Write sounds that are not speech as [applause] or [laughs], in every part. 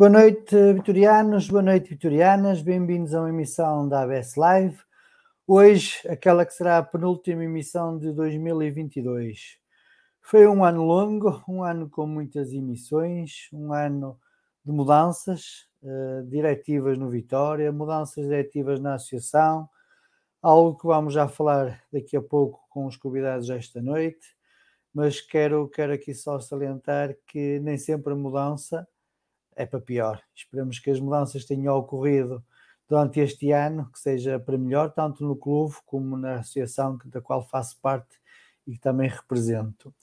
boa noite, vitorianos, boa noite, vitorianas, bem-vindos a uma emissão da ABS Live. Hoje, aquela que será a penúltima emissão de 2022. Foi um ano longo, um ano com muitas emissões, um ano de mudanças uh, diretivas no Vitória, mudanças diretivas na Associação, algo que vamos já falar daqui a pouco com os convidados esta noite, mas quero, quero aqui só salientar que nem sempre a mudança é para pior. Esperamos que as mudanças tenham ocorrido durante este ano, que seja para melhor, tanto no clube como na associação da qual faço parte e que também represento.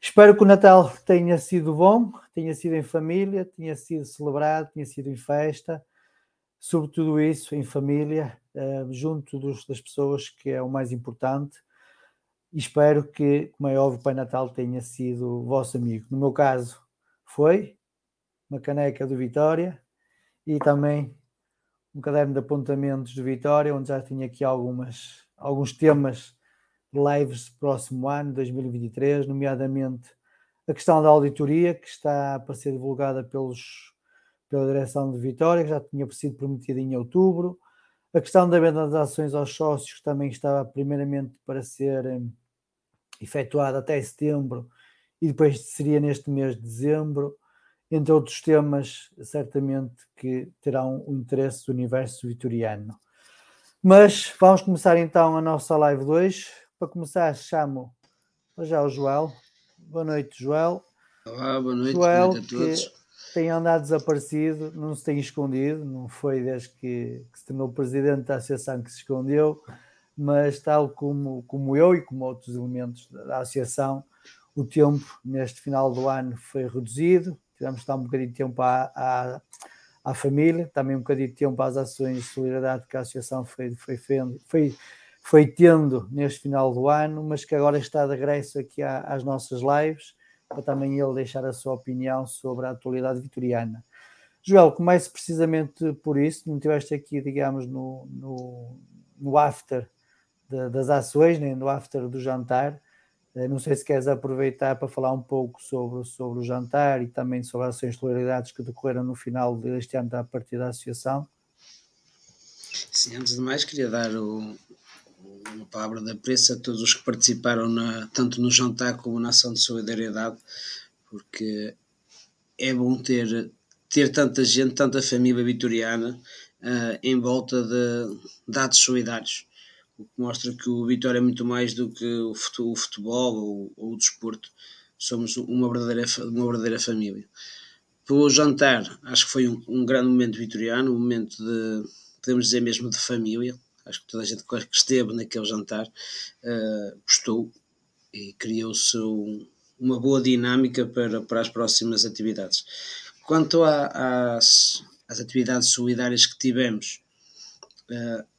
Espero que o Natal tenha sido bom, tenha sido em família, tenha sido celebrado, tenha sido em festa, sobretudo isso, em família, eh, junto dos, das pessoas, que é o mais importante. E espero que, como é óbvio, o Pai Natal tenha sido vosso amigo. No meu caso, foi, uma caneca do Vitória e também um caderno de apontamentos do Vitória, onde já tinha aqui algumas, alguns temas de lives próximo ano, 2023, nomeadamente a questão da auditoria, que está para ser divulgada pelos, pela direção de Vitória, que já tinha sido prometida em outubro, a questão da venda das ações aos sócios, que também estava primeiramente para ser um, efetuada até setembro, e depois seria neste mês de dezembro, entre outros temas, certamente que terão o interesse do universo vitoriano. Mas vamos começar então a nossa live 2. Para começar, chamo já o Joel. Boa noite, Joel. Olá, boa noite, Joel, boa noite a todos. Que tem andado desaparecido, não se tem escondido, não foi desde que, que se tornou presidente da associação que se escondeu, mas tal como, como eu e como outros elementos da associação, o tempo neste final do ano foi reduzido, tivemos de dar um bocadinho de tempo à, à, à, família, também um bocadinho de tempo às ações de solidariedade que a associação foi, foi, foi, foi tendo neste final do ano, mas que agora está de regresso aqui às nossas lives, para também ele deixar a sua opinião sobre a atualidade vitoriana. Joel, comece precisamente por isso, não estiveste aqui, digamos, no, no, no after de, das ações, nem no after do jantar, não sei se queres aproveitar para falar um pouco sobre, sobre o jantar e também sobre as solidariedades que decorreram no final deste ano da partida da associação. Sim, antes de mais queria dar o, uma palavra de apreço a todos os que participaram na, tanto no jantar como na ação de solidariedade, porque é bom ter, ter tanta gente, tanta família vitoriana uh, em volta de dados solidários, o que mostra que o Vitória é muito mais do que o futebol ou, ou o desporto, somos uma verdadeira, uma verdadeira família. Pelo jantar, acho que foi um, um grande momento vitoriano, um momento de, podemos dizer mesmo de família, acho que toda a gente que esteve naquele jantar uh, gostou e criou-se um, uma boa dinâmica para, para as próximas atividades. Quanto a, às, às atividades solidárias que tivemos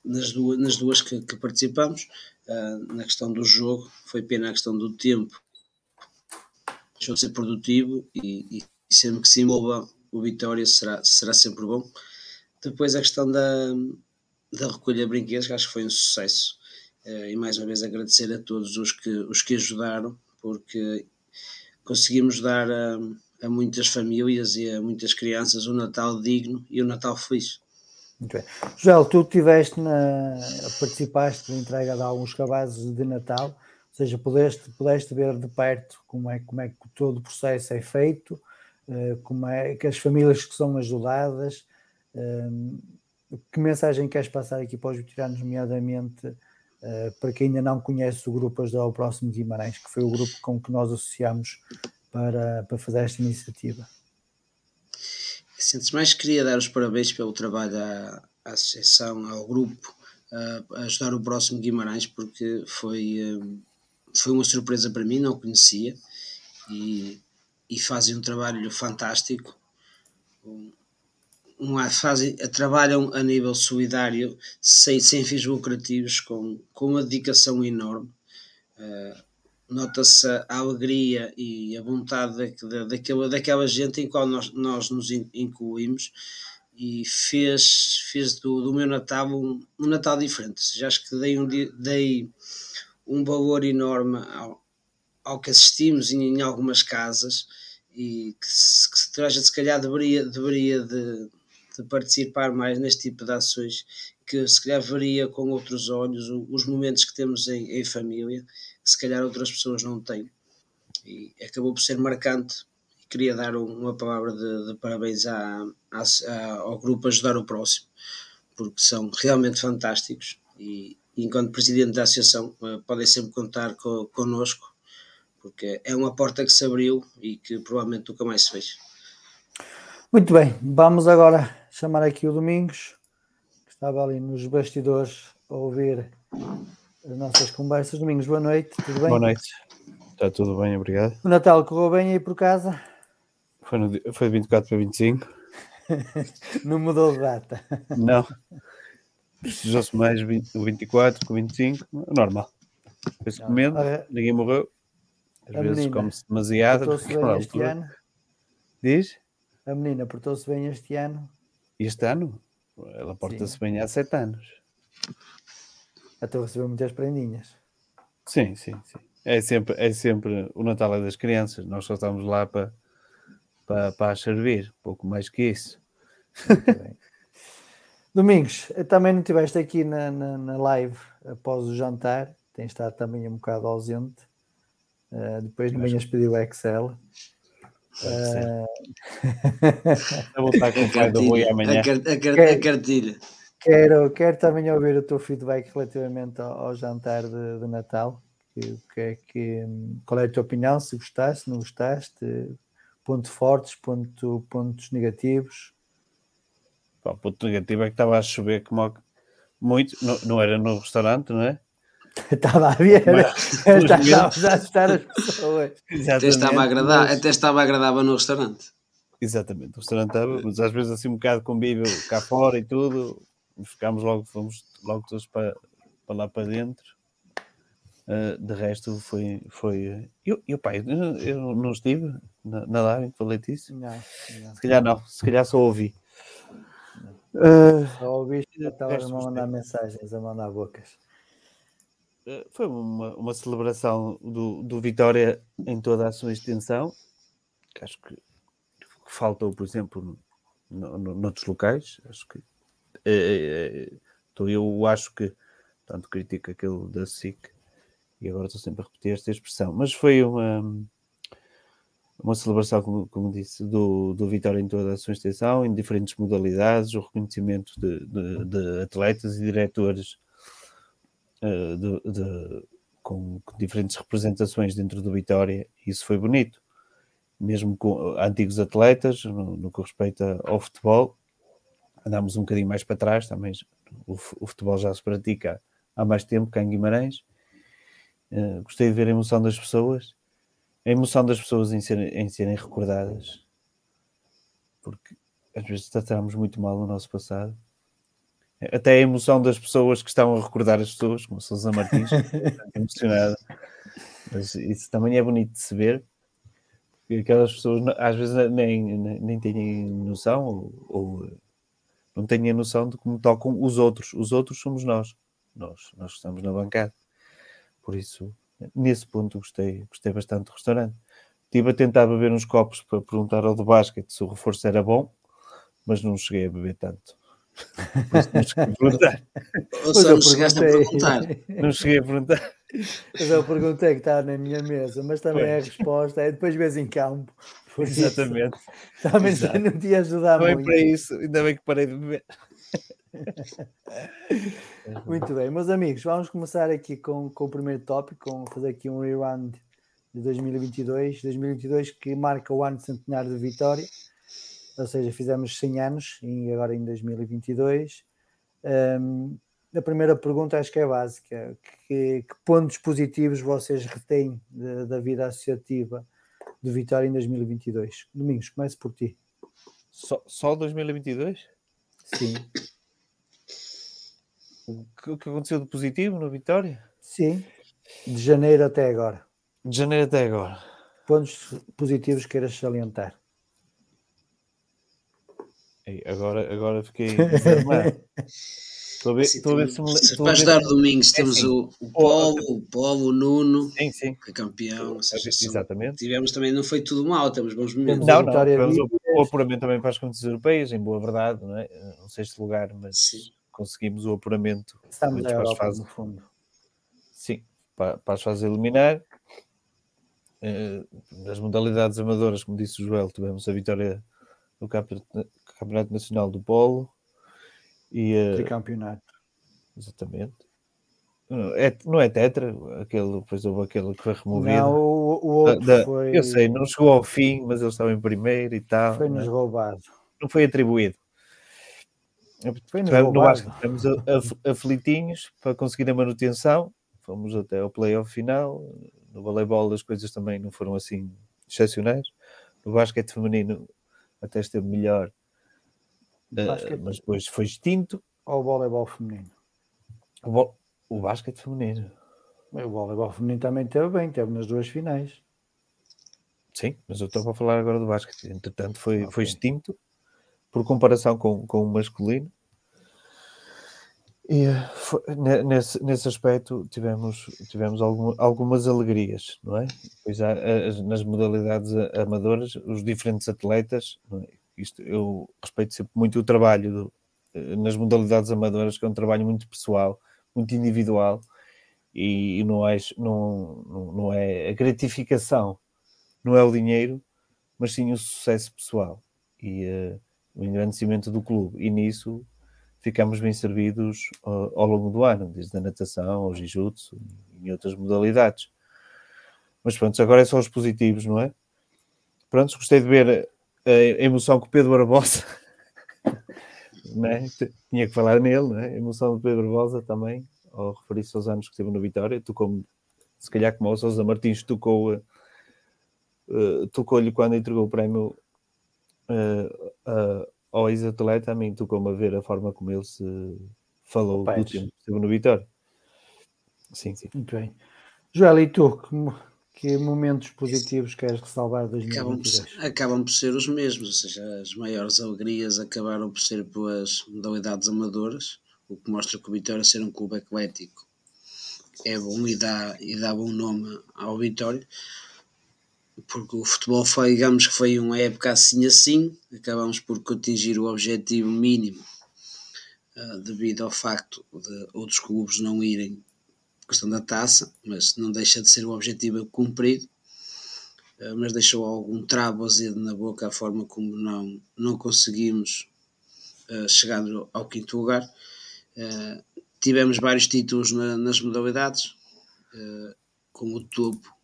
nas, duas, nas duas que, que participamos, uh, na questão do jogo, foi pena a questão do tempo, deixou de ser produtivo e, e sempre que se envolva o Vitória será, será sempre bom. Depois a questão da, da recolha de brinquedos, que acho que foi um sucesso. Uh, e mais uma vez agradecer a todos os que, os que ajudaram, porque conseguimos dar a, a muitas famílias e a muitas crianças um Natal digno e um Natal feliz. Muito bem. Joel, tu tiveste na, participaste da entrega de alguns cabazes de Natal, ou seja, pudeste, pudeste ver de perto como é, como é que todo o processo é feito, uh, como é que as famílias que são ajudadas, uh, que mensagem queres passar aqui para os veteranos, nomeadamente uh, para quem ainda não conhece o grupo Ajudar ao Próximo Guimarães, que foi o grupo com que nós associamos para, para fazer esta iniciativa? Antes de mais, queria dar os parabéns pelo trabalho à, à associação, ao grupo, a ajudar o próximo Guimarães, porque foi, eh, foi uma surpresa para mim, não conhecia, e, e fazem um trabalho fantástico uma, fazem, trabalham a nível solidário sem, sem fins lucrativos, com, com uma dedicação enorme. Uh, Nota-se a alegria e a vontade da, daquela, daquela gente em qual nós, nós nos incluímos e fez, fez do, do meu Natal um, um Natal diferente. Já acho que dei um, dei um valor enorme ao, ao que assistimos em, em algumas casas e que, que, que a gente se calhar deveria, deveria de, de participar mais neste tipo de ações que se calhar veria com outros olhos os momentos que temos em, em família, se calhar outras pessoas não têm. E acabou por ser marcante. Queria dar uma palavra de, de parabéns à, à, ao grupo Ajudar o Próximo, porque são realmente fantásticos e, enquanto presidente da associação eh, podem sempre contar co, connosco, porque é uma porta que se abriu e que provavelmente nunca mais se fez. Muito bem, vamos agora chamar aqui o Domingos, que estava ali nos bastidores a ouvir as nossas conversas. Domingos, boa noite, tudo bem? Boa noite, está tudo bem, obrigado. O Natal correu bem aí por casa? Foi, no, foi de 24 para 25. [laughs] Não mudou de data? Não. Precisou-se mais 20, 24 com 25, normal. Foi-se comendo, ninguém morreu. Às a vezes come-se demasiado. Portou-se bem este ano? Diz? A menina portou-se bem este ano? Este ano? Ela porta-se bem há sete anos. Até recebeu muitas prendinhas. Sim, sim, sim. É sempre, é sempre o Natal é das crianças. Nós só estamos lá para, para, para servir. Pouco mais que isso. [laughs] Domingos, também não estiveste aqui na, na, na, live após o jantar. Tens estado também um bocado ausente. Uh, depois de manhãs pediu o Excel. Uh... [laughs] Eu vou estar com o pai do Rui amanhã. A, cartilha. Quero, quero também ouvir o teu feedback relativamente ao, ao jantar de, de Natal. Que, que, é que, qual é a tua opinião? Se gostaste, se não gostaste? Pontos fortes, ponto, pontos negativos? o ponto negativo é que estava a chover como muito, não, não era no restaurante, não é? [laughs] Estava a ver, [laughs] estava a assustar as pessoas. Até estava, agradável, até estava agradável no restaurante. Exatamente, o restaurante estava, mas às vezes assim um bocado convívio cá fora e tudo, ficámos logo, fomos logo todos para, para lá para dentro. Uh, de resto foi. foi eu, eu, pai, eu, eu não estive na, na live falei disso. Não, não. Se calhar não, se calhar só ouvi. Uh, só ouviste, estavas a mandar mensagens, a mandar bocas. eh, foi uma, uma celebração do, do Vitória em toda a sua extensão. Acho que, que faltou, por exemplo, no, no, noutros locais. Acho que então eu acho que tanto critico aquele da SIC e agora estou sempre a repetir esta expressão, mas foi uma uma celebração, como, como disse, do, do Vitória em toda a sua extensão, em diferentes modalidades, o reconhecimento de, de, de atletas e diretores uh, de, com, com, diferentes representações dentro do Vitória, isso foi bonito. Mesmo com antigos atletas, no, no que respeita ao futebol, andámos um bocadinho mais para trás, também o, o futebol já se pratica há mais tempo cá em Guimarães. Uh, gostei de ver a emoção das pessoas a emoção das pessoas em serem, em serem recordadas, porque às vezes tratamos muito mal o nosso passado. Até a emoção das pessoas que estão a recordar as pessoas, como Sousa Martins, [laughs] emocionada. Mas isso também é bonito de se ver, porque aquelas pessoas às vezes nem, nem, nem têm noção ou, ou não têm a noção de como tocam os outros. Os outros somos nós, nós, nós que estamos na bancada. Por isso, nesse ponto gostei, gostei bastante do restaurante. Estive a tentar beber uns copos para perguntar ao do basquete se o reforço era bom, mas não cheguei a beber tanto. não cheguei a perguntar. [laughs] Ou só não chegaste a perguntar. Não cheguei a perguntar. Mas eu perguntei que está na minha mesa, mas também pois. a resposta é depois vês em campo. Exatamente. [laughs] Isso, também Exato. não te ia ajudar Foi muito. para isso, ainda bem que parei de beber. [laughs] Muito bem, meus amigos, vamos começar aqui com, com o primeiro tópico, com fazer aqui um rewind de 2022, 2022 que marca o ano centenário de Vitória, ou seja, fizemos 100 anos e agora em 2022. Um, a primeira pergunta acho que é básica, que, que pontos positivos vocês retêm da vida associativa de Vitória em 2022? Domingos, comece por ti. Só, só 2022? Sim. O que, o que aconteceu de positivo no Vitória? Sim, de janeiro até agora. De janeiro até agora. Pontos positivos queiras salientar? Ei, agora, agora fiquei. [laughs] Estou a ver, Sim, estou a ver se me se para ajudar domingos temos assim, o, o Polo, o Polo, o Nuno, Sim, sim. que é campeão. Ou seja, são- Exatamente. tivemos também, não foi tudo mal, temos bons momentos. Não, tivemos o, o apuramento também para as competições europeias, em boa verdade, não é? Não sexto lugar, mas Sim. conseguimos o apuramento Estamos na para as Europa, fases, no fundo. sim, para, para as fases eliminar. Eh, nas modalidades amadoras, como disse o Joel, tivemos a vitória do Campeonato Nacional do Polo e eh, Tricampeonato. exatamente. Não é, não é tetra, aquele, depois houve aquele que foi removido. Não, o, o outro da- foi, Eu sei, não chegou ao fim, mas eles estavam em primeiro e tal. não, foi-nos é? roubado. Não foi atribuído. Foi-nos Tivemos no roubado. Vasco, tivemos a- a- aflitinhos para conseguir a manutenção. Fomos até ao playoff final. No voleibol as coisas também não foram assim excepcionais. No basquete feminino até esteve melhor, eh, Basquete mas depois foi extinto. ou o voleibol feminino? O, vo- o basquete feminino, O voleibol feminino também teve bem, teve nas duas finais. sim, mas eu estou a falar agora do basquete. Entretanto, foi, foi Ok. extinto por comparação com, com o masculino. E eh, foi- ne- nesse, nesse aspecto tivemos, tivemos alguma- algumas alegrias, não é? Pois há, as- nas modalidades amadoras, os diferentes atletas, não é? Isto, eu respeito sempre muito o trabalho do- eh, nas modalidades amadoras, que é um trabalho muito pessoal, muito individual, e, e não, é, não, não, é a gratificação, não é o dinheiro, mas sim o sucesso pessoal e eh, o engrandecimento do clube. E nisso ficamos bem servidos ao, ao longo do ano, desde a natação ao jiu-jitsu e em outras modalidades. Mas pronto, agora é só os positivos, não é? Pronto, gostei de ver a, a emoção que o Pedro Barbosa [laughs] é? T- tinha que falar nele, não é? A emoção do Pedro Barbosa também, ao referir-se aos anos que esteve no Vitória, tocou se calhar como o Sousa Martins tocou eh, eh, tocou-lhe quando entregou o prémio eh, a- ao ex-atleta, a mim tocou-me a ver a forma como ele se falou do tempo que esteve no Vitória. Sim, sim. Muito bem. Joel, e tu, que, mo- que momentos positivos queres ressalvar de Acabam por, 2022? acabam por ser os mesmos, ou seja, as maiores alegrias acabaram por ser pelas modalidades amadoras, o que mostra que o Vitória ser um clube eclético é bom e dá, e dá bom nome ao Vitória, porque o futebol foi, digamos que foi uma época assim assim, acabamos por atingir o objetivo mínimo uh, devido ao facto de outros clubes não irem questão da taça, mas não deixa de ser o objetivo cumprido, uh, mas deixou algum travo azedo na boca a forma como não, não conseguimos uh, chegar ao quinto lugar. tivemos vários títulos na, nas modalidades, com o topo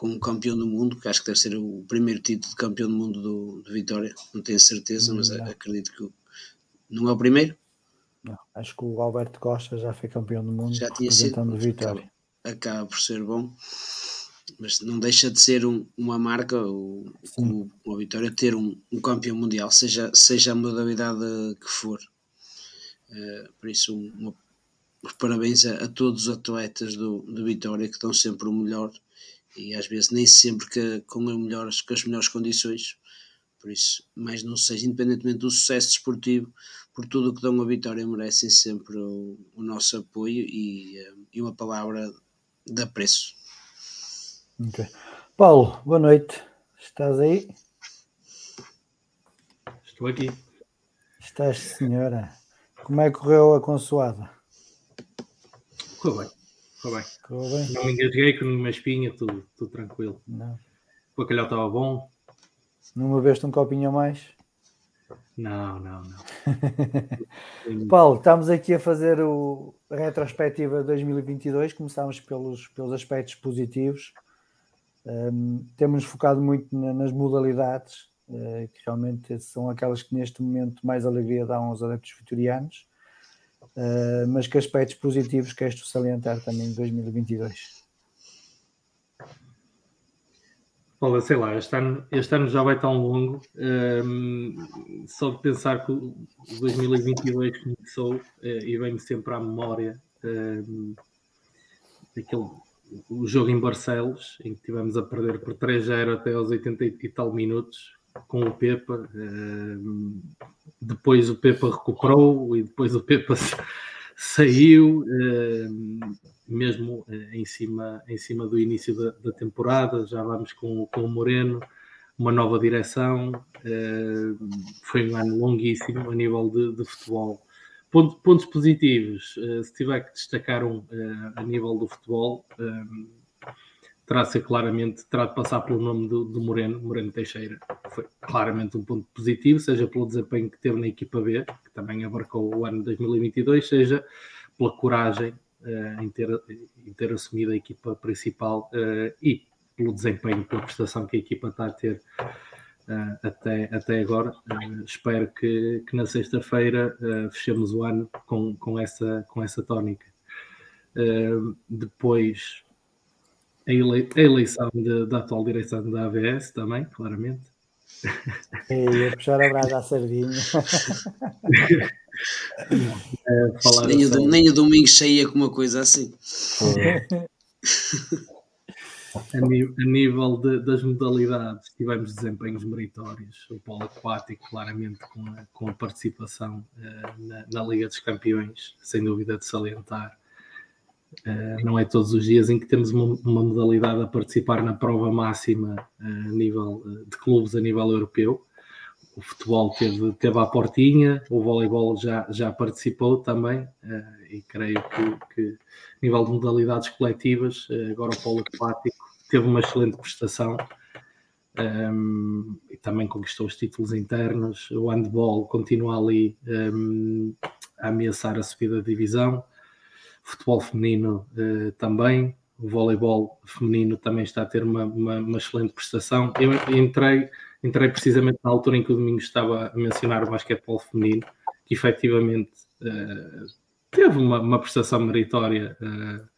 como campeão do mundo, que acho que deve ser o primeiro título de campeão do mundo do, do Vitória, não tenho certeza, mas não. acredito que não é o primeiro. Não, acho que o Alberto Costa já foi campeão do mundo já tinha sido, Vitória. Acaba, acaba, por ser bom, mas não deixa de ser um, uma marca, o, o, o Vitória ter um, um, campeão mundial, seja, seja a modalidade que for. Uh, por isso, uma, parabéns a, a, todos os atletas do, do Vitória que estão sempre o melhor e às vezes nem sempre que, com, melhores, com as melhores condições. Por isso, mais não seja, independentemente do sucesso desportivo, por tudo o que dão a vitória, merecem sempre o, o nosso apoio e, eh, e, uma palavra de apreço. Okay. Paulo, boa noite. Estás aí? Estou aqui. Estás, senhora. Como é que correu a consoada? Correu bem. Ficou bem. Ficou bem. Não me engasguei com nenhuma espinha, tudo, tudo tranquilo. Não. O bacalhau estava bom. Não bebeste um copinho a mais? Não, não, não. [laughs] Paulo, estamos aqui a fazer o, a retrospectiva 2022. Começámos pelos, pelos aspectos positivos. Um, temos focado muito na, nas modalidades, uh, que realmente são aquelas que neste momento mais alegria dão aos adeptos vitorianos. Uh, mas que aspectos positivos queres tu salientar também em 2022? Olha, sei lá, este ano, este ano já vai tão longo, um, ehm, só de pensar que o 2022 começou uh, e vem-me sempre à memória um, ehm, o jogo em Barcelos, em que tivemos a perder por 3-0 até aos 80 e tal minutos, com o Pepa. Uh, depois o Pepa recuperou e depois o Pepa [laughs] saiu, uh, mesmo uh, em, cima, em cima do início da, da, temporada. Já vamos com, com o Moreno, uma nova direção. foi um ano longuíssimo a nível de, de futebol. Ponto, pontos positivos, se tiver que destacar um a nível do futebol terá de ser claramente, terá de passar pelo nome do, do, Moreno, Moreno Teixeira. Foi claramente um ponto positivo, seja pelo desempenho que teve na equipa B, que também abarcou o ano de 2022, seja pela coragem em, ter, em ter assumido a equipa principal uh, e pelo desempenho, pela prestação que a equipa está a ter uh, até, até agora. espero que, que na sexta-feira fechemos o ano com, com, essa, com essa tónica. depois a eleição de, da atual direção da AVS também, claramente. E ia puxar a brasa à sardinha. é, nem, o, nem o domingo cheia com uma coisa assim. a, nível, a nível de, das modalidades, tivemos desempenhos meritórios. O polo aquático, claramente, com a, com a participação uh, na, na Liga dos Campeões, sem dúvida de salientar. Uh, não é todos os dias em que temos uma, uma modalidade a participar na prova máxima uh, a nível uh, de clubes a nível europeu. O futebol teve, teve à portinha, o voleibol já, já participou também, e creio que, que, a nível de modalidades coletivas, agora o polo aquático teve uma excelente prestação um, e também conquistou os títulos internos. O handball continua ali um, a ameaçar a subida da divisão futebol feminino uh, também, o voleibol feminino também está a ter uma, uma, uma, excelente prestação. Eu entrei, entrei precisamente na altura em que o Domingo estava a mencionar o basquetebol feminino, que efetivamente uh, teve uma, uma, prestação meritória uh,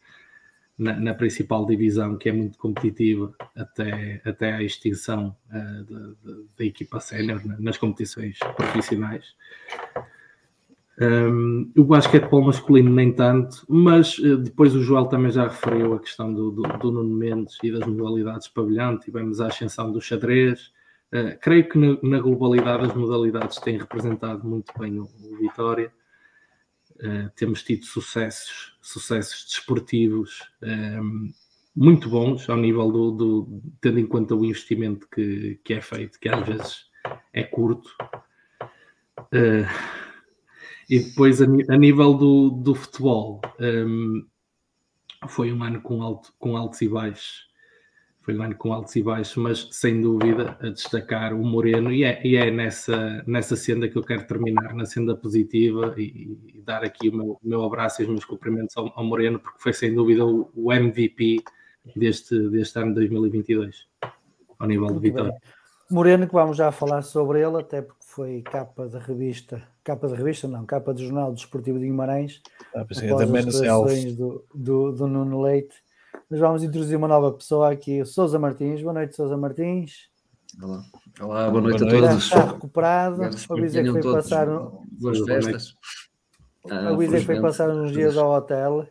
na, na, principal divisão, que é muito competitiva, até, até à extinção da equipa sénior nas competições profissionais. Um, o basquetebol masculino nem tanto, mas uh, depois o Joel também já referiu a questão do, do, do Nuno Mendes e das modalidades pavilhão, tivemos a ascensão do xadrez. Uh, creio que na, na, globalidade as modalidades têm representado muito bem o, o Vitória. Uh, temos tido sucessos, sucessos desportivos um, muito bons ao nível do, do, tendo em conta o investimento que, que é feito, que às vezes é curto. Uh, e depois a, a, nível do, do futebol, um, foi um ano com, alto, com altos e baixos foi um ano com altos e baixos, mas sem dúvida a destacar o Moreno, e é, e é nessa, nessa senda que eu quero terminar, na senda positiva, e, e dar aqui o meu, meu, abraço e os meus cumprimentos ao, ao Moreno, porque foi sem dúvida o, o, MVP deste, deste ano de 2022, ao nível Muito de vitória. Bem. Moreno, que vamos já falar sobre ele, até porque foi capa da revista, capa da revista não, capa do Jornal Desportivo de Guimarães, ah, após as declarações do, do, do Nuno Leite, mas vamos introduzir uma nova pessoa aqui, Sousa Martins. Boa noite, Sousa Martins. Olá, Olá boa noite boa a todos. Está recuperado. A Luísa que foi passar boas festas. A Luísa que foi passar uns dias ao hotel.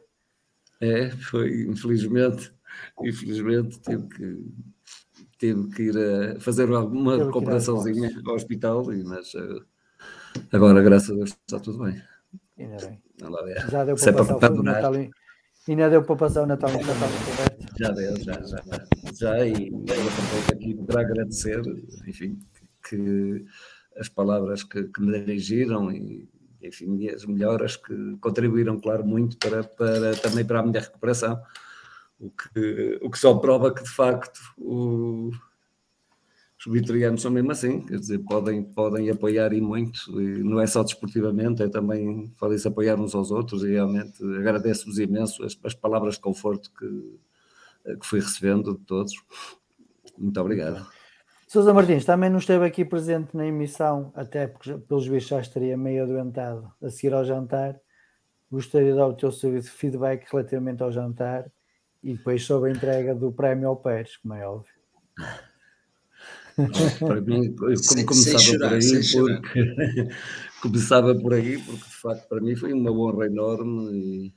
É, foi, infelizmente, infelizmente tive que, tive que ir a fazer alguma comparaçãozinha ao hospital, mas uh, agora, graças a Deus, está tudo bem. Ainda bem. Já deu para é passar o Natal, Ainda deu para passar o Natal em Natal? Já deu, já, já. Já, e eu aproveito aqui para agradecer, enfim, que as palavras que, que me dirigiram e, enfim, as melhoras que contribuíram, claro, muito para, para, também para a minha recuperação. O que, o que só prova que, de facto, o, os vitorianos são mesmo assim, quer dizer, podem, podem apoiar e muito, e não é só desportivamente, é também podem-se apoiar uns aos outros, e realmente agradeço-vos imenso as, as, palavras de conforto que, que fui recebendo de todos. Muito obrigado. Sousa Martins também não esteve aqui presente na emissão, até porque pelos vistos já estaria meio adoentado a seguir ao jantar. Gostaria de dar o teu feedback relativamente ao jantar e depois sobre a entrega do prémio ao Pérez, como é óbvio. [laughs] Para mim, como sem, começava sem chorar, por aí, porque, [laughs] começava por aí, porque de facto para mim foi uma honra enorme e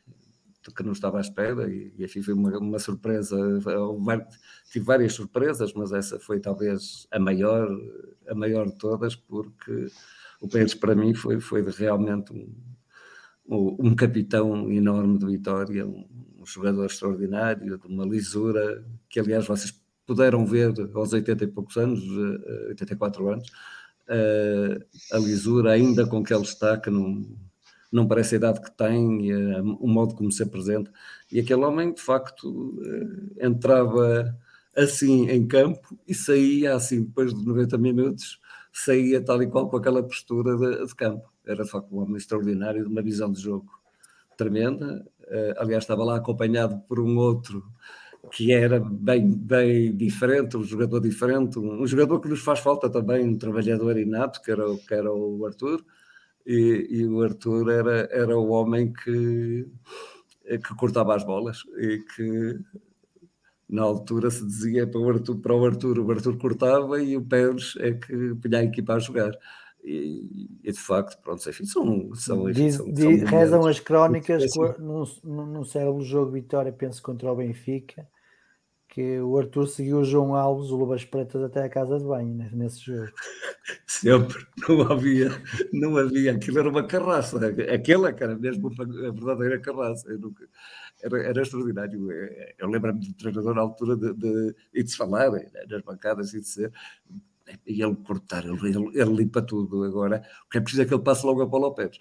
que não estava à espera. E, e enfim foi uma, uma surpresa, tive várias surpresas, mas essa foi talvez a maior, a maior de todas, porque o Pérez para mim foi, foi realmente um, um capitão enorme de Vitória, um, um jogador extraordinário, de uma lisura, que aliás vocês puderam ver aos 80 e poucos anos, 84 eh, anos, eh, a lisura ainda com que ele está, que não, não parece a idade que tem, o modo como se apresenta. E aquele homem, de facto, eh, entrava assim em campo e saía assim, depois de 90 minutos, saía tal e qual com aquela postura de, de campo. Era de facto um homem extraordinário, de uma visão de jogo tremenda. aliás, estava lá acompanhado por um outro que era bem, bem diferente, um jogador diferente, um, jogador que nos faz falta também, um trabalhador inato, que era, que era o Arthur, e, e o Arthur era, era o homem que, que cortava as bolas e que na altura se dizia para o Arthur, para o Arthur, o Arthur cortava e o Pérez é que punha a equipa a jogar. E, e, de facto, pronto, enfim, são. são, Diz, são, são rezam as crónicas no cérebro jogo Vitória, penso contra o Benfica, que o Arthur seguiu o João Alves, o Lubas Pretas, até a casa de banho né, nesse jogo. [laughs] Sempre, não havia, não havia, aquilo era uma carraça, aquela que era mesmo a verdadeira carraça. Nunca, era, era, extraordinário. Eu lembro-me do treinador na altura de, de, de, de se falar né, nas bancadas e de ser. E ele cortar, ele, ele, limpa tudo agora. O que é preciso é que ele passe logo a Paulo Pérez.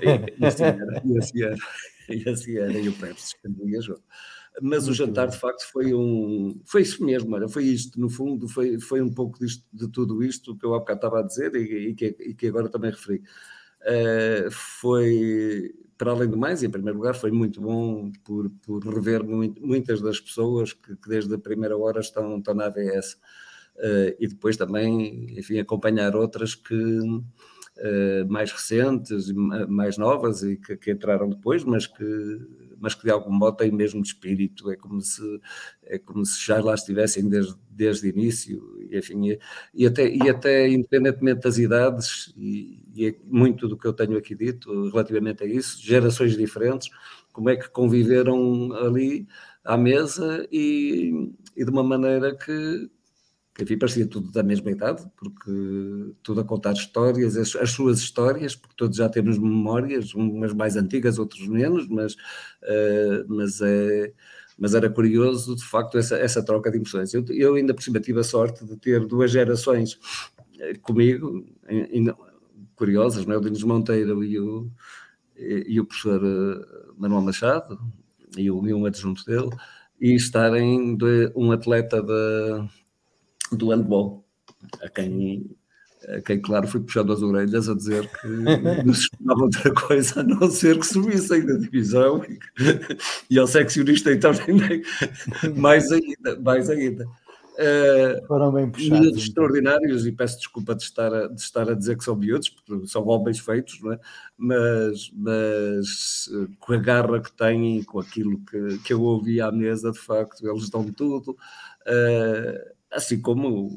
E, e assim era, e assim era, e assim era, e o Pérez suspendia jogo mas Muito o jantar de facto foi um foi isso mesmo, olha, foi isto, no fundo, foi, foi um pouco disto, de tudo isto que eu há bocado estava a dizer e, e, que, e que, agora também referi. Uh, foi, para além do mais, em primeiro lugar, foi muito bom por, por rever muito, muitas das pessoas que, que, desde a primeira hora estão, estão na AVS. Eh, e depois também, enfim, acompanhar outras que uh, mais recentes, mais novas e que, que entraram depois, mas que mas que de algum modo têm mesmo espírito, é como se, é como se já lá estivessem desde, desde o início, e, enfim, e, até, e até independentemente das idades, e, e é muito do que eu tenho aqui dito relativamente a isso, gerações diferentes, como é que conviveram ali à mesa e, e de uma maneira que enfim, parecia tudo da mesma idade, porque tudo a contar histórias, as, as, suas histórias, porque todos já temos memórias, umas mais antigas, outros menos, mas, uh, mas, é, mas era curioso, de facto, essa, essa troca de emoções. Eu, eu ainda por cima tive a sorte de ter duas gerações eh, comigo, curiosas, não é? o Dinos Monteiro e o, e, e o professor eh, Manuel Machado, e, o, e um adjunto dele, e estarem de um atleta de, do handball, a quem, a quem, claro, fui puxando as orelhas a dizer que [laughs] não se esperava outra coisa a não ser que subissem da divisão e, e ao seccionista então mais ainda, mais ainda. Uh, Foram bem puxados. Miúdos então. extraordinários, e peço desculpa de estar, a, de estar a dizer que são miúdos, porque são homens feitos, é? mas, mas uh, com a garra que têm e com aquilo que, que eu ouvi à mesa, de facto, eles dão tudo, uh, assim como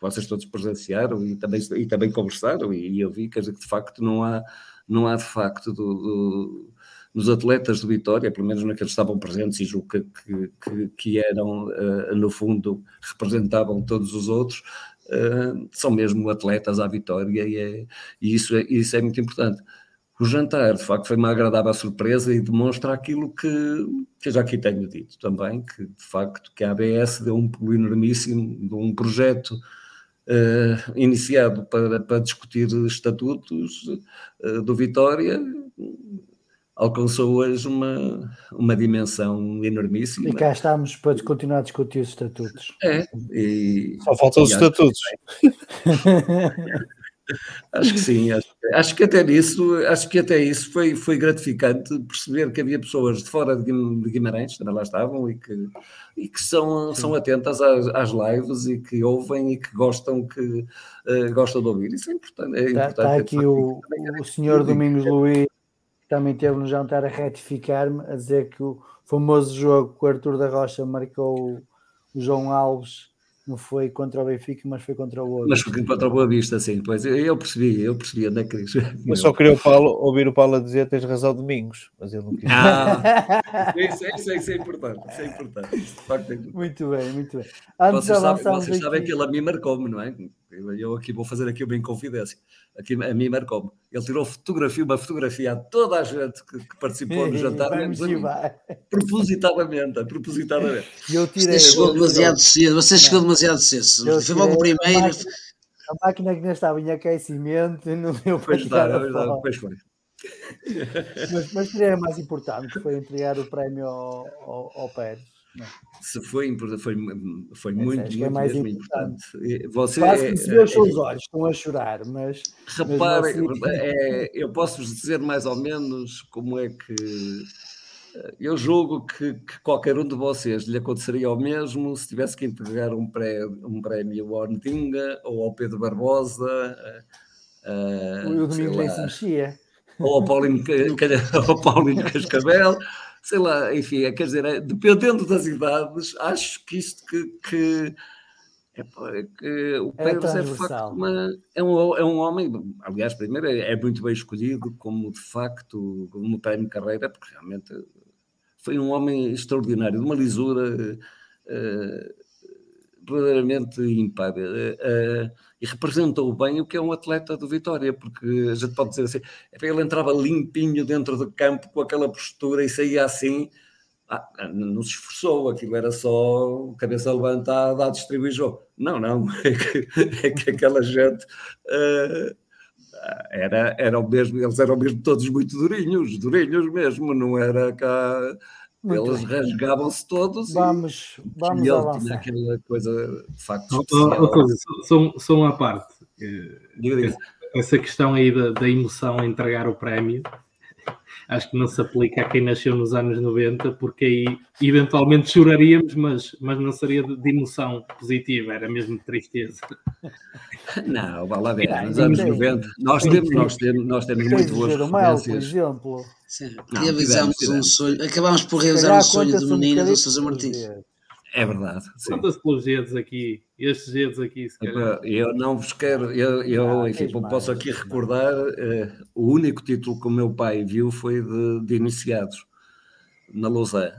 vocês todos presenciaram e também, e também conversaram, e, eu vi que de facto não há, não há de facto do, do nos atletas do Vitória, pelo menos naqueles que estavam presentes e julgo que, que, que eram, uh, no fundo, representavam todos os outros, uh, são mesmo atletas à Vitória e, é, e isso, é, isso é muito importante. O jantar, de facto, foi uma agradável surpresa e demonstra aquilo que, que eu já aqui tenho dito também, que de facto que a ABS deu um pulo enormíssimo de um projeto uh, iniciado para, para discutir estatutos uh, do Vitória, alcançou hoje uma, uma dimensão enormíssima. E cá estamos para continuar a discutir os estatutos. É, e, Só faltam os estatutos. [laughs] acho que sim, acho, acho, que até nisso, acho que até isso foi, foi gratificante perceber que havia pessoas de fora de Guimarães, também lá estavam, e que, e que são, são atentas às, às lives e que ouvem e que gostam, que, uh, gostam de ouvir. Isso é importante. É está, importante, está aqui o, o senhor Domingos Luís também teve no jantar a retificar-me, a dizer que o famoso jogo que o Arthur da Rocha marcou o João Alves não foi contra o Benfica, mas foi contra o outro. Mas foi contra o Boa Vista, sim. Pois eu percebi, eu percebi onde é que Eu só queria o Paulo, ouvir o Paulo a dizer tens razão domingos, mas ele não quis. Ah, [laughs] isso, é, isso, é, isso é importante, isso é importante. Isso, é Muito bem, muito bem. Antes vocês sabem, vocês sabem que ele a mim marcou-me, não é? Eu aqui vou fazer aqui uma inconfidência. Aqui a mim marcou-me. Ele tirou fotografia, uma fotografia a toda a gente que, que participou no [laughs] jantar, mim. Propositadamente, propositadamente. Eu tirei, você chegou demasiado cedo, você chegou demasiado cedo. Foi logo o primeiro. A máquina que ainda estava em aquecimento não deu para pois, pois foi. mas, mas tirei mais importante, foi entregar o prémio ao, ao, ao Pérez. Se foi, foi, foi muito, foi muito mais mesmo importante. importante. Você, Quase que se vê os seus olhos, estão a chorar, mas. Repare, assim... é, eu posso-vos dizer mais ou menos como é que. Eu julgo que, que, qualquer um de vocês lhe aconteceria o mesmo se tivesse que entregar um, pré, um prémio ao Ntinga ou ao Pedro Barbosa. Uh, o domingo nem se mexia. Ou ao Paulinho, [laughs] ao Paulinho Cascavel sei lá, enfim, é, quer dizer, é, dependendo das idades, acho que isto que, que, é, que o Pedro é, de facto uma, é, um, é um homem, aliás, primeiro é, é, muito bem escolhido como de facto, como prémio de carreira, porque realmente foi um homem extraordinário, de uma lisura uh, verdadeiramente ímpar. Uh, uh, e representou bem o que é um atleta do Vitória, porque a gente pode dizer assim, ele entrava limpinho dentro do campo com aquela postura e saía assim, ah, não se esforçou, aquilo era só cabeça levantada a distribuir jogo. Não, não, [laughs] é que, é que aquela gente uh, era, era o mesmo, eles eram mesmo todos muito durinhos, durinhos mesmo, não era cá muito Eles rasgavam-se todos vamos, e, vamos e ele avançar. tinha aquela coisa de facto só, só uma parte. Essa, essa questão aí da, da emoção a entregar o prémio acho que não se aplica a quem nasceu nos anos 90, porque aí eventualmente choraríamos, mas, mas não seria de, emoção positiva, era mesmo de tristeza. [laughs] Não, vá lá ver, nos anos 90, nós temos, nós temos, nós temos muito boas referências. por exemplo. Sim, um sonho, acabámos por realizar um sonho do menino do Sousa Martins. É verdade. Quantas pelos dedos aqui? Estes dedos aqui, se calhar. Eu não vos quero, eu, eu ah, enfim, posso aqui recordar, uh, o único título que o meu pai viu foi de, de iniciados. na Lausanne,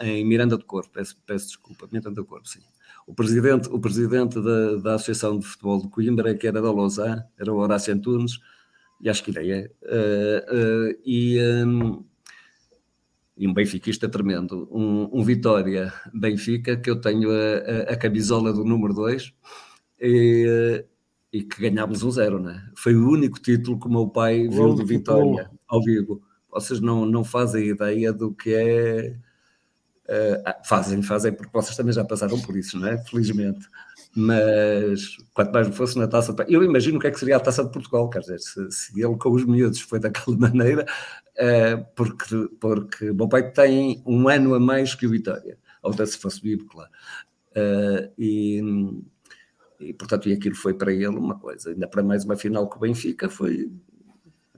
em Miranda do Corpo, peço, peço desculpa, Miranda do Corpo, sim. O presidente, o presidente da, da Associação de Futebol de Coimbra, que era da Lausanne, era o Horácio Antunes, e acho que é, uh, uh, e, um, e um benfiquista tremendo, um, um Vitória Benfica, que eu tenho a, a, a camisola do número 2, e, e que ganhámos um zero, né? Foi o único título que o meu pai viu do Vitória ao vivo. Vocês não, não fazem ideia do que é. Uh, fazem, fazem, porque vocês também já passaram por isso, não é? Felizmente. Mas quanto mais fosse na taça. Eu imagino o que é que seria a taça de Portugal, quer dizer, se, se ele com os miúdos foi daquela [laughs] maneira, uh, porque, porque o meu pai tem um ano a mais que o Vitória, ou até se fosse vivo, claro. Uh, e e portanto, e aquilo foi para ele uma coisa, ainda para mais uma final com o Benfica, foi,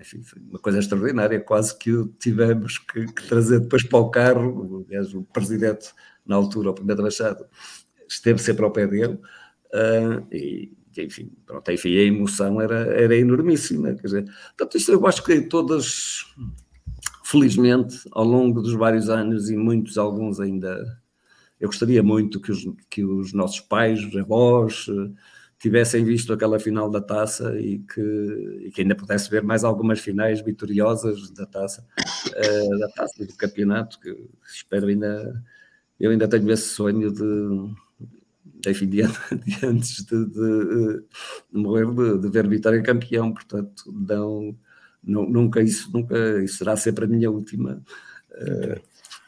enfim, foi uma coisa extraordinária, quase que o tivemos que, que, trazer depois para o carro, aliás, o presidente, na altura, o primeiro Machado, esteve sempre ao pé dele, uh, e enfim, pronto, enfim, a emoção era, era enormíssima, quer dizer, portanto, isto eu acho que todas, felizmente, ao longo dos vários anos, e muitos, alguns ainda eu gostaria muito que os, que os nossos pais, os avós, eh, tivessem visto aquela final da taça e que, e que ainda pudesse ver mais algumas finais vitoriosas da taça, uh, da taça do campeonato, que espero ainda. Eu ainda tenho esse sonho de, enfim, de, [laughs] de antes de, de, de morrer, de, de, ver Vitória campeão, portanto, não, não, nunca isso, nunca, isso será sempre a minha última. Uh,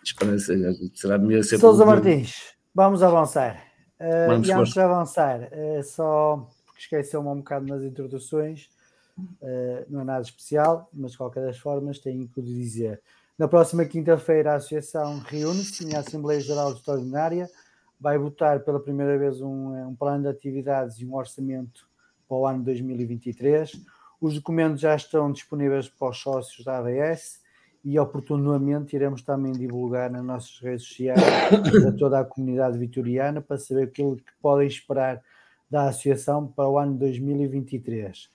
Esperança, será melhor ser. Sousa Martins, vamos avançar. Uh, vamos e antes de avançar, uh, só porque esqueceu-me um bocado nas introduções, uh, não é nada especial, mas de qualquer das formas tenho que dizer. Na próxima quinta-feira a Associação reúne-se em Assembleia Geral Extraordinária, vai votar pela primeira vez um, um plano de atividades e um orçamento para o ano 2023. Os documentos já estão disponíveis para os sócios da ABS e oportunamente iremos também divulgar nas nossas redes sociais a toda a comunidade vitoriana para saber aquilo que podem esperar da associação para o ano 2023.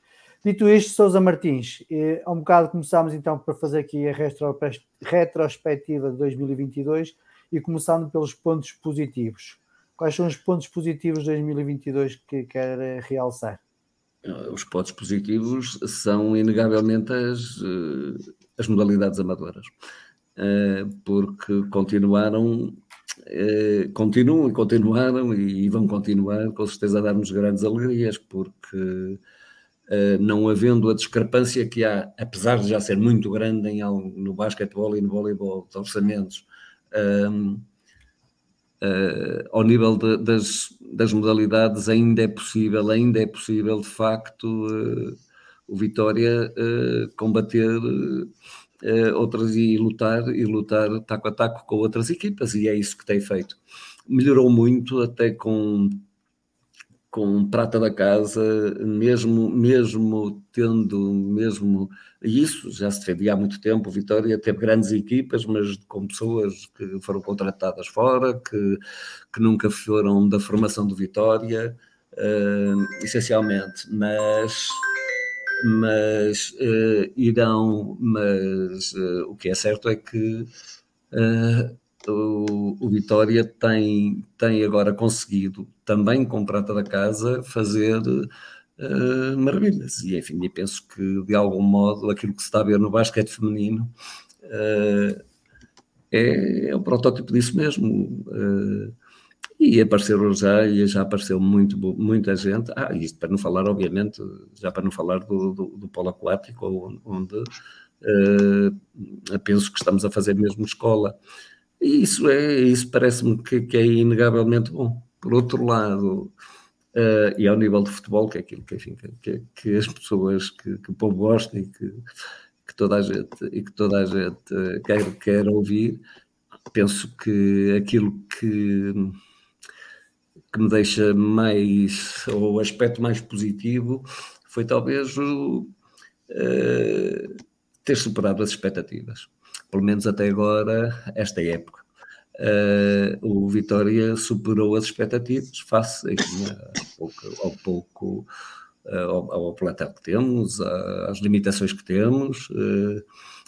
Dito isto, Sousa Martins, eh, há um bocado começámos então para fazer aqui a retrospectiva de 2022 e começando pelos pontos positivos. Quais são os pontos positivos de 2022 que quer eh, realçar? Os pontos positivos são inegavelmente as, eh, as modalidades amadoras, eh, porque continuaram, eh, continuam e continuaram e vão continuar com certeza a dar-nos grandes alegrias, porque eh, não havendo a discrepância que há, apesar de já ser muito grande em, no basquetebol e no voleibol, de orçamentos, um, Uh, ao nível de, das, das modalidades ainda é possível, ainda é possível de facto uh, o Vitória uh, combater outras e lutar e lutar taco a taco com outras equipas e é isso que tem feito. Melhorou muito até com com prata da casa, mesmo mesmo tendo mesmo isso já se defendia há muito tempo. Vitória teve grandes equipas, mas com pessoas que foram contratadas fora, que, que nunca foram da formação do Vitória, uh, essencialmente. Mas mas uh, irão, mas uh, o que é certo é que uh, o, Vitória tem, tem agora conseguido, também com prata da casa, fazer maravilhas. E enfim, eu penso que de algum modo aquilo que se está a ver no basquete feminino é, é o protótipo disso mesmo. E apareceram já, e já apareceu muito, muita gente. Ah, isto para não falar, obviamente, já para não falar do, do, do polo aquático, onde uh, penso que estamos a fazer mesmo escola. E isso, é, isso parece-me que, que, é inegavelmente bom. Por outro lado, uh, e ao nível de futebol, que é aquilo que, enfim, que, que as pessoas, que, que o povo gosta e que, que toda a gente, e que toda a gente quer, quer ouvir, penso que aquilo que que me deixa mais, ou o aspecto mais positivo, foi talvez o, uh, ter superado as expectativas. Pelo menos até agora, esta época. Uh, o Vitória superou as expectativas face enfim, ao pouco, ao, pouco uh, ao, ao plantel que temos, às limitações que temos. Uh,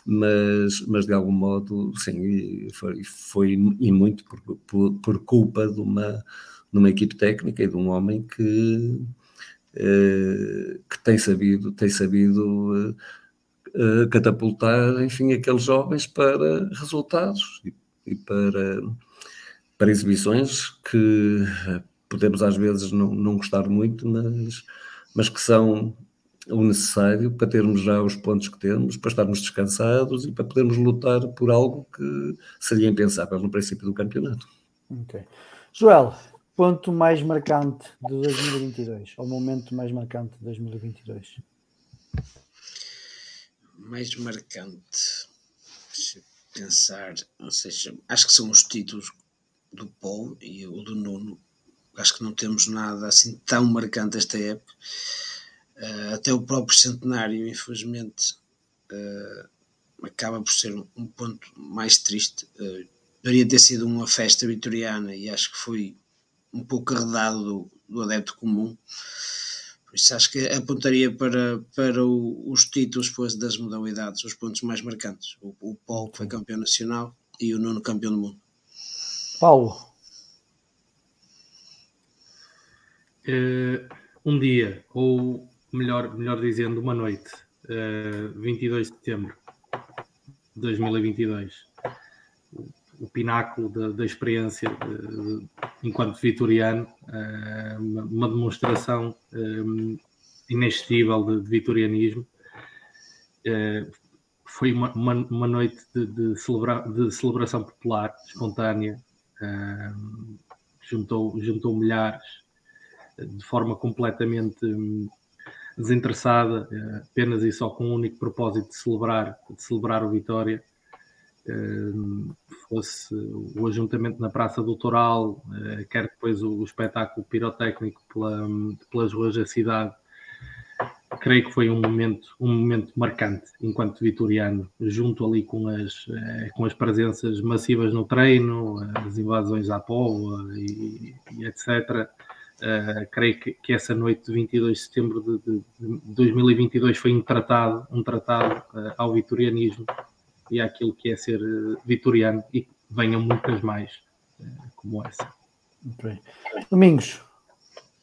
mas, mas de algum modo, sim, foi, foi e muito por, por, por culpa de uma, de uma equipe técnica e de um homem que, eh, que tem sabido, tem sabido eh, catapultar, enfim, aqueles jovens para resultados e, e para, para exibições que podemos às vezes não, não gostar muito, mas, mas que são o necessário para termos já os pontos que temos, para estarmos descansados e para podermos lutar por algo que seria impensável no princípio do campeonato. Ok. Joel, ponto mais marcante de 2022, ou momento mais marcante de 2022? Mais marcante, deixa pensar, não sei, acho que são os títulos do Paul e o do Nuno. Acho que não temos nada assim tão marcante esta época. Uh, até o próprio centenário, infelizmente, uh, acaba por ser um, ponto mais triste. Uh, deveria ter sido uma festa vitoriana e acho que foi um pouco arredado do, do adepto comum. Por isso acho que apontaria para, para o, os títulos depois das modalidades, os pontos mais marcantes. O, o Paulo, que foi campeão nacional, e o Nuno, campeão do mundo. Paulo. um dia, ou melhor, melhor dizendo, uma noite, uh, 22 de setembro de 2022, o, pináculo da, da experiência de, de, enquanto vitoriano, uh, uma, demonstração um, inexcessível de, de vitorianismo. Uh, foi uma, uma, uma noite de, celebra, de celebração popular, espontânea, uh, juntou, juntou milhares de forma completamente um, desinteressada, eh, apenas e só com o único propósito de celebrar, de celebrar o Vitória, eh, fosse o ajuntamento na Praça Doutoral, eh, quer depois o espetáculo pirotécnico pela, pelas ruas da cidade, creio que foi um momento, um momento marcante enquanto vitoriano, junto ali com as, com as presenças massivas no treino, as invasões à Póvoa e, e etc. Uh, creio que, que, essa noite de 22 de setembro de, de 2022 foi um tratado, um tratado uh, ao vitorianismo e àquilo que é ser uh, vitoriano e que venham muitas mais como essa. Domingos,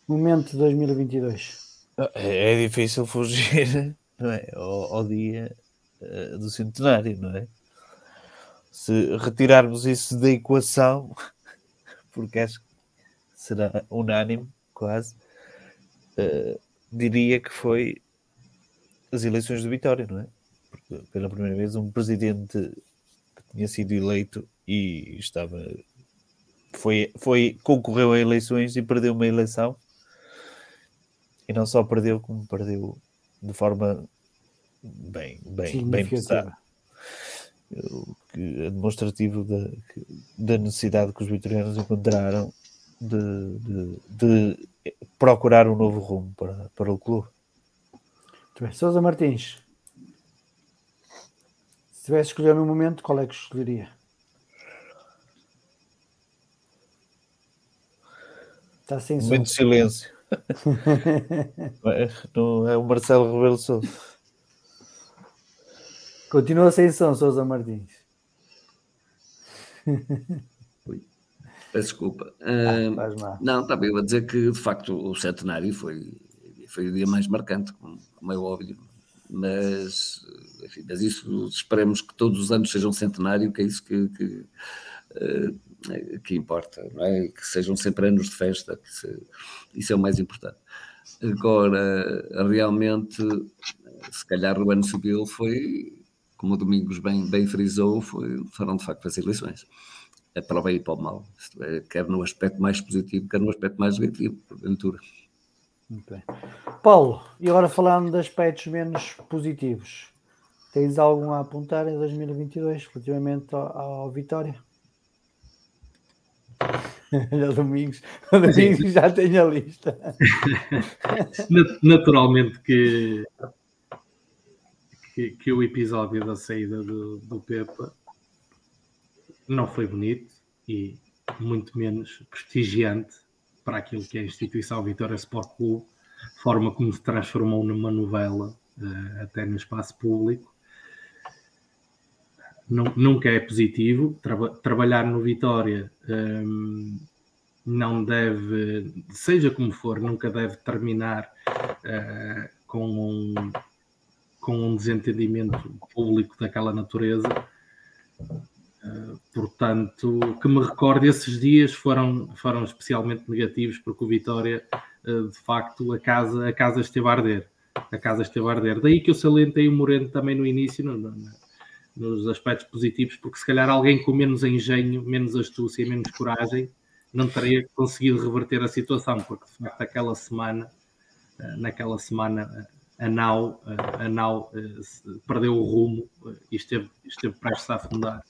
momento de 2022. É, é difícil fugir [laughs] é? ao, ao, dia do centenário, não é? Se retirarmos isso da equação, [laughs] porque acho que será unânime, quase, uh, diria que foi as eleições de Vitória, não é? Pela primeira vez um presidente que tinha sido eleito e estava foi, foi concorreu a eleições e perdeu uma eleição e não só perdeu como perdeu de forma bem bem bem pesada é demonstrativo da, da necessidade que os vitorianos encontraram de, de, de, procurar um novo rumo para, para o clube. Muito bem. Sousa Martins, tivesse escolher no momento, qual é que escolheria? Está sem Momento de silêncio. [laughs] é, não é o Marcelo Rebelo Sousa. Continua sem som, Sousa Martins. Peço desculpa. Uh, não, estava eu a dizer que de facto o centenário foi, foi o dia mais marcante, como, como é óbvio. Mas, enfim, mas isso esperemos que todos os anos sejam um centenário, que é isso que, que, uh, que importa, é? Que sejam sempre anos de festa, se, isso é o mais importante. Agora, realmente, se calhar o ano civil foi, como o Domingos bem, bem frisou, foi, foram de facto as eleições é para o bem e para o mal, é, quer no aspecto mais positivo, quer no aspecto mais negativo, porventura. Okay. Paulo, e agora falando de aspectos menos positivos, tens algum a apontar em 2022 relativamente ao, ao Vitória? [laughs] Olha, Domingos, [laughs] o Domingos já tem a lista. [laughs] Naturalmente que, que, que, o episódio da saída do, do Pepa não foi bonito e muito menos prestigiante para aquilo que é a instituição Vitória Sport Clube, forma como se transformou numa novela uh, até no espaço público. nunca é positivo. Tra trabalhar no Vitória um, não deve, seja como for, nunca deve terminar uh, com, um, com um desentendimento público daquela natureza. Portanto, que me recorde, esses dias foram, foram especialmente negativos, porque o Vitória, uh, de facto, a casa, a casa esteve a arder. A casa esteve a arder. Daí que eu salientei o Moreno também no início, no, no, nos aspectos positivos, porque se calhar alguém com menos engenho, menos astúcia, menos coragem, não teria conseguido reverter a situação, porque de facto aquela semana, eh, naquela semana, a nau, eh, a nau eh, perdeu o rumo e esteve, esteve prestes a afundar.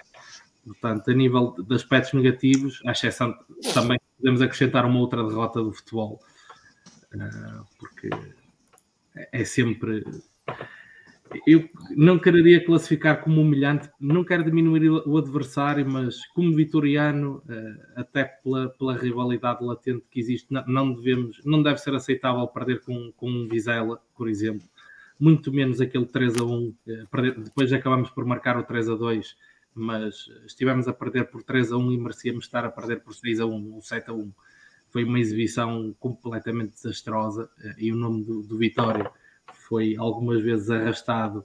Portanto, a nível de aspectos negativos, à exceção também podemos acrescentar uma outra derrota do futebol, porque é sempre eu não quereria classificar como humilhante, não quero diminuir o adversário, mas como vitoriano, eh, até pela, pela rivalidade latente que existe, não devemos, não deve ser aceitável perder com, com um Vizela, por exemplo, muito menos aquele 3 a 1, eh, depois acabamos por marcar o 3 a 2, mas estivemos a perder por 3 a 1 e merecíamos estar a perder por 6 a 1 ou 7 a 1. Foi uma exibição completamente desastrosa eh, e o nome do, do Vitória foi algumas vezes arrastado,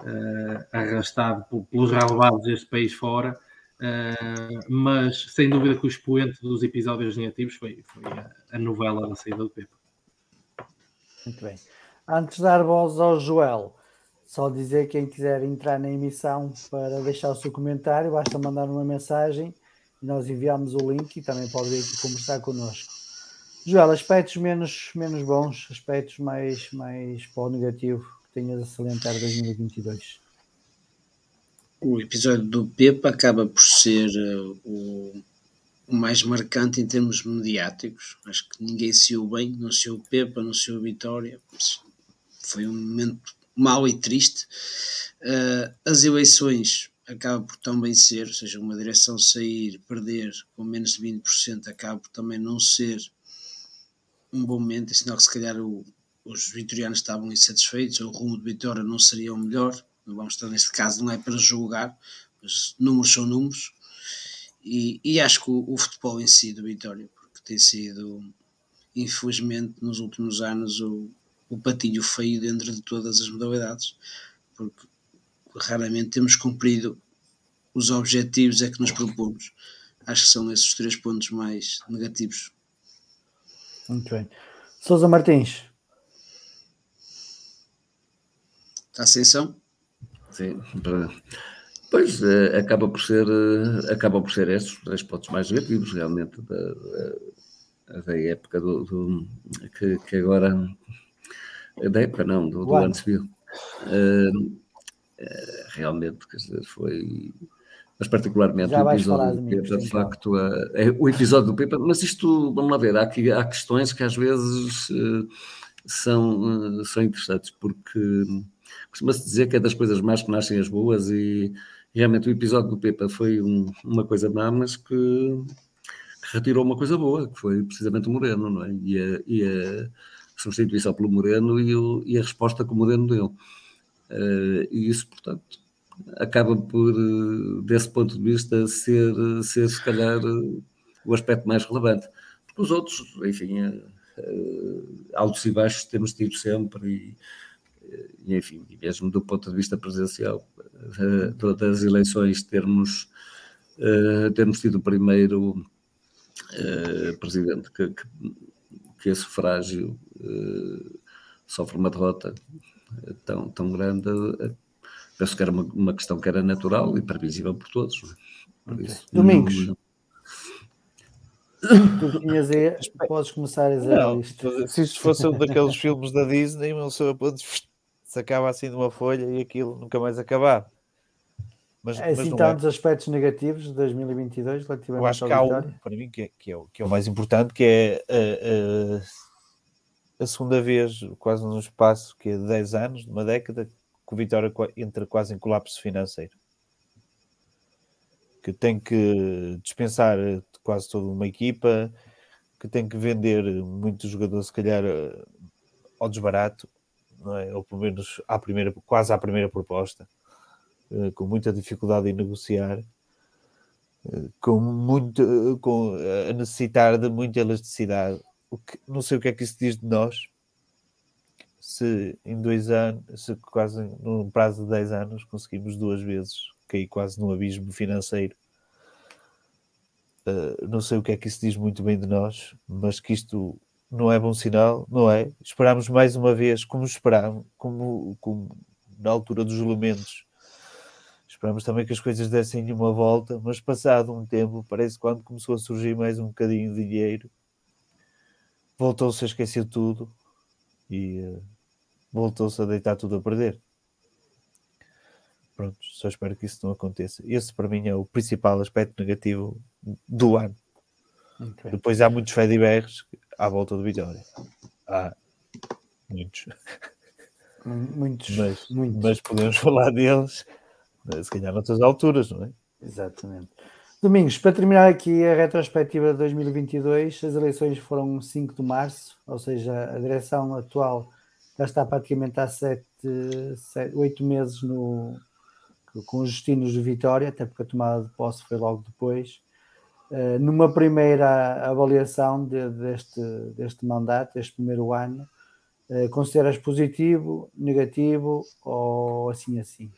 uh, arrastado pelos relevados deste país fora, uh, mas sem dúvida que o expoente dos episódios negativos foi, foi a, a, novela da saída do Pepe. Muito bem. Antes de dar voz ao Joel, só dizer quem quiser entrar na emissão para deixar o seu comentário, basta mandar uma mensagem e nós enviamos o link e também pode vir aqui conversar connosco. Joel, aspectos menos, menos bons, aspectos mais, mais para o negativo que tenhas a salientar 2022. O episódio do Pepa acaba por ser uh, o, o, mais marcante em termos mediáticos. Acho que ninguém se bem, não se o Pepa, não se o Vitória. Foi um momento mau e triste. Uh, as eleições acaba por também ser, ou seja, uma direção sair, perder com menos de 20%, acaba por também não ser um bom momento, é sinal que se calhar o, os vitorianos estavam insatisfeitos, o rumo de Vitória não seria o melhor. Não vamos estar neste caso, não é para julgar, mas números são números. E, e acho que o, o, futebol em si do Vitória, porque tem sido, infelizmente, nos últimos anos, o, o patinho feio dentro de todas as modalidades, porque raramente temos cumprido os objetivos é que nos propomos. Acho que são esses os três pontos mais negativos muito bem. Sousa Martins. Está ascensão? Sim. Pois eh, acaba por ser eh, acaba por ser estes os três pontos mais negativos realmente da, da, da época do, do que, que, agora da época não, do, do ano civil. Uh, realmente quer dizer, foi mas particularmente o episódio do Pepa, de facto, é, o episódio do Pepa, mas isto, vamos lá ver, há, aqui, há questões que às vezes uh, são, uh, são interessantes, porque costuma-se dizer que é das coisas más que nascem as boas e realmente o episódio do Pepa foi um, uma coisa má, mas que, que, retirou uma coisa boa, que foi precisamente o Moreno, não é? E a, e a substituição pelo Moreno e, o, e, a resposta que o Moreno deu. Uh, e isso, portanto, acaba por, eh, desse ponto de vista, ser, ser se calhar o aspecto mais relevante. Porque os outros, enfim, uh, altos e baixos temos tido sempre e, e, enfim, mesmo do ponto de vista presencial, uh, eleições termos, uh, termos tido o primeiro presidente que, que, que é sufrágio sofre uma derrota tão, tão grande, penso que era uma, uma questão que era natural e previsível por todos. É? Por isso, Domingos. Não, Tu tinhas aí, podes começar a dizer não, isto. Se isto fosse um daqueles filmes da Disney, o seu aponto se acaba assim de uma folha e aquilo nunca mais acabar. Mas, é assim, é. dos aspectos negativos de 2022 relativamente Eu acho que há um, para mim, que é, que, é, que é o mais importante, que é a, a, a segunda vez, quase num espaço que é de 10 anos, de uma década, que o Vitória entra quase em colapso financeiro. Que tem que dispensar eh, quase toda uma equipa, que tem que vender muitos jogadores, se calhar, eh, ao desbarato, não é? ou pelo menos à primeira, quase à primeira proposta. Uh, com muita dificuldade em negociar, uh, com, muito, com a necessitar de muita elasticidade. O que, não sei o que é que isso diz de nós, se em dois anos, se quase num prazo de 10 anos conseguimos duas vezes cair quase no abismo financeiro. Uh, não sei o que é que isso diz muito bem de nós, mas que isto não é bom sinal, não é? Esperámos mais uma vez, como esperámos, como, como na altura dos elementos, esperámos também que as coisas dessem uma volta, mas passado um tempo, parece que quando começou a surgir mais um bocadinho de dinheiro, voltou-se a esquecer tudo e uh, voltou-se a deitar tudo a perder. Pronto, só espero que isso não aconteça. Esse para mim é o principal aspecto negativo do ano. Okay. Depois há muitos Fedibergs à volta do Vitória. Há muitos. Muitos, mas, muitos. mas podemos [laughs] falar deles se calhar noutras alturas, não é? Exatamente. Domingos, para terminar aqui a retrospectiva de 2022, as eleições foram 5 de março, ou seja, a direção atual já está praticamente há sete, sete, oito meses no, com os destinos de Vitória, até porque a tomada de posse foi logo depois. Uh, numa primeira avaliação de, deste, deste mandato, deste primeiro ano, uh, consideras positivo, negativo ou assim assim?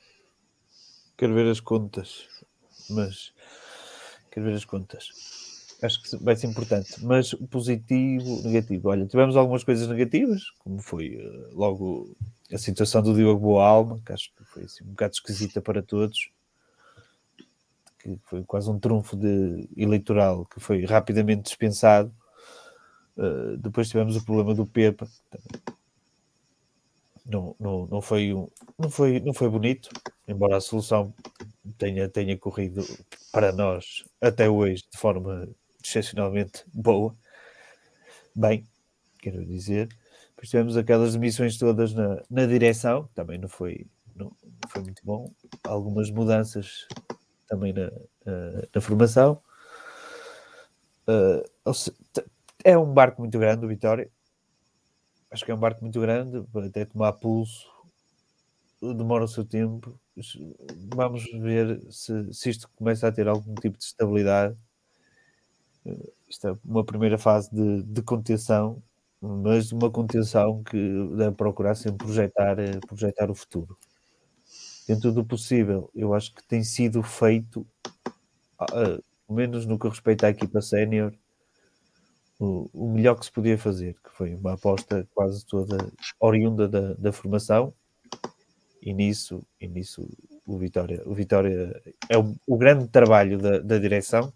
Quero ver as contas, mas quero ver as contas acho que vai ser importante. Mas positivo, negativo. Olha, tivemos algumas coisas negativas, como foi uh, logo a situação do Diogo Boa Alma, que acho que foi assim, um bocado esquisita para todos, que foi quase um trunfo de eleitoral que foi rapidamente dispensado. Uh, depois tivemos o problema do Pepa. Não, não, não, foi, não, foi, não foi bonito, embora a solução tenha, tenha corrido para nós até hoje de forma excepcionalmente boa. Bem, quero dizer, depois tivemos aquelas emissões todas na, na direção, também não foi, não, não foi muito bom. Algumas mudanças também na, na, na formação. Uh, é um barco muito grande, o Vitória. Acho que é um barco muito grande, até tomar pulso, demora o seu tempo. Vamos ver se, se isto começa a ter algum tipo de estabilidade isto é uma primeira fase de, de contenção, mas uma contenção que deve procurar sempre projetar, eh, projetar o futuro. Dentro do possível, eu acho que tem sido feito, uh, menos no que respeita à equipa sénior, o, melhor que se podia fazer, que foi uma aposta quase toda oriunda da, da formação, e nisso, e nisso o Vitória, o Vitória é o, o grande trabalho da, da direção,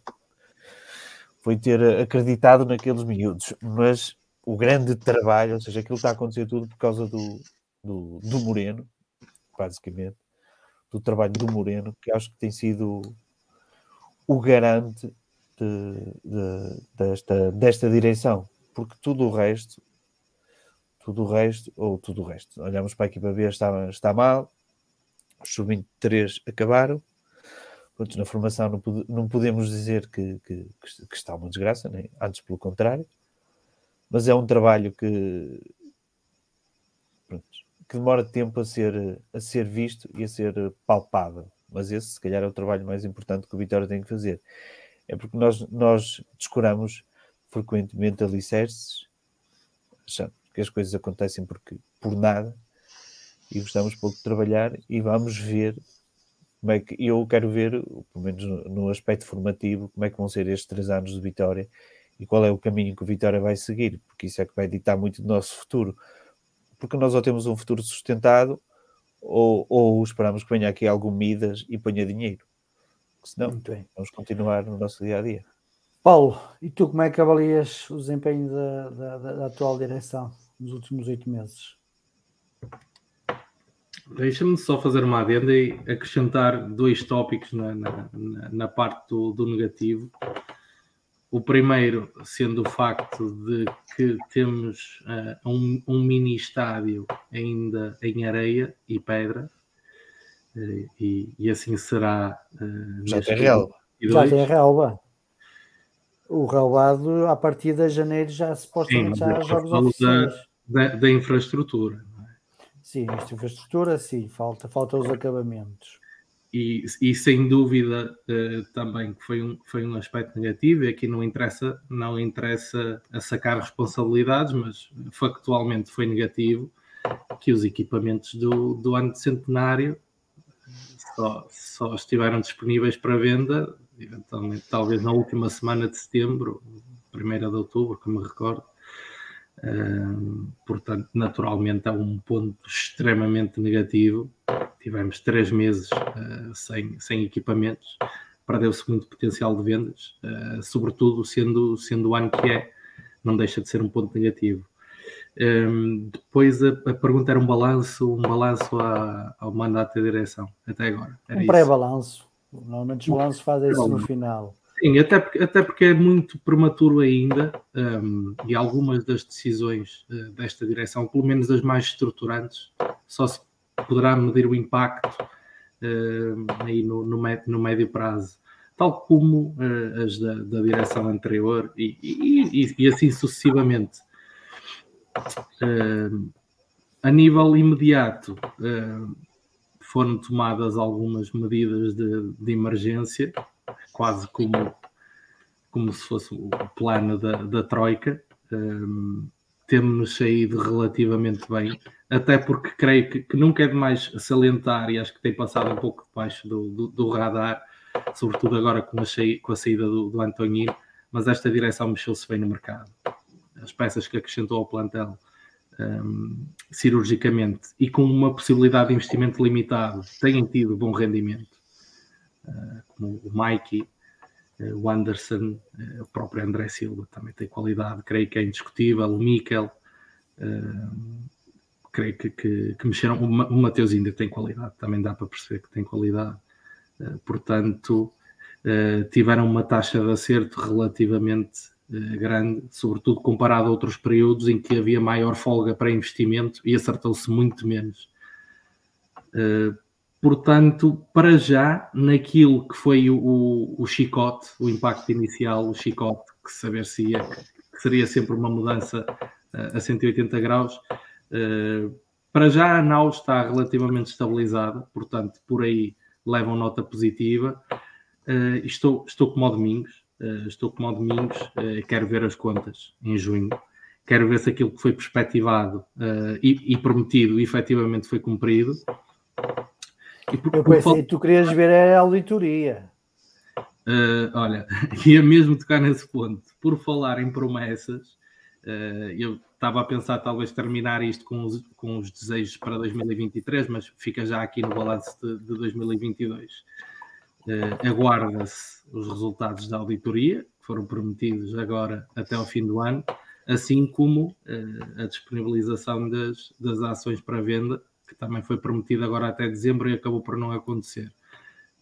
foi ter acreditado naqueles miúdos, mas o grande trabalho, ou seja, aquilo está a acontecer tudo por causa do, do, do Moreno, basicamente, do trabalho do Moreno, que acho que tem sido o garante de, de, desta, desta direção, porque tudo o resto, tudo o resto, ou tudo o resto, olhamos para a equipa B, está, está mal, os sub-23 acabaram, Pronto, na formação não, não podemos dizer que, que, que, está uma desgraça, nem, antes pelo contrário, mas é um trabalho que, pronto, que demora tempo a ser, a ser visto e a ser palpável. Mas esse, se calhar, é o trabalho mais importante que o Vitória tem que fazer. É porque nós, nós descuramos frequentemente alicerces, achando que as coisas acontecem porque, por nada, e gostamos pouco de trabalhar e vamos ver como é que eu quero ver, pelo menos no aspecto formativo, como é que vão ser estes três anos de Vitória e qual é o caminho que o Vitória vai seguir, porque isso é que vai ditar muito do nosso futuro. Porque nós ou temos um futuro sustentado ou, ou esperamos que venha aqui algum Midas e ponha dinheiro. Porque senão, vamos continuar no nosso dia a dia. Paulo, e tu como é que avalias o desempenho da, da, da atual direção nos últimos oito meses? Deixa-me só fazer uma adenda e acrescentar dois tópicos na, na, na parte do, do, negativo. O primeiro sendo o facto de que temos uh, um, um, mini estádio ainda em areia e pedra, e, e, assim será. Uh, já tem relva. Já tem relva. O relvado, a partir de janeiro, já supostamente já jogos oficiais. Da, da infraestrutura. Sim, esta infraestrutura, sim, falta, falta os acabamentos. e, e, sem dúvida uh, também que foi um, foi um aspecto negativo e aqui não interessa, não interessa a sacar responsabilidades, mas factualmente foi negativo que os equipamentos do, do ano de centenário só, só estiveram disponíveis para venda, eventualmente talvez na última semana de setembro, primeira de outubro, que me recordo. Portanto, naturalmente é um ponto extremamente negativo tivemos três meses uh, sem, sem equipamentos, perdeu-se muito potencial de vendas, uh, sobretudo sendo, sendo o ano que é, não deixa de ser um ponto negativo. Um, depois a, a, pergunta era um balanço, um balanço ao mandato da direção, até agora. um pré-balanço. Normalmente os balanços fazem isso no final. Sim, até porque, até porque é muito prematuro ainda um, e algumas das decisões uh, desta direção, pelo menos as mais estruturantes, só se poderá medir o impacto uh, aí no, no, no, médio prazo, tal como uh, as da, da, direção anterior e, e, e assim sucessivamente. Uh, a nível imediato, foram tomadas algumas medidas de, de emergência, quase como, como se fosse o plano da, da Troika. Um, temos saído relativamente bem até porque creio que, que, nunca é demais salientar, e acho que tem passado um pouco debaixo do, do, do radar, sobretudo agora com a, com a saída do, do Antonino, mas esta direção mexeu-se bem no mercado. As peças que acrescentou ao plantel um, cirurgicamente e com uma possibilidade de investimento limitado têm tido bom rendimento, uh, como o Mikey, uh, o Anderson, uh, o próprio André Silva também tem qualidade, creio que é indiscutível, o Mikel. Uh, creio que, que, que mexeram. O, Mateus ainda tem qualidade, também dá para perceber que tem qualidade. Uh, portanto, tiveram uma taxa de acerto relativamente grande, sobretudo comparado a outros períodos em que havia maior folga para investimento e acertou-se muito menos. Portanto, para já, naquilo que foi o, o, chicote, o impacto inicial, o chicote, que saber se ia, que seria sempre uma mudança a 180 graus, para já a nau está relativamente estabilizada, portanto, por aí levam nota positiva. Estou, estou como ao Domingos, estou como ao Domingos, quero ver as contas em junho, quero ver se aquilo que foi perspectivado e, e, prometido efetivamente foi cumprido. E por, Eu pensei que tu querias ver a auditoria. olha, [laughs] ia mesmo tocar nesse ponto. Por falar em promessas, eu estava a pensar talvez terminar isto com os, com os desejos para 2023, mas fica já aqui no balanço de, de 2022. Uh, Aguarda-se os resultados da auditoria, que foram prometidos agora até ao fim do ano, assim como uh, a disponibilização das, das ações para venda, que também foi prometida agora até dezembro e acabou por não acontecer.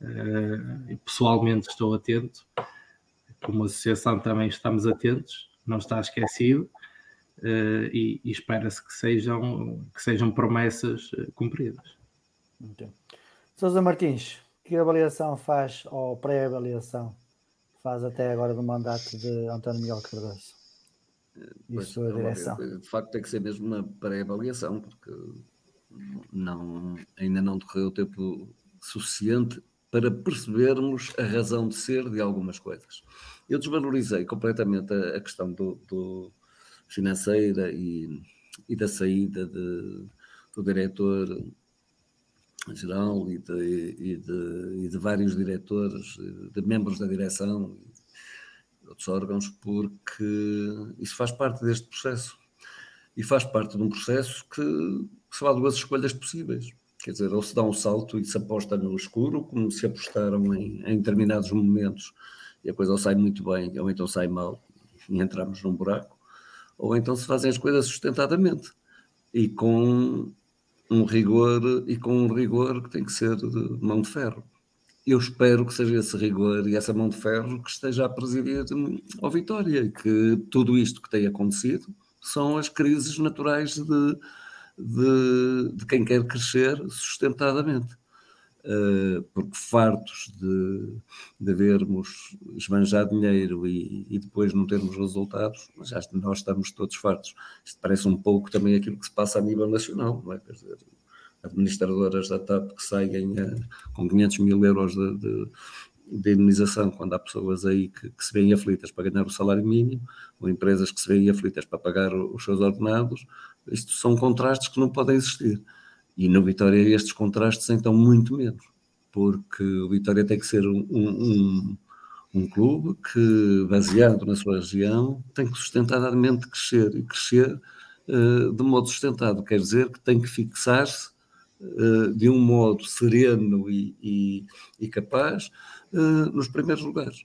Uh, pessoalmente estou atento, como associação também estamos atentos, não está esquecido uh, e, e espera-se que sejam, que sejam promessas uh, cumpridas. Okay. Sousa Martins, que avaliação faz, ou pré-avaliação, faz até agora do mandato de António Miguel Cardoso? E pois, sua direção? De facto, tem que ser mesmo uma pré-avaliação, porque não, ainda não decorreu tempo suficiente para percebermos a razão de ser de algumas coisas. Eu desvalorizei completamente a, a questão do, do, financeira e, e da saída de, do diretor geral e de, e, de, e de vários diretores, de membros da direção e outros órgãos, porque isso faz parte deste processo. E faz parte de um processo que, que só duas escolhas possíveis. Quer dizer, ou se dá um salto e se aposta no escuro, como se apostaram em, em determinados momentos, e a coisa ou sai muito bem, ou então sai mal, e entramos num buraco, ou então se fazem as coisas sustentadamente e com um rigor e com um rigor que tem que ser de mão de ferro. Eu espero que seja esse rigor e essa mão de ferro que esteja a presidir ao Vitória e que tudo isto que tem acontecido são as crises naturais de, de, de quem quer crescer sustentadamente. Uh, porque fartos de, de vermos esbanjar dinheiro e, e, depois não termos resultados, já nós estamos todos fartos. Isto parece um pouco também aquilo que se passa a nível nacional, não é? Quer dizer, administradoras da TAP que saem uh, com 500 mil euros de, de, de, indemnização quando há pessoas aí que, que, se veem aflitas para ganhar o salário mínimo, ou empresas que se veem aflitas para pagar os seus ordenados, isto são contrastes que não podem existir. E no Vitória estes contrastes então muito menos, porque o Vitória tem que ser um, um, um clube que, baseado na sua região, tem que sustentadamente crescer e crescer uh, de modo sustentado. Quer dizer que tem que fixar-se uh, de um modo sereno e, e, e capaz uh, nos primeiros lugares.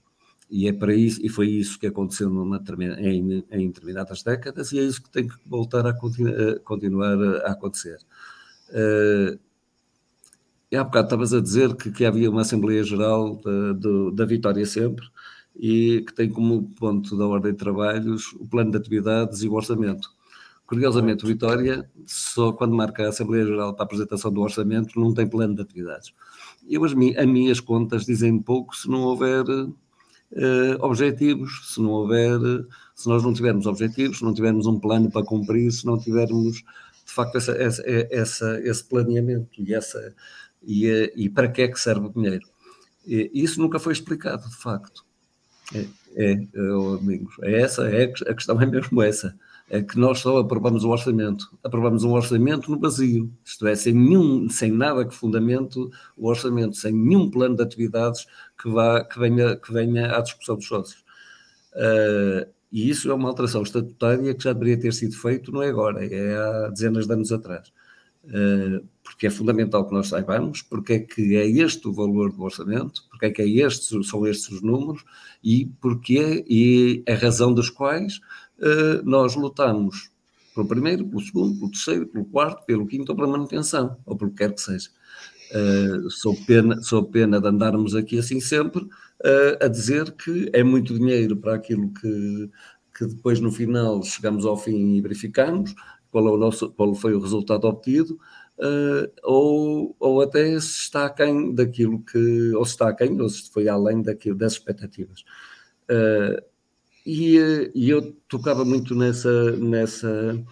E é para isso, e foi isso que aconteceu numa, em, em determinadas décadas, e é isso que tem que voltar a, continu, a continuar a acontecer. Uh, e há bocado estavas a dizer que, que, havia uma Assembleia Geral da, do, da Vitória sempre e que tem como ponto da ordem de trabalhos o plano de atividades e o orçamento. Curiosamente, Vitória, só quando marca a Assembleia Geral para a apresentação do orçamento, não tem plano de atividades. Eu, as, mi, as minhas contas dizem pouco se não houver uh, objetivos, se não houver, se nós não tivermos objetivos, se não tivermos um plano para cumprir, se não tivermos de facto essa, essa, essa, esse planeamento e, essa, e, e para que é que serve o dinheiro. E, isso nunca foi explicado, de facto. É, é, é amigos, é essa, é, a questão é mesmo essa. É que nós só aprovamos o orçamento. Aprovamos um orçamento no vazio, isto é, sem, nenhum, sem nada que fundamento o orçamento, sem nenhum plano de atividades que, vá, que, venha, que venha à discussão dos sócios. Uh, e isso é uma alteração estatutária que já deveria ter sido feito, não é agora, é há dezenas de anos atrás. Eh, porque é fundamental que nós saibamos porque é que é este o valor do orçamento, porque é que é estes, são estes os números e porque e a razão dos quais eh, nós lutamos pelo primeiro, pelo segundo, pelo terceiro, pelo quarto, pelo quinto ou pela manutenção, ou pelo que quer que seja. Uh, sou, pena, sou pena de andarmos aqui assim sempre a dizer que é muito dinheiro para aquilo que, que depois no final chegamos ao fim e verificamos qual, é o nosso, qual foi o resultado obtido, uh, ou, ou até se está aquém daquilo que, ou se está aquém, ou se foi além daquilo, das expectativas. e, e eu tocava muito nessa, nessa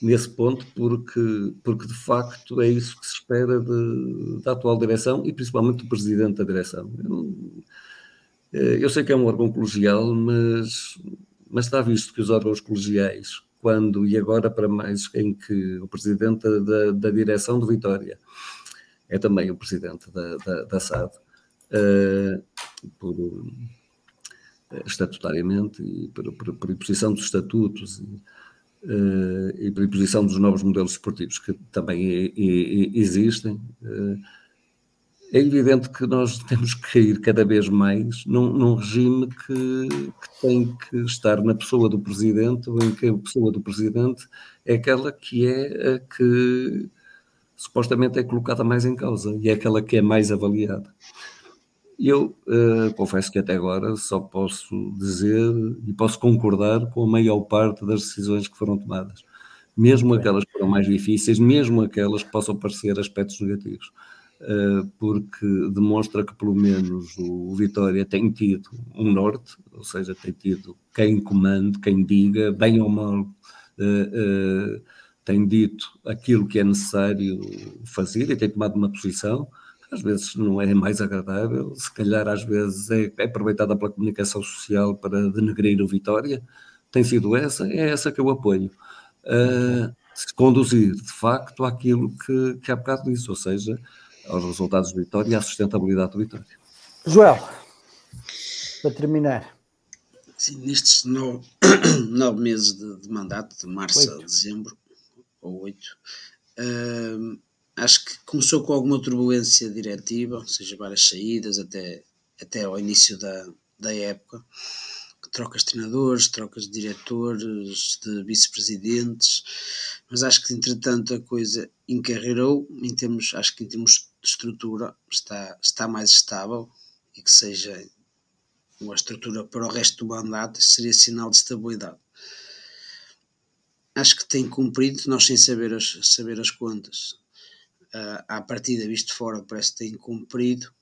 nesse ponto, porque, porque de facto é isso que se espera de, da atual direção e principalmente do presidente da direção. Eu, eu sei que é um órgão colegial, mas, mas está visto que os órgãos colegiais, quando e agora para mais em que o presidente da, da direção de Vitória é também o presidente da, da, da SAD, uh, por, estatutariamente e por, por, por imposição dos estatutos e, uh, e pela imposição dos novos modelos esportivos que também existem, uh, é evidente que nós [laughs] temos que cair cada vez mais num, num regime que, que, tem que estar na pessoa do presidente, ou em que a pessoa do presidente é aquela que é a que supostamente é colocada mais em causa e é aquela que é mais avaliada. Eu uh, confesso que até agora só posso dizer e posso concordar com a maior parte das decisões que foram tomadas, mesmo aquelas que foram mais difíceis, mesmo aquelas que possam parecer aspectos negativos, porque demonstra que pelo menos o Vitória tem tido um norte, ou seja, tem tido quem comande, quem diga, bem ou mal, uh, tem dito aquilo que é necessário fazer e tem tomado uma posição às vezes não é mais agradável, se calhar às vezes é, é aproveitada pela comunicação social para denegrir o Vitória, tem sido essa, é essa que eu apoio. Uh, conduzir de facto àquilo que, que há bocado disse, ou seja, aos resultados do Vitória e à sustentabilidade do Vitória. Joel, para terminar. Sim, nestes nove, [coughs] nove meses de, de, mandato, de março oito. a dezembro, ou oito, uh, acho que começou com alguma turbulência diretiva, ou seja, várias saídas até, até ao início da, da época, trocas de treinadores, trocas de diretores, de vice-presidentes, mas acho que entretanto a coisa encarreirou, em termos, acho que em termos estrutura está, está mais estável e que seja uma estrutura para o resto do mandato seria sinal de estabilidade. Acho que tem cumprido, nós sem saber as, saber as contas, uh, à partida, visto fora, parece que têm cumprido.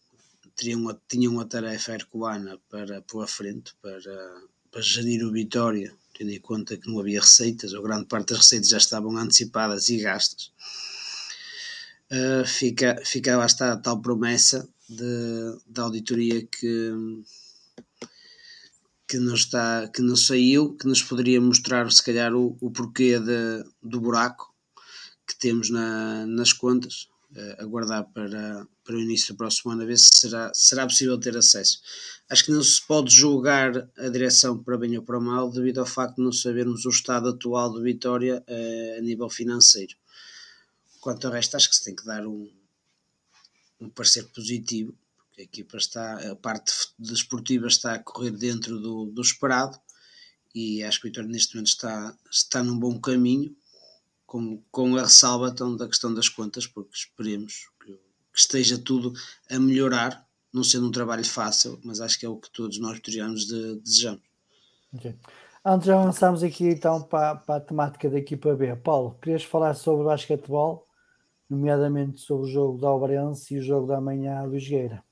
Tinham uma, tinham uma tarefa herculana para pela frente, para, para gerir o Vitória, tendo em conta que não havia receitas, ou grande parte das receitas já estavam antecipadas e gastas. Uh, fica, fica lá está a tal promessa de, da auditoria que, que não está que não saiu, que nos poderia mostrar se calhar o, o porquê de, do buraco que temos na, nas contas, uh, aguardar para, para o início do próximo ano, a ver se será, será possível ter acesso. Acho que não se pode julgar a direção para bem ou para mal devido ao facto de não sabermos o estado atual do Vitória uh, a nível financeiro. Quanto ao resto, acho que se tem que dar um, um parecer positivo, porque a equipa está, a parte desportiva está a correr dentro do, do esperado e acho que o Vitória neste momento está, está num bom caminho, com, com a ressalva então, da questão das contas, porque esperemos que, que esteja tudo a melhorar, não sendo um trabalho fácil, mas acho que é o que todos nós vitorianos de, desejamos. Okay. Antes de avançarmos aqui então para, para, a temática da equipa B, Paulo, querias falar sobre basquetebol nomeadamente sobre o jogo da Alvarense e o jogo da manhã do Jogueira.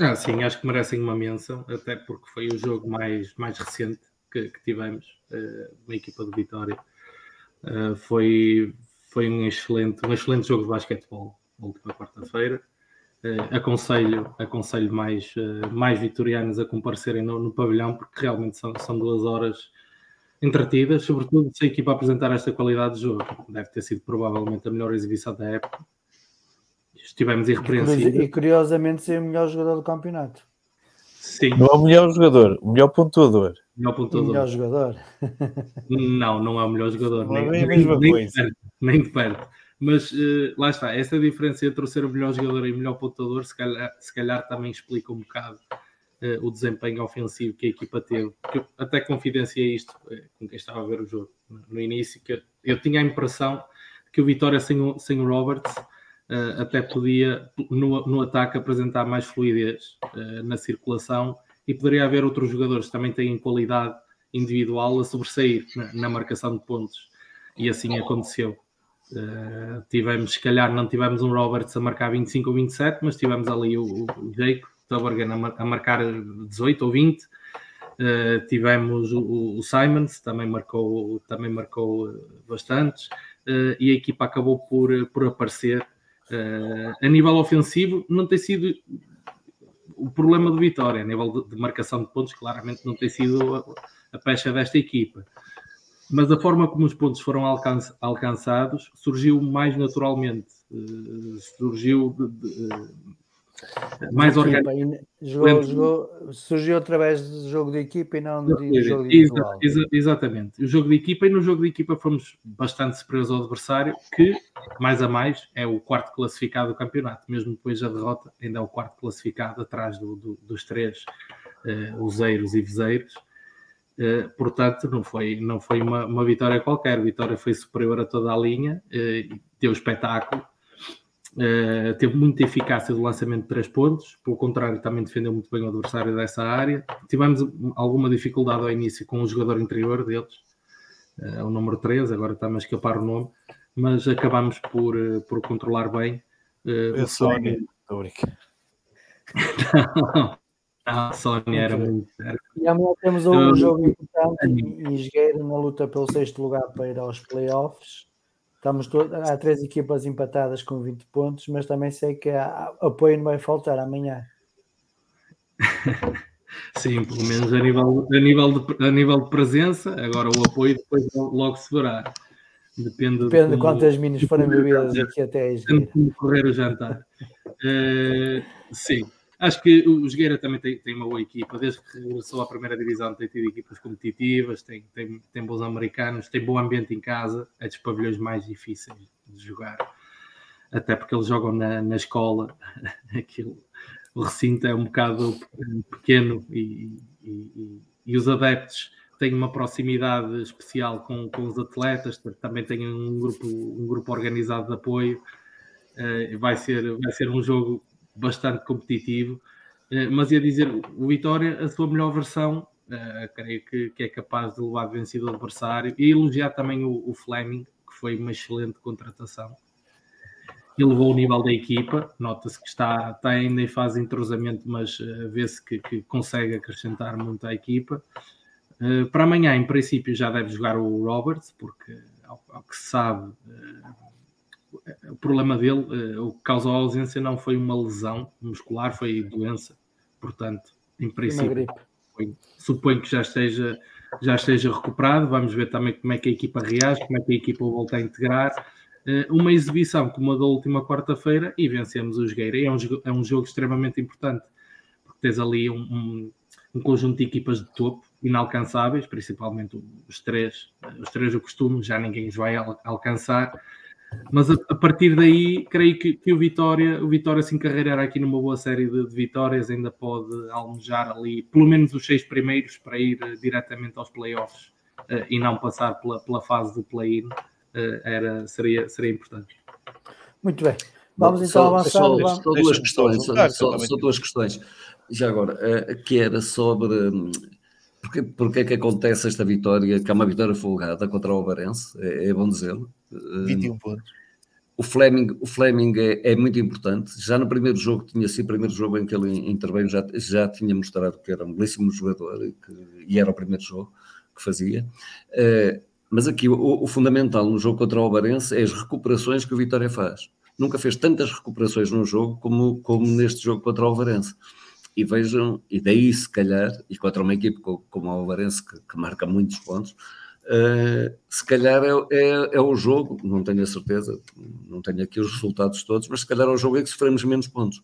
Ah, sim, acho que merecem uma menção, até porque foi o jogo mais, mais recente que, que tivemos uh, na equipa de Vitória. Uh, foi, foi um excelente, um excelente jogo de basquetebol na última quarta-feira. Uh, aconselho, aconselho mais, uh, mais vitorianos a comparecerem no, no pavilhão, porque realmente são, são duas horas entretidas, sobretudo se a equipa apresentar esta qualidade de jogo. Deve ter sido provavelmente a melhor exibição da época. Estivemos irrepreensíveis. E curiosamente ser o melhor jogador do campeonato. Sim. Não é o melhor jogador, o melhor pontuador. Melhor pontuador. O melhor jogador. não, não é o melhor jogador. Não nem, é a mesma nem, coisa. Nem de, perto, nem de perto. Mas uh, lá está, essa diferença entre ser o melhor jogador e o melhor pontuador, se calhar, se calhar também explica um bocado o desempenho ofensivo que a equipa teve. Porque até confidenciei isto uh, com quem estava a ver o jogo no início, que eu tinha a impressão que o Vitória sem o, sem o Roberts uh, até podia, no, no ataque, apresentar mais fluidez na circulação e poderia haver outros jogadores que também têm qualidade individual a sobressair na, na marcação de pontos. E assim aconteceu. Uh, tivemos, se calhar, não tivemos um Roberts a marcar 25 ou 27, mas tivemos ali o, o Jake Tobbergan a, marcar 18 ou 20. Uh, eh, tivemos o, o, Simons, também marcou, também marcou eh, bastantes, uh, e a equipa acabou por, por aparecer. Uh, a nível ofensivo, não tem sido o problema do Vitória, a nível de, de marcação de pontos, claramente não tem sido a, a, pecha desta equipa. Mas a forma como os pontos foram alcanç, alcançados surgiu mais naturalmente, surgiu de, de, mais orgânico. Jogou, jogou, surgiu através do jogo de equipa e não de jogo individual. Exa, exatamente. O jogo de equipa e no jogo de equipa fomos bastante superiores ao adversário, que, mais a mais, é o quarto classificado do campeonato. Mesmo depois da derrota, ainda é o quarto classificado atrás do, do, dos três uh, useiros e vezeiros. Uh, portanto, não foi, não foi uma, uma vitória qualquer. A vitória foi superior a toda a linha, uh, deu espetáculo Uh, teve muita eficácia do lançamento de três pontos, pelo contrário, também defendeu muito bem o adversário dessa área. Tivemos alguma dificuldade ao início com o jogador interior deles, uh, o número 13, agora está-me a escapar o nome, mas acabamos por, uh, por controlar bem. Uh, a Sónia, [laughs] não, a Sónia era muito E amanhã temos um jogo importante em Esgueira na luta pelo sexto lugar para ir aos playoffs Estamos todos, há três equipas empatadas com 20 pontos, mas também sei que há, apoio não vai faltar amanhã. [laughs] Sim, pelo menos a nível, a, nível de, a nível de presença, agora o apoio depois logo se verá. Depende, Depende de, quantas minas forem bebidas aqui até a correr o jantar. Uh, sim, Acho que o Jogueira também tem, tem, uma boa equipa, desde que regressou à primeira divisão tem tido equipas competitivas, tem, tem, tem bons americanos, tem bom ambiente em casa, é dos pavilhões mais difíceis de jogar, até porque eles jogam na, na escola, [laughs] aquilo, o recinto é um bocado pequeno e, e, e, os adeptos têm uma proximidade especial com, com os atletas, também têm um grupo, um grupo organizado de apoio, uh, vai, ser, vai ser um jogo bastante competitivo, eh, mas ia dizer, o Vitória, a sua melhor versão, uh, creio que, é capaz de levar vencido o adversário e elogiar também o, Fleming, que foi uma excelente contratação. Elevou o nível da equipa, nota-se que está, está ainda em fase de entrosamento, mas uh, vê-se que, que, consegue acrescentar muito à equipa. Para amanhã, em princípio, já deve jogar o Roberts, porque ao, ao que se sabe, o problema dele, eh, o que causou a ausência não foi uma lesão muscular, foi doença. Portanto, em princípio, suponho que já esteja, já esteja recuperado. Vamos ver também como é que a equipa reage, como é que a equipa volta a integrar. Eh, uma exibição como a da última quarta-feira e vencemos o Jogueira. É um, é um jogo extremamente importante, porque tens ali um, um, um conjunto de equipas de topo inalcançáveis, principalmente os três, os três do costume, já ninguém os vai alcançar mas a, a, partir daí, creio que, que, o Vitória, o Vitória se encarreirar aqui numa boa série de, de, vitórias, ainda pode almejar ali pelo menos os seis primeiros para ir uh, diretamente aos playoffs uh, e não passar pela, pela fase de play-in, uh, era, seria, seria importante. Muito bem. Vamos Bom, então avançar. Só, só duas questões, só, só, só, duas questões. Já agora, que era sobre porque, porque é que acontece esta vitória, que é uma vitória folgada contra o Alvarense, é, é bom dizê-lo. 21 pontos. O Fleming, o Fleming é, é, muito importante. Já no primeiro jogo, tinha sido o primeiro jogo em que ele interveio, já, já tinha mostrado que era um belíssimo jogador e, que, e era o primeiro jogo que fazia. Uh, mas aqui o, o, fundamental no jogo contra o Alvarense é as recuperações que o Vitória faz. Nunca fez tantas recuperações num jogo como, como neste jogo contra o Alvarense e vejam, e daí se calhar, e contra uma equipe como a Alvarense que, que marca muitos pontos, uh, se calhar é, é, é, o jogo, não tenho a certeza, não tenho aqui os resultados todos, mas se calhar é o jogo em que sofremos menos pontos.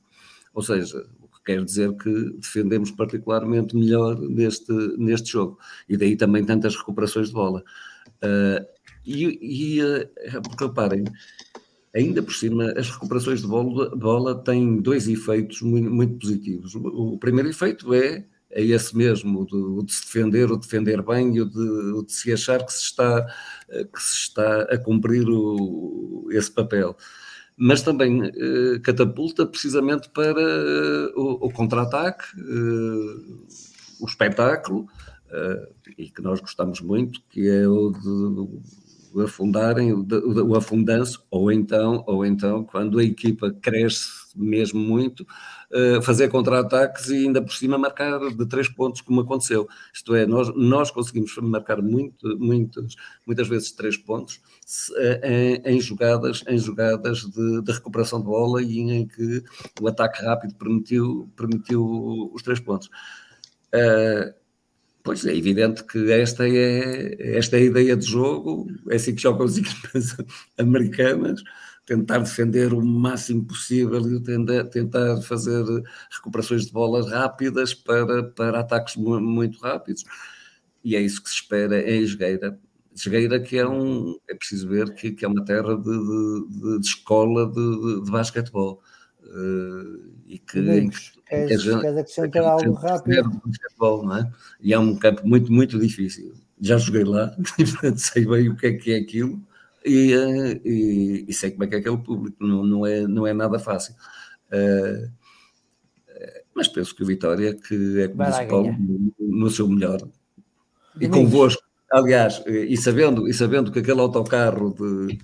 Ou seja, o que quer dizer que defendemos particularmente melhor neste, neste jogo. E daí também tantas recuperações de bola. Uh, e, e uh, porque reparem, Ainda por cima, as recuperações de bola, bola têm dois efeitos muito, muito positivos. O, o, primeiro efeito é, é esse mesmo, o de, se defender, o de defender bem e o de, o de se achar que se está, que se está a cumprir o, esse papel. Mas também eh, catapulta precisamente para eh, o, o contra-ataque, eh, o espetáculo, eh, e que nós gostamos muito, que é o de afundarem, o, o afundanço, ou então, ou então, quando a equipa cresce mesmo muito, uh, fazer contra-ataques e ainda por cima marcar de três pontos, como aconteceu. Isto é, nós, nós conseguimos marcar muito, muitos, muitas vezes três pontos uh, em, em, jogadas, em jogadas de, de, recuperação de bola e em que o ataque rápido permitiu, permitiu os três pontos. Uh, Pois é evidente que esta é, esta é a ideia de jogo, é assim que jogam as [laughs] equipas americanas, tentar defender o máximo possível e tentar, fazer recuperações de bolas rápidas para, para ataques muito rápidos. E é isso que se espera em Esgueira. Esgueira que é um, é preciso ver que, que é uma terra de, de, de escola de, de, basquetebol. Uh, e que, Amigos, queres, queres acrescentar algo rápido? Futebol, não é? E é um campo muito, muito difícil. Já joguei lá, [laughs] sei bem o que é que é aquilo e, eh, e, e, sei como é que é aquele público, não, não, é, não é nada fácil. Uh, mas penso que o Vitória, que é como disse Paulo, no, no seu melhor, e convosco, aliás, e sabendo, e sabendo que aquele autocarro de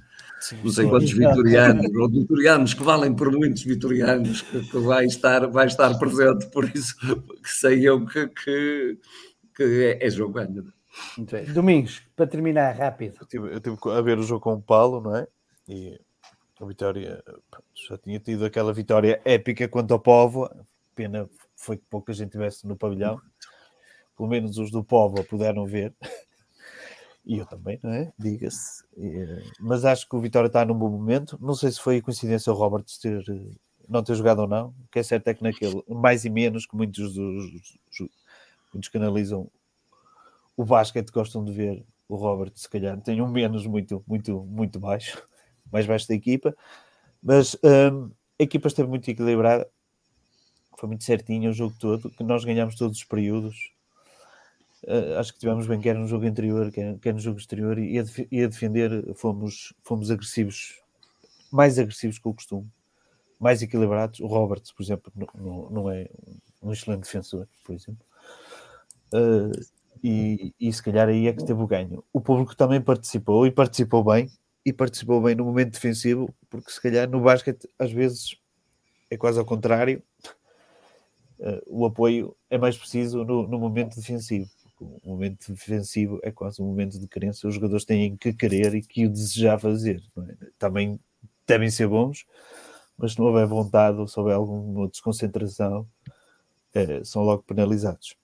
Sim, não sei quantos vitorianos, ou vitorianos que valem por muitos vitorianos, que, que, vai, estar, vai estar presente, por isso que sei eu que, que, que é, é jogo ganho. Domingos, para terminar, rápido. Eu tive, eu tive, a ver o jogo com o Paulo, não é? E a vitória, já tinha tido aquela vitória épica quanto ao povo, pena foi que pouca gente tivesse no pavilhão, pelo menos os do povo puderam ver. E eu também, não é? Diga-se. Mas acho que o Vitória está num bom momento. Não sei se foi coincidência o Roberts ter, não ter jogado ou não. O que é certo é que naquele, mais e menos, que muitos dos muitos que analisam o basquete gostam de ver o Robert, se calhar, tem um menos muito, muito, muito baixo, [laughs] mais baixo da equipa. Mas hum, a equipa esteve muito equilibrada, foi muito certinho o jogo todo, que nós ganhamos todos os períodos uh, acho que tivemos bem, quer no jogo interior, quer, quer no jogo exterior, e a, e a, defender fomos, fomos agressivos, mais agressivos que o costume, mais equilibrados. O Roberts, por exemplo, não, não é um excelente defensor, por exemplo. Uh, e, e se calhar aí é que teve o ganho. O público também participou e participou bem, e participou bem no momento defensivo, porque se calhar no basquete às vezes é quase ao contrário. Uh, o apoio é mais preciso no, no momento defensivo o momento defensivo é quase um momento de crença. Os jogadores têm que querer e que o desejar fazer. É? Também devem ser bons, mas se não houver vontade ou se houver alguma desconcentração, é, são logo penalizados.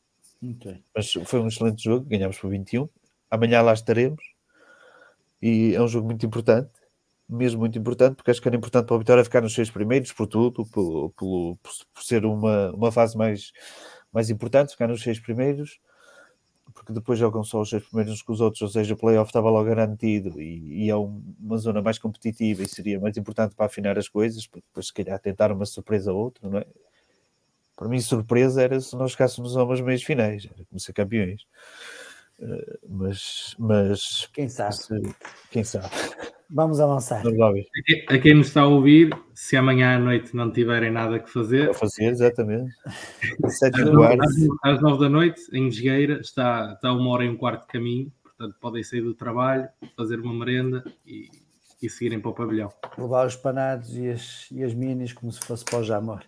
Okay. Mas foi um excelente jogo, ganhámos por 21. Amanhã lá estaremos e é um jogo muito importante, mesmo muito importante, porque acho que era importante para a Vitória ficar nos seis primeiros, por tudo, por, por, por ser uma, uma fase mais, mais importante, ficar nos seis primeiros porque depois jogam só os seis primeiros com os outros, ou seja, o playoff estava logo garantido e, e é uma zona mais competitiva e seria mais importante para afinar as coisas, para depois se calhar tentar uma surpresa ou outra, não é? Para mim, surpresa era se nós ficássemos a umas meias finais, era como ser campeões. Uh, mas, mas quem sabe? Se, quem sabe? Vamos avançar. A quem nos está a ouvir, se amanhã à noite não tiverem nada que fazer. A fazer, exatamente. [laughs] às, às, às nove da noite, em Jogueira, está, está uma hora e um quarto de caminho, portanto podem sair do trabalho, fazer uma merenda e, e seguirem para o pavilhão. Levar os panados e as, e as minis como se fosse para o Jamor.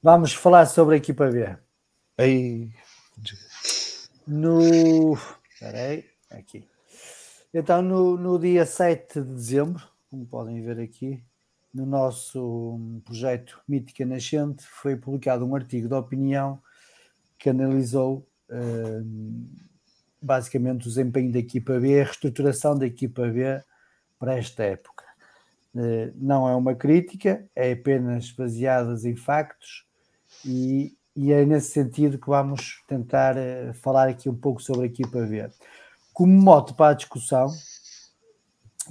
Vamos falar sobre a equipa B. Aí. No. Espera aí, aqui. Então, no, no dia 7 de dezembro, como podem ver aqui, no nosso projeto Mítica Nascente, foi publicado um artigo de opinião que analisou uh, basicamente o desempenho da equipa B, a reestruturação da equipa B para esta época. Uh, não é uma crítica, é apenas baseadas em factos e, e é nesse sentido que vamos tentar uh, falar aqui um pouco sobre a equipa B. Como mote para a discussão,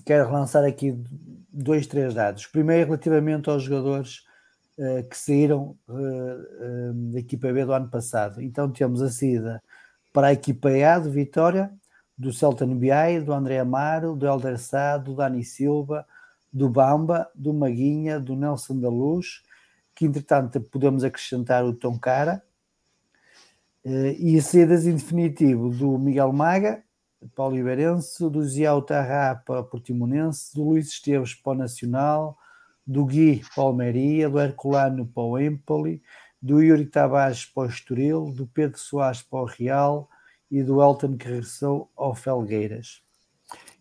quero lançar aqui dois, três dados. Primeiro, relativamente aos jogadores uh, que saíram uh, da equipa B do ano passado. Então, temos a saída para a equipa A do Vitória, do Celta BI, do André Amaro, do Helder Sá, do Dani Silva, do Bamba, do Maguinha, do Nelson da Luz, que entretanto podemos acrescentar o Tom Cara, e a saídas em definitivo do Miguel Maga, para o Oliveirense, do Ziau Tarrá para o Portimonense, do Luís Esteves para o Nacional, do Gui para o Almeria, do Herculano para o Empoli, do Yuri Tavares para o Estoril, do Pedro Soares para o Real e do Elton que regressou ao Felgueiras.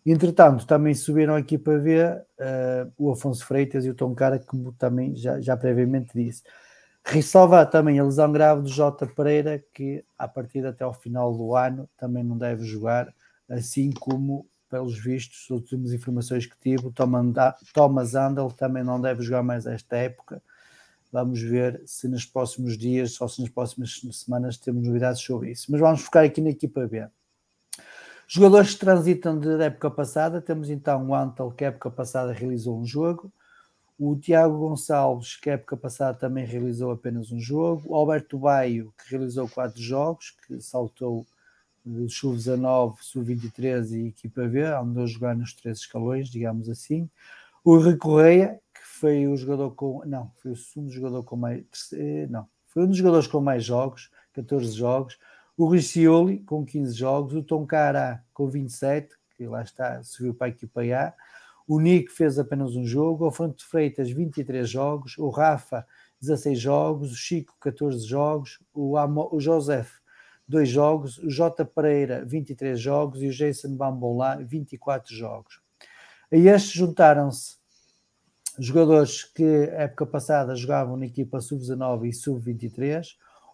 Entretanto, também subiram aqui para ver uh, o Afonso Freitas e o Tom Cara, como também já, já previamente disse. Ressalvar também a lesão grave do Jota Pereira, que a partir até ao final do ano também não deve jogar assim como, pelos vistos, as últimas informações que tive, o Thomas Andel também não deve jogar mais esta época. Vamos ver se nos próximos dias ou se nas próximas semanas temos novidades sobre isso. Mas vamos focar aqui na equipa B. Jogadores que transitam da época passada, temos então o Antel, que a época passada realizou um jogo, o Tiago Gonçalves, que a época passada também realizou apenas um jogo, o Alberto Baio, que realizou quatro jogos, que saltou sub-19, sub-23 e equipa B, andou a jogar nos três escalões, digamos assim. O Rui Correia, que foi o jogador com. Não, foi o segundo jogador com mais. Não, foi um dos jogadores com mais jogos, 14 jogos. O Rui Cioli, com 15 jogos. O Tom Cara, com 27, que lá está, subiu para a equipa A. O Nick fez apenas um jogo. O Fonte Freitas, 23 jogos. O Rafa, 16 jogos. O Chico, 14 jogos. O, Amo, o Joseph, dois jogos, o J. Pereira 23 jogos e o Jason Bambolá 24 jogos. A estes juntaram-se jogadores que época passada jogavam na equipa sub-19 e sub-23,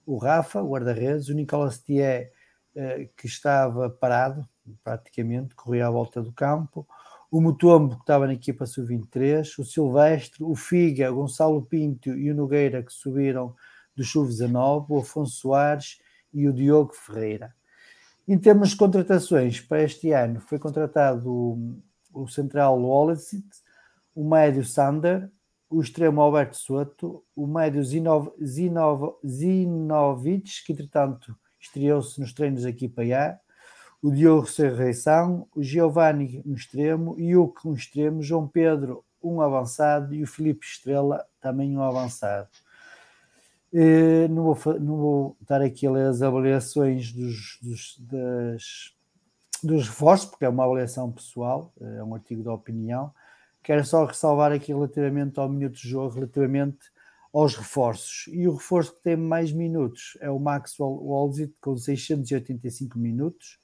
o Rafa, o guarda-redes, o Nicolas Thier, eh, que estava parado praticamente, corria à volta do campo, o Mutombo, que estava na equipa sub-23, o Silvestre, o Figa, o Gonçalo Pinto e o Nogueira, que subiram do sub-19, o Afonso Soares e o Diogo Ferreira. Em termos de contratações, para este ano foi contratado o, o central Wallace, o médio Sander, o extremo Alberto Soto, o médio Zinov, Zinov, Zinovic, que entretanto estreou-se nos treinos aqui para o Diogo Serreição, o Giovanni no extremo, e o no extremo, João Pedro um avançado e o Felipe Estrela também um avançado. Eh, não vou, não vou estar aqui as avaliações dos, dos, das, dos reforços, porque é uma avaliação pessoal, eh, é um artigo de opinião. Quero só ressalvar aqui relativamente ao minuto de jogo, relativamente aos reforços. E o reforço que tem mais minutos é o Maxwell Walzit, com 685 minutos.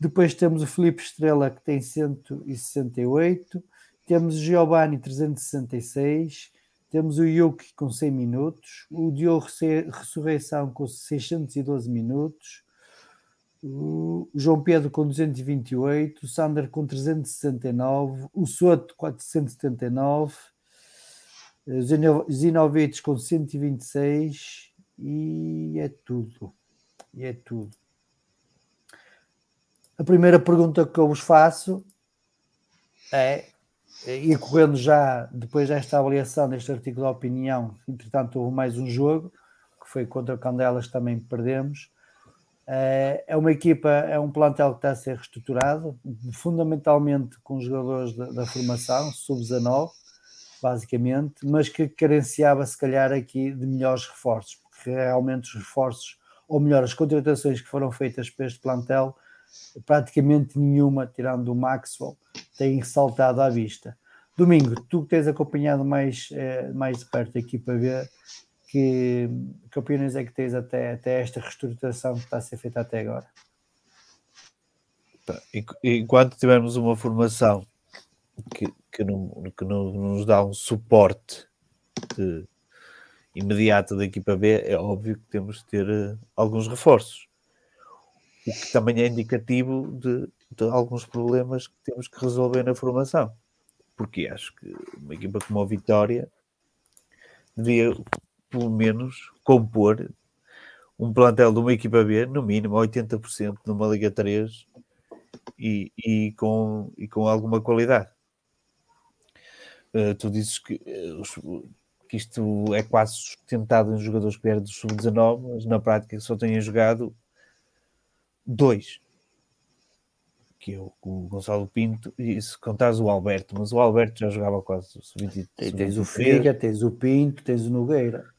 Depois temos o Felipe Estrela, que tem 168. temos o Giovanni 366, temos o Yuki com 100 minutos, o Diogo Ressurreição com 612 minutos, o João Pedro com 228, o Sander com 369, o Soto 479, o Zinovic com 126 e é tudo. E é tudo. A primeira pergunta que eu vos faço é e correndo já depois desta avaliação deste artigo de opinião, entretanto houve mais um jogo, que foi contra o Candelas, também perdemos. Eh, é uma equipa, é um plantel que está a ser reestruturado, fundamentalmente com jogadores da, da formação, sub-19, basicamente, mas que carenciava se calhar aqui de melhores reforços, porque realmente os reforços, ou melhor, as contratações que foram feitas para este plantel, praticamente nenhuma, tirando o Maxwell, tem ressaltado à vista. Domingo, tu que tens acompanhado mais, eh, mais de perto a equipa ver que, que opiniões é que tens até, até esta reestruturação que está a ser feita até agora? Enquanto tivermos uma formação que, que, não, que não nos dá um suporte de, imediato da equipa B, é óbvio que temos de ter uh, alguns reforços. O que também é indicativo de, de alguns problemas que temos que resolver na formação. Porque acho que uma equipa como a Vitória devia, pelo menos, compor um plantel de uma equipa B, no mínimo 80% numa Liga 3 e, e, com, e com alguma qualidade. Uh, tu dizes que, uh, que isto é quase sustentado em jogadores que vieram do sub-19, mas na prática só têm jogado dois que é o, o Gonçalo Pinto, e se contares o Alberto, mas o Alberto já jogava quase sub-23. Tens o Figa, tens o Pinto, tens o Nogueira.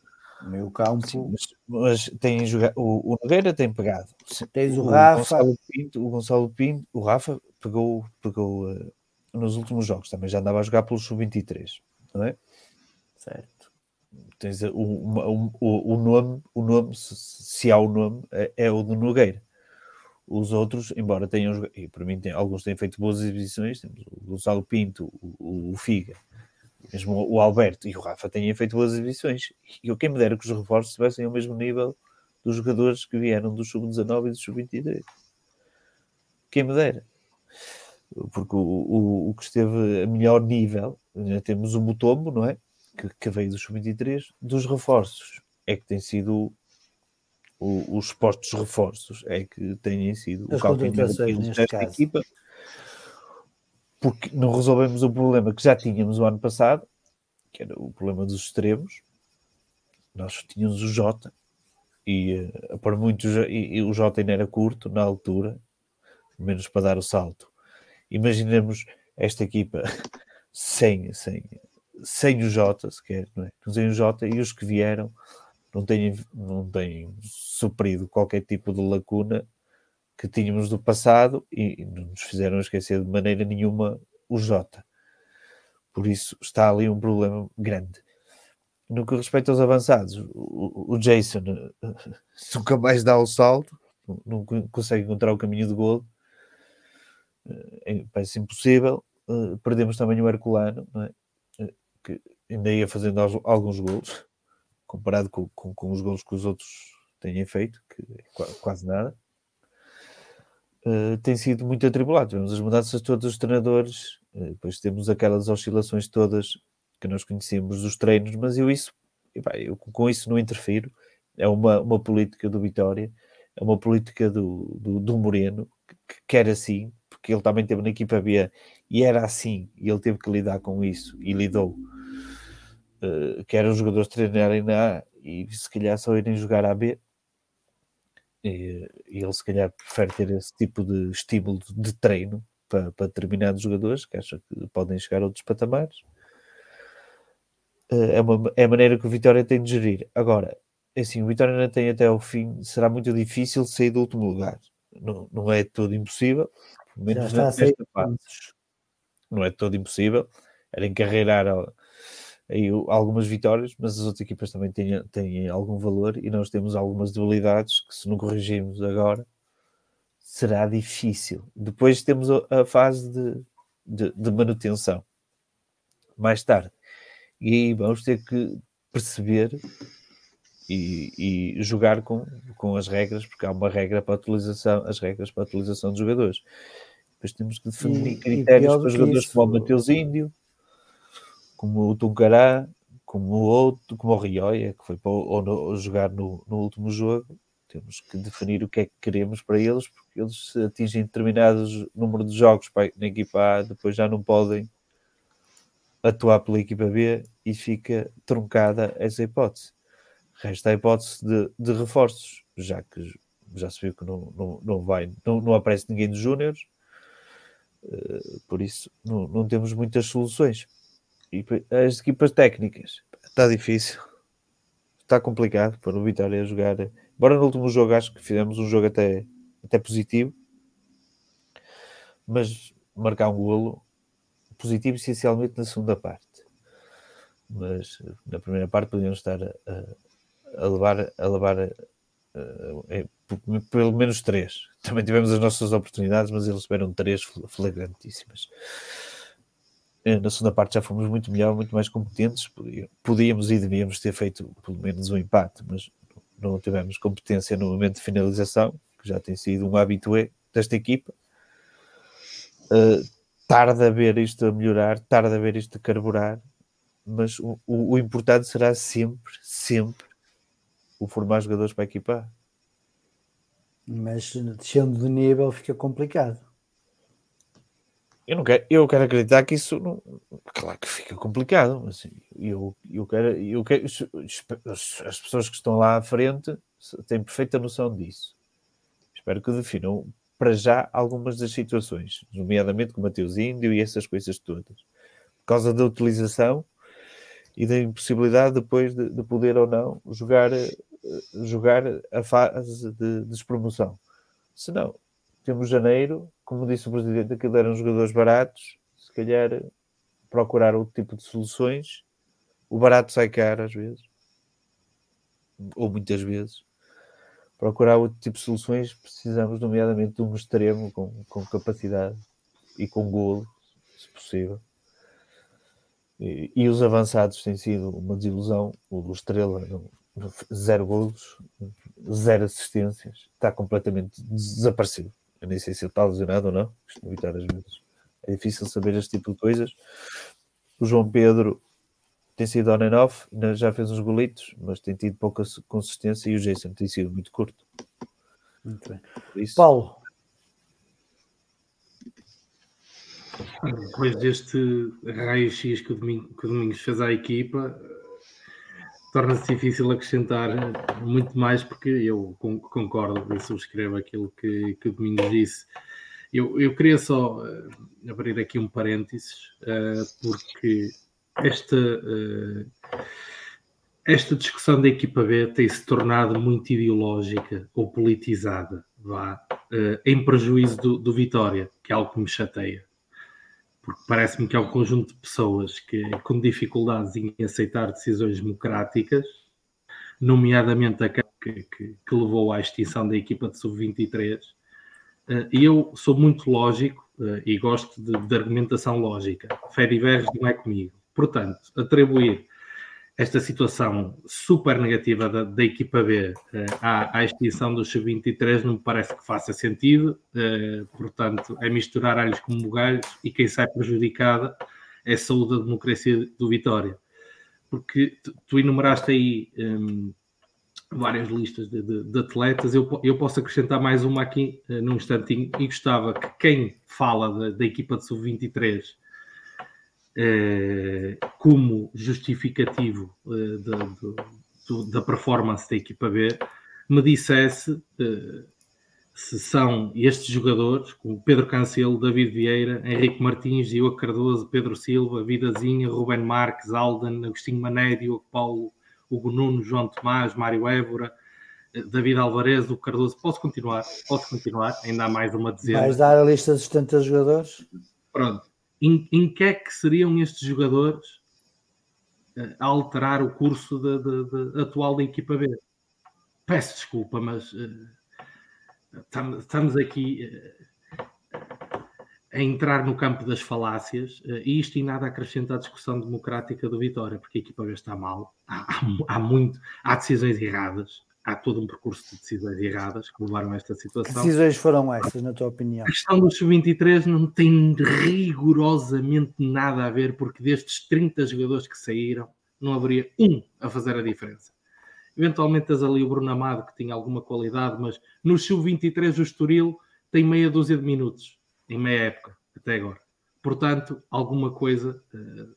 O meu campo. Sim, mas, mas tem jogado, o, o, Nogueira tem pegado. Tens o, o Rafa. Gonçalo Pinto, o Gonçalo Pinto, o Rafa pegou, pegou uh, nos últimos jogos, também já andava a jogar pelo sub-23, não é? Certo. Tens o, o, o, o nome, o nome se, se há o nome, é, é o do Nogueira os outros, embora tenham e para mim tem, alguns têm feito boas exibições, temos o Gonçalo Pinto, o, o, Figa, mesmo o Alberto e o Rafa têm feito boas exibições. E eu quem me dera que os reforços estivessem ao mesmo nível dos jogadores que vieram do Sub-19 e do Sub-23. Quem me dera. Porque o, o, o, que esteve a melhor nível, temos o Mutombo, não é? Que, que veio do Sub-23, dos reforços. É que tem sido o, os postos reforços é que têm sido As o calcanhar desta equipa, porque não resolvemos o problema que já tínhamos o ano passado, que era o problema dos extremos. Nós tínhamos o Jota, e uh, por muitos, e, e, o Jota ainda era curto na altura, menos para dar o salto. Imaginemos esta equipa [laughs] sem, sem, sem o Jota sequer, não é? Sem o Jota e os que vieram não têm, não têm suprido qualquer tipo de lacuna que tínhamos do passado e não nos fizeram esquecer de maneira nenhuma o Jota. Por isso está ali um problema grande. No que respeita aos avançados, o, Jason eh, [laughs] nunca mais dá o salto, não consegue encontrar o caminho de gol, eh, parece impossível. Eh, perdemos também o Herculano, é? que ainda ia fazendo alguns gols comparado com, com, com, os gols que os outros têm feito, que é quase nada, uh, tem sido muito atribulado. Temos as mudanças todas dos treinadores, uh, depois temos aquelas oscilações todas que nós conhecemos dos treinos, mas eu isso, eu com isso não interfiro. É uma, uma política do Vitória, é uma política do, do, do Moreno, que, que quer assim, porque ele também teve na equipa B e era assim, e ele teve que lidar com isso e lidou uh, quer os jogadores treinarem na A e se calhar só irem jogar a B. E, e ele se calhar prefere ter esse tipo de estímulo de treino para, para determinados jogadores que acha que podem chegar a outros patamares. Uh, é, uma, é a maneira que o Vitória tem de gerir. Agora, é assim, o Vitória ainda tem até ao fim, será muito difícil sair do último lugar. Não, não é todo impossível, pelo menos nesta fase. Não é todo impossível. Era encarreirar algumas vitórias, mas as outras equipas também têm, têm algum valor e nós temos algumas debilidades que se não corrigirmos agora será difícil. Depois temos a, fase de, de, de, manutenção. mais tarde. E aí vamos ter que perceber e, e, jogar com, com as regras, porque há uma regra para a utilização, as regras para a utilização dos jogadores. Depois temos que definir e, critérios para jogadores isso... como o Mateus Índio, como o Tuncará, como o outro, como o Rioia, que foi para ou jogar no, no último jogo. Temos que definir o que é que queremos para eles, porque eles atingem determinados número de jogos para, na equipa A, depois já não podem atuar pela equipa B e fica truncada essa hipótese. Resta a hipótese de, de reforços, já que já se viu que não, não, não vai, não, não aparece ninguém dos Júniors, uh, por isso não, não temos muitas soluções. As equipas técnicas, está difícil, está complicado para o Vitória jogar. Embora no último jogo acho que fizemos um jogo até, até positivo, mas marcar um golo positivo essencialmente na segunda parte. Mas na primeira parte podíamos estar a, a, a levar, a levar a, a, pelo menos três. Também tivemos as nossas oportunidades, mas eles tiveram três flagrantíssimas. Eh, na segunda parte já fomos muito melhor, muito mais competentes. Podíamos e devíamos ter feito pelo menos um empate, mas não tivemos competência no momento de finalização, que já tem sido um habitué desta equipa. Uh, tarde a ver isto a melhorar, tarde a ver isto a carburar, mas o, o, o importante será sempre, sempre o formar jogadores para equipar. Mas descendo de nível fica complicado. Eu não quero, eu quero acreditar que isso não, claro que fica complicado, mas eu, eu quero, eu quero as pessoas que estão lá à frente têm perfeita noção disso. Espero que definam para já algumas das situações, nomeadamente com o Mateus Índio e essas coisas todas, por causa da utilização e da impossibilidade depois de, de poder ou não jogar, eh, jogar a fase de despromoção. Se não, temos janeiro, como disse o presidente, aquilo eram jogadores baratos, se calhar procurar outro tipo de soluções. O barato sai caro às vezes, ou muitas vezes. Procurar outro tipo de soluções, precisamos, nomeadamente, de um extremo com, com capacidade e com golo, se possível. E, e, os avançados têm sido uma desilusão. O do Estrela, zero golos, zero assistências, está completamente desaparecido. Eu nem sei se ele está lesionado ou não. Costumo evitar às vezes. É difícil saber este tipo de coisas. O João Pedro tem sido on and off, já fez uns golitos, mas tem tido pouca consistência e o Jason tem sido muito curto. Muito bem. Isso... Paulo. Depois deste raio-x que, que o Domingos fez à equipa, torna-se difícil acrescentar muito mais, porque eu concordo e subscrevo aquilo que, que o Domingos disse. Eu, eu queria só uh, abrir aqui um parênteses, uh, porque esta, esta discussão da equipa B tem se tornado muito ideológica ou politizada, vá, em prejuízo do, do Vitória, que é algo que me chateia porque parece-me que é um conjunto de pessoas que, com dificuldades em aceitar decisões democráticas, nomeadamente a que, que, que levou à extinção da equipa de sub-23. Eh, e eu sou muito lógico eh, e gosto de, de argumentação lógica. Fé diverge não é comigo. Portanto, atribuir esta situação super negativa da, da equipa B eh, à, à, extinção do sub-23 não me parece que faça sentido, eh, portanto, é misturar alhos com bugalhos e quem sai prejudicada é a saúde da democracia do Vitória. Porque tu, tu enumeraste aí um, várias listas de, de, de, atletas, eu, eu posso acrescentar mais uma aqui uh, num instantinho e gostava que quem fala da, da equipa de sub-23 eh, como justificativo eh, da, da performance da equipa B, me dissesse eh, se são estes jogadores, como Pedro Cancelo, David Vieira, Henrique Martins, Diogo Cardoso, Pedro Silva, Vidazinha, Ruben Marques, Alden, Agostinho Mané, Diogo Paulo, Hugo Nuno, João Tomás, Mário Évora, David Alvarez, o Cardoso. Posso continuar? Posso continuar? Ainda há mais uma dezena. Vais dar a lista dos 70 jogadores? Pronto em, em que é que seriam estes jogadores uh, a alterar o curso de, de, de, atual da equipa B? Peço desculpa, mas uh, estamos aqui. Uh, a entrar no campo das falácias, uh, e isto em nada acrescenta à discussão democrática do Vitória, porque a equipa B está mal, há, há, há, muito, há decisões erradas, há todo um percurso de decisões erradas que levaram a esta situação. Que decisões foram essas, na tua opinião? A questão do sub-23 não tem rigorosamente nada a ver, porque destes 30 jogadores que saíram, não haveria um a fazer a diferença. Eventualmente tens ali o Bruno Amado, que tinha alguma qualidade, mas no sub-23 o Estoril tem meia dúzia de minutos, em meia época, até agora. Portanto, alguma coisa uh,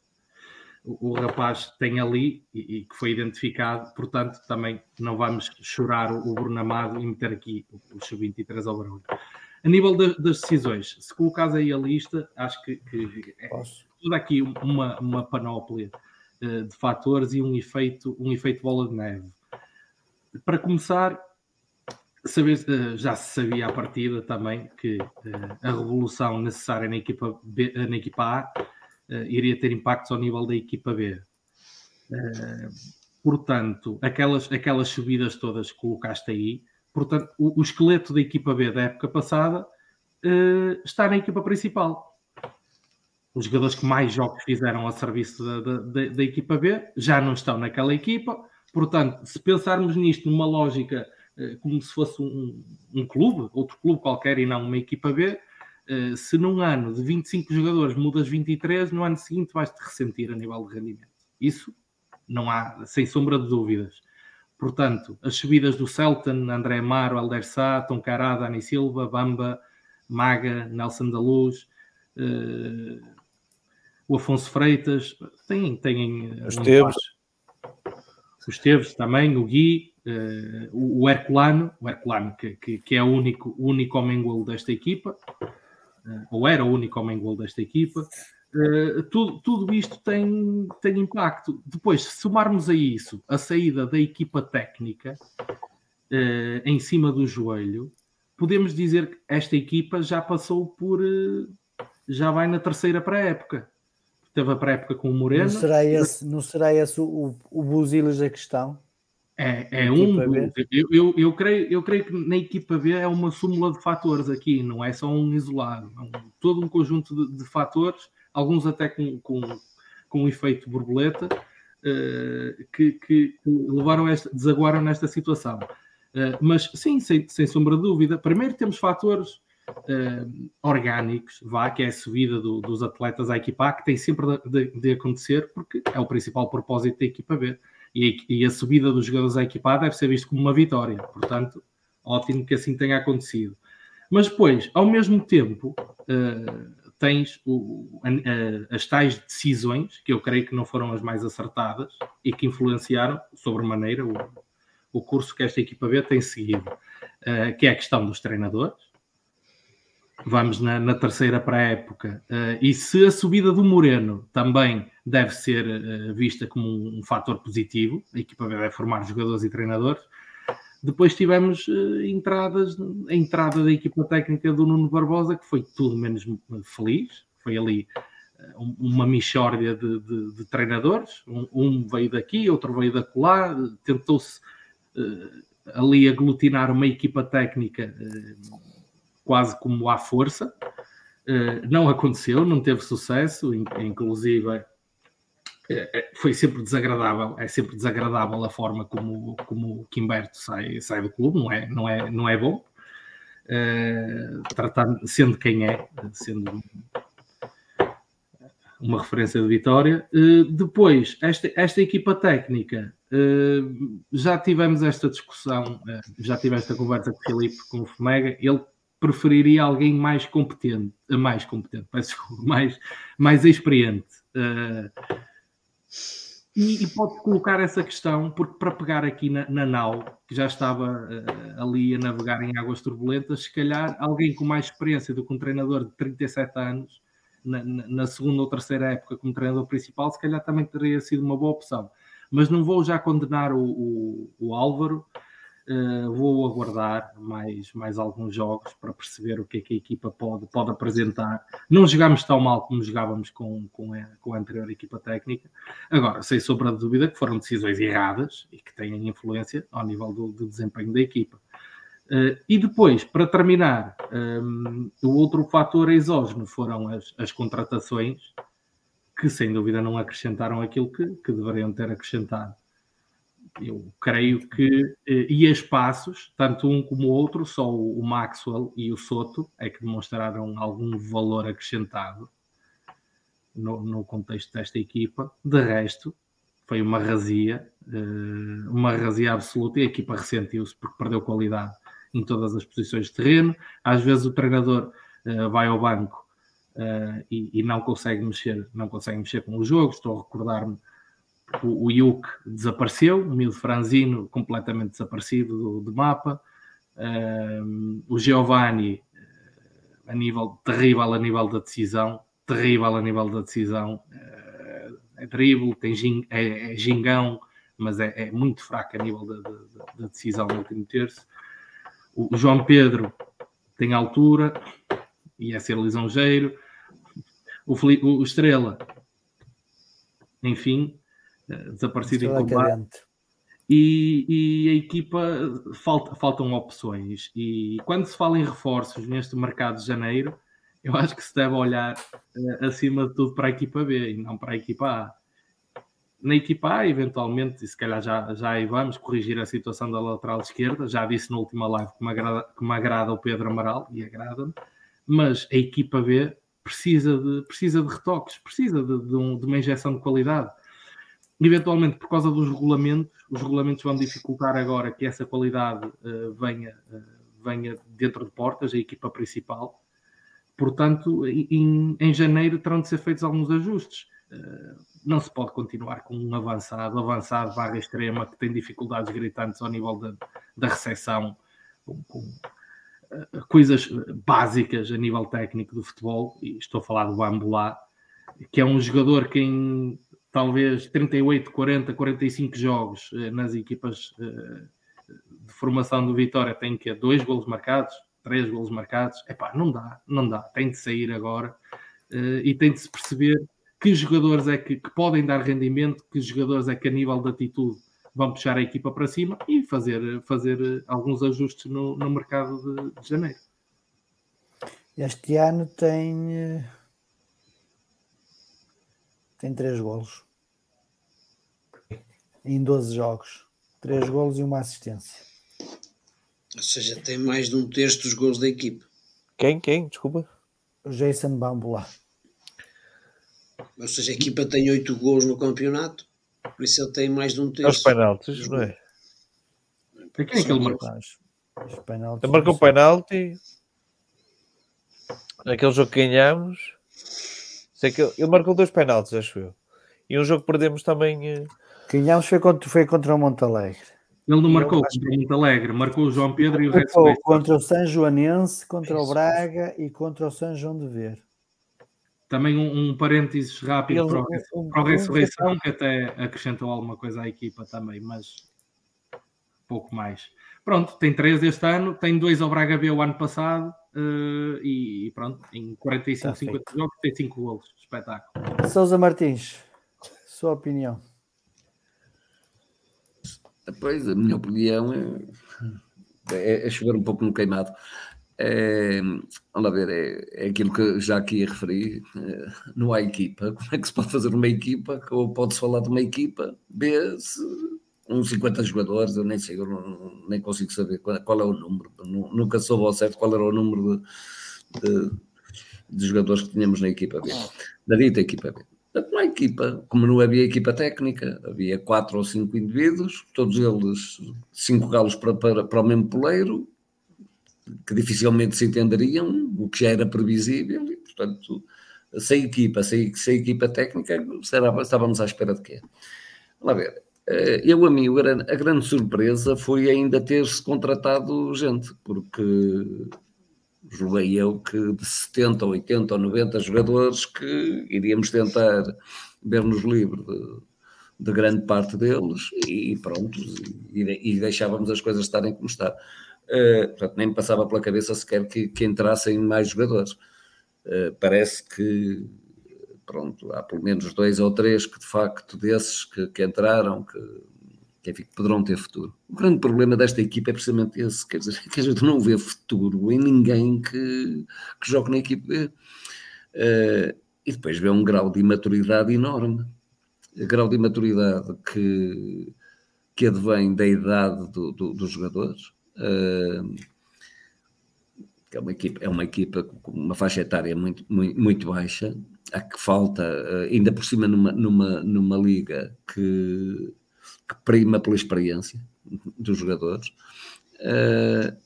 o, rapaz tem ali e, e, que foi identificado, portanto, também não vamos chorar o, o Bruno Amado e meter aqui o, o sub-23 ao barulho. A nível de, das decisões, se colocares aí a lista, acho que, que é toda aqui uma, uma panóplia uh, de fatores e um efeito, um efeito bola de neve. Para começar, saber, uh, já se sabia à partida também que uh, a revolução necessária na equipa, B, na equipa A iria ter impactos ao nível da equipa B. Uh, portanto, aquelas, aquelas subidas todas que colocaste aí, portanto, o, o esqueleto da equipa B da época passada uh, está na equipa principal. Os jogadores que mais jogos fizeram a serviço da, da, da, equipa B já não estão naquela equipa. Portanto, se pensarmos nisto numa lógica como se fosse um, um clube, outro clube qualquer e não uma equipa B, eh, se num ano de 25 jogadores mudas 23, no ano seguinte vais-te ressentir a nível de rendimento. Isso não há, sem sombra de dúvidas. Portanto, as subidas do Celton, André Amaro, Alder Sá, Tom Cará, Dani Silva, Bamba, Maga, Nelson da Luz, uh, o Afonso Freitas, têm, têm eh, os Teves. Os Teves também, o Gui, uh, o, Herculano, o Herculano que, que, que, é o único, o único homem-golo desta equipa, ou era o único homem gol desta equipa. Uh, tudo, tudo isto tem, tem impacto. Depois, se somarmos a isso a saída da equipa técnica uh, em cima do joelho, podemos dizer que esta equipa já passou por. Uh, já vai na terceira pré-época. Teve a pré-época com o Moreno. Não será esse, não será esse o, o Buzilas da questão? É, é um. Eu, eu, eu, creio, eu creio que na equipa B é uma súmula de fatores aqui, não é só um isolado. É um, todo um conjunto de, de, fatores, alguns até com, com, com um efeito borboleta, uh, que, que, levaram esta, desaguaram nesta situação. Uh, mas sim, sem, sem sombra de dúvida. Primeiro temos fatores uh, orgânicos, vá, que é a subida do, dos atletas à equipa A, que tem sempre de, de, de acontecer, porque é o principal propósito da equipa B e, e a subida dos jogadores à equipa deve ser visto como uma vitória. Portanto, ótimo que assim tenha acontecido. Mas depois, ao mesmo tempo, uh, tens o, as tais decisões, que eu creio que não foram as mais acertadas e que influenciaram sobremaneira o, o curso que esta equipa B tem seguido, uh, que é a questão dos treinadores. Vamos na, na terceira para a época. e se a subida do Moreno também deve ser uh, vista como um, um fator positivo. A equipa deve formar jogadores e treinadores. Depois tivemos uh, entradas, a entrada da equipa técnica do Nuno Barbosa, que foi tudo menos feliz. Foi ali uh, uma mixórdia de, de, de treinadores. Um, um, veio daqui, outro veio da colar. Tentou-se ali aglutinar uma equipa técnica quase como à força. Uh, não aconteceu, não teve sucesso, inclusive foi sempre desagradável, é sempre desagradável a forma como, como o Quimberto sai, sai do clube, não é, não é, não é bom. Uh, tratando, sendo quem é, sendo uma referência de vitória. Uh, depois, esta, esta equipa técnica, uh, já tivemos esta discussão, já tive esta conversa com o Filipe, com o Fomega, ele preferiria alguém mais competente, mais competente, [laughs] mais, mais experiente. Uh, e, e pode colocar essa questão, porque para pegar aqui na, na nau, que já estava uh, ali a navegar em águas turbulentas, se calhar alguém com mais experiência do que um treinador de 37 anos, na, na, segunda ou terceira época como treinador principal, se calhar também teria sido uma boa opção. Mas não vou já condenar o, o, o Álvaro, Uh, vou aguardar mais, mais alguns jogos para perceber o que é que a equipa pode, pode apresentar. Não jogámos tão mal como jogávamos com, com, a, com a anterior equipa técnica. Agora, sem sombra de dúvida que foram decisões erradas e que têm influência ao nível do, do desempenho da equipa. Uh, e depois, para terminar, um, o outro fator exógeno foram as, as, contratações, que sem dúvida não acrescentaram aquilo que, que deveriam ter acrescentado. Eu creio que uh, e a espaços, tanto um como o outro, só o, o Maxwell e o Soto é que demonstraram algum valor acrescentado no, no contexto desta equipa. De resto, foi uma razia, uh, uma razia absoluta e a equipa ressentiu-se porque perdeu qualidade em todas as posições de terreno. Às vezes o treinador uh, vai ao banco e, não consegue mexer, não consegue mexer com os jogos. Estou a recordar-me o, o Yuk desapareceu, o Mil Franzino completamente desaparecido do, do mapa. O Giovanni a nível terrível a nível da decisão, terrível a nível da decisão. é drible, tem é, é gingão, mas é, é, muito fraco a nível da, da, da decisão no último terço. O João Pedro tem altura e é ser lisonjeiro. O, o Estrela, enfim, eh, desaparecido em combate. E, e, a equipa falta, faltam opções. E quando se fala em reforços neste mercado de janeiro, eu acho que se deve olhar uh, acima de tudo para a equipa B e não para a equipa A na equipa A, eventualmente, e se calhar já, já aí vamos corrigir a situação da lateral esquerda. Já disse na última live que me agrada, que me agrada o Pedro Amaral e agrada-me, mas a equipa B precisa de, precisa de retoques, precisa de, de, um, de uma injeção de qualidade. Eventualmente, por causa dos regulamentos, os regulamentos vão dificultar agora que essa qualidade uh, venha, uh, venha dentro de portas, a equipa principal. Portanto, em, em janeiro terão de ser feitos alguns ajustes. Uh, não se pode continuar com um avançado, avançado barra extrema, que tem dificuldades gritantes ao nível da, da recepção, com, com coisas básicas a nível técnico do futebol, e estou a falar do Bambulá, que é um jogador que em talvez 38, 40, 45 jogos uh, nas equipas uh, de formação do Vitória tem que dois golos marcados, três golos marcados, epá, não dá, não dá, tem de sair agora e tem de se perceber que jogadores é que, que, podem dar rendimento, que jogadores é que a nível de atitude vão puxar a equipa para cima e fazer, fazer alguns ajustes no, no mercado de, de janeiro. Este ano tem tem três golos em 12 jogos, três golos e uma assistência. Ou seja, tem mais de um terço dos gols da equipe. Quem? Quem? Desculpa. O Jason Bambula. Ou seja, a equipa tem 8 gols no campeonato, por isso ele tem mais de um terço. Os penaltis, não é? Quem é que ele marcou? Ele marcou o penalti. Naquele jogo que ganhámos. Sei que ele marcou dois penaltis, acho eu. E um jogo que perdemos também. Ganhámos foi contra, foi contra o Montalegre. Ele não marcou contra o Montalegre, marcou o João Pedro e o Resto. Contra o São Joanense, contra o Braga e contra o São João de Ver. Também um, um parênteses rápido Ele, para, o, um, para o Ressurreição, que até acrescentou alguma coisa à equipa também, mas pouco mais. Pronto, tem três este ano, tem dois ao Braga B o ano passado uh, e, pronto, em 45, tá 50 jogos tem cinco golos. Espetáculo. Sousa Martins, sua opinião. Pois, a minha opinião é, é, é chover um pouco no queimado. É, vamos lá ver, é, é, aquilo que já aqui referi, é, não há equipa. Como é que se pode fazer uma equipa? Ou pode-se falar de uma equipa? B, se, uns 50 jogadores, eu nem sei, eu não, nem consigo saber qual, qual, é o número. Nunca soube ao certo qual era o número de, de, de jogadores que tínhamos na equipa B, na dita equipa B. Não há equipa, como não havia equipa técnica, havia quatro ou cinco indivíduos, todos eles cinco galos para, para, para o mesmo poleiro, que dificilmente se entenderiam, o que já era previsível, e portanto, sem equipa, sem, sem equipa técnica, será, estávamos à espera de quê? Vamos ver. Eh, eu, a mim, a grande surpresa foi ainda ter-se contratado gente, porque julguei eu que de 70, 80 ou 90 jogadores que iríamos tentar ver-nos livre de, de, grande parte deles e pronto, e, e deixávamos as coisas estarem como está. Uh, portanto, nem me passava pela cabeça sequer que, que entrassem mais jogadores. Uh, parece que, pronto, há pelo menos dois ou três que de facto desses que, que entraram, que, que, enfim, poderão ter futuro. O grande problema desta equipa é precisamente esse, quer dizer, [laughs] que a gente não vê futuro em ninguém que, que jogue na equipa B. Uh, e depois vê um grau de imaturidade enorme. Grau de imaturidade que, que advém da idade do, do, dos jogadores. Uh, é uma equipa, é uma equipa com uma faixa etária muito, muito, muito baixa, a que falta, uh, ainda por cima numa, numa, numa liga que, que prima pela experiência dos jogadores. Uh,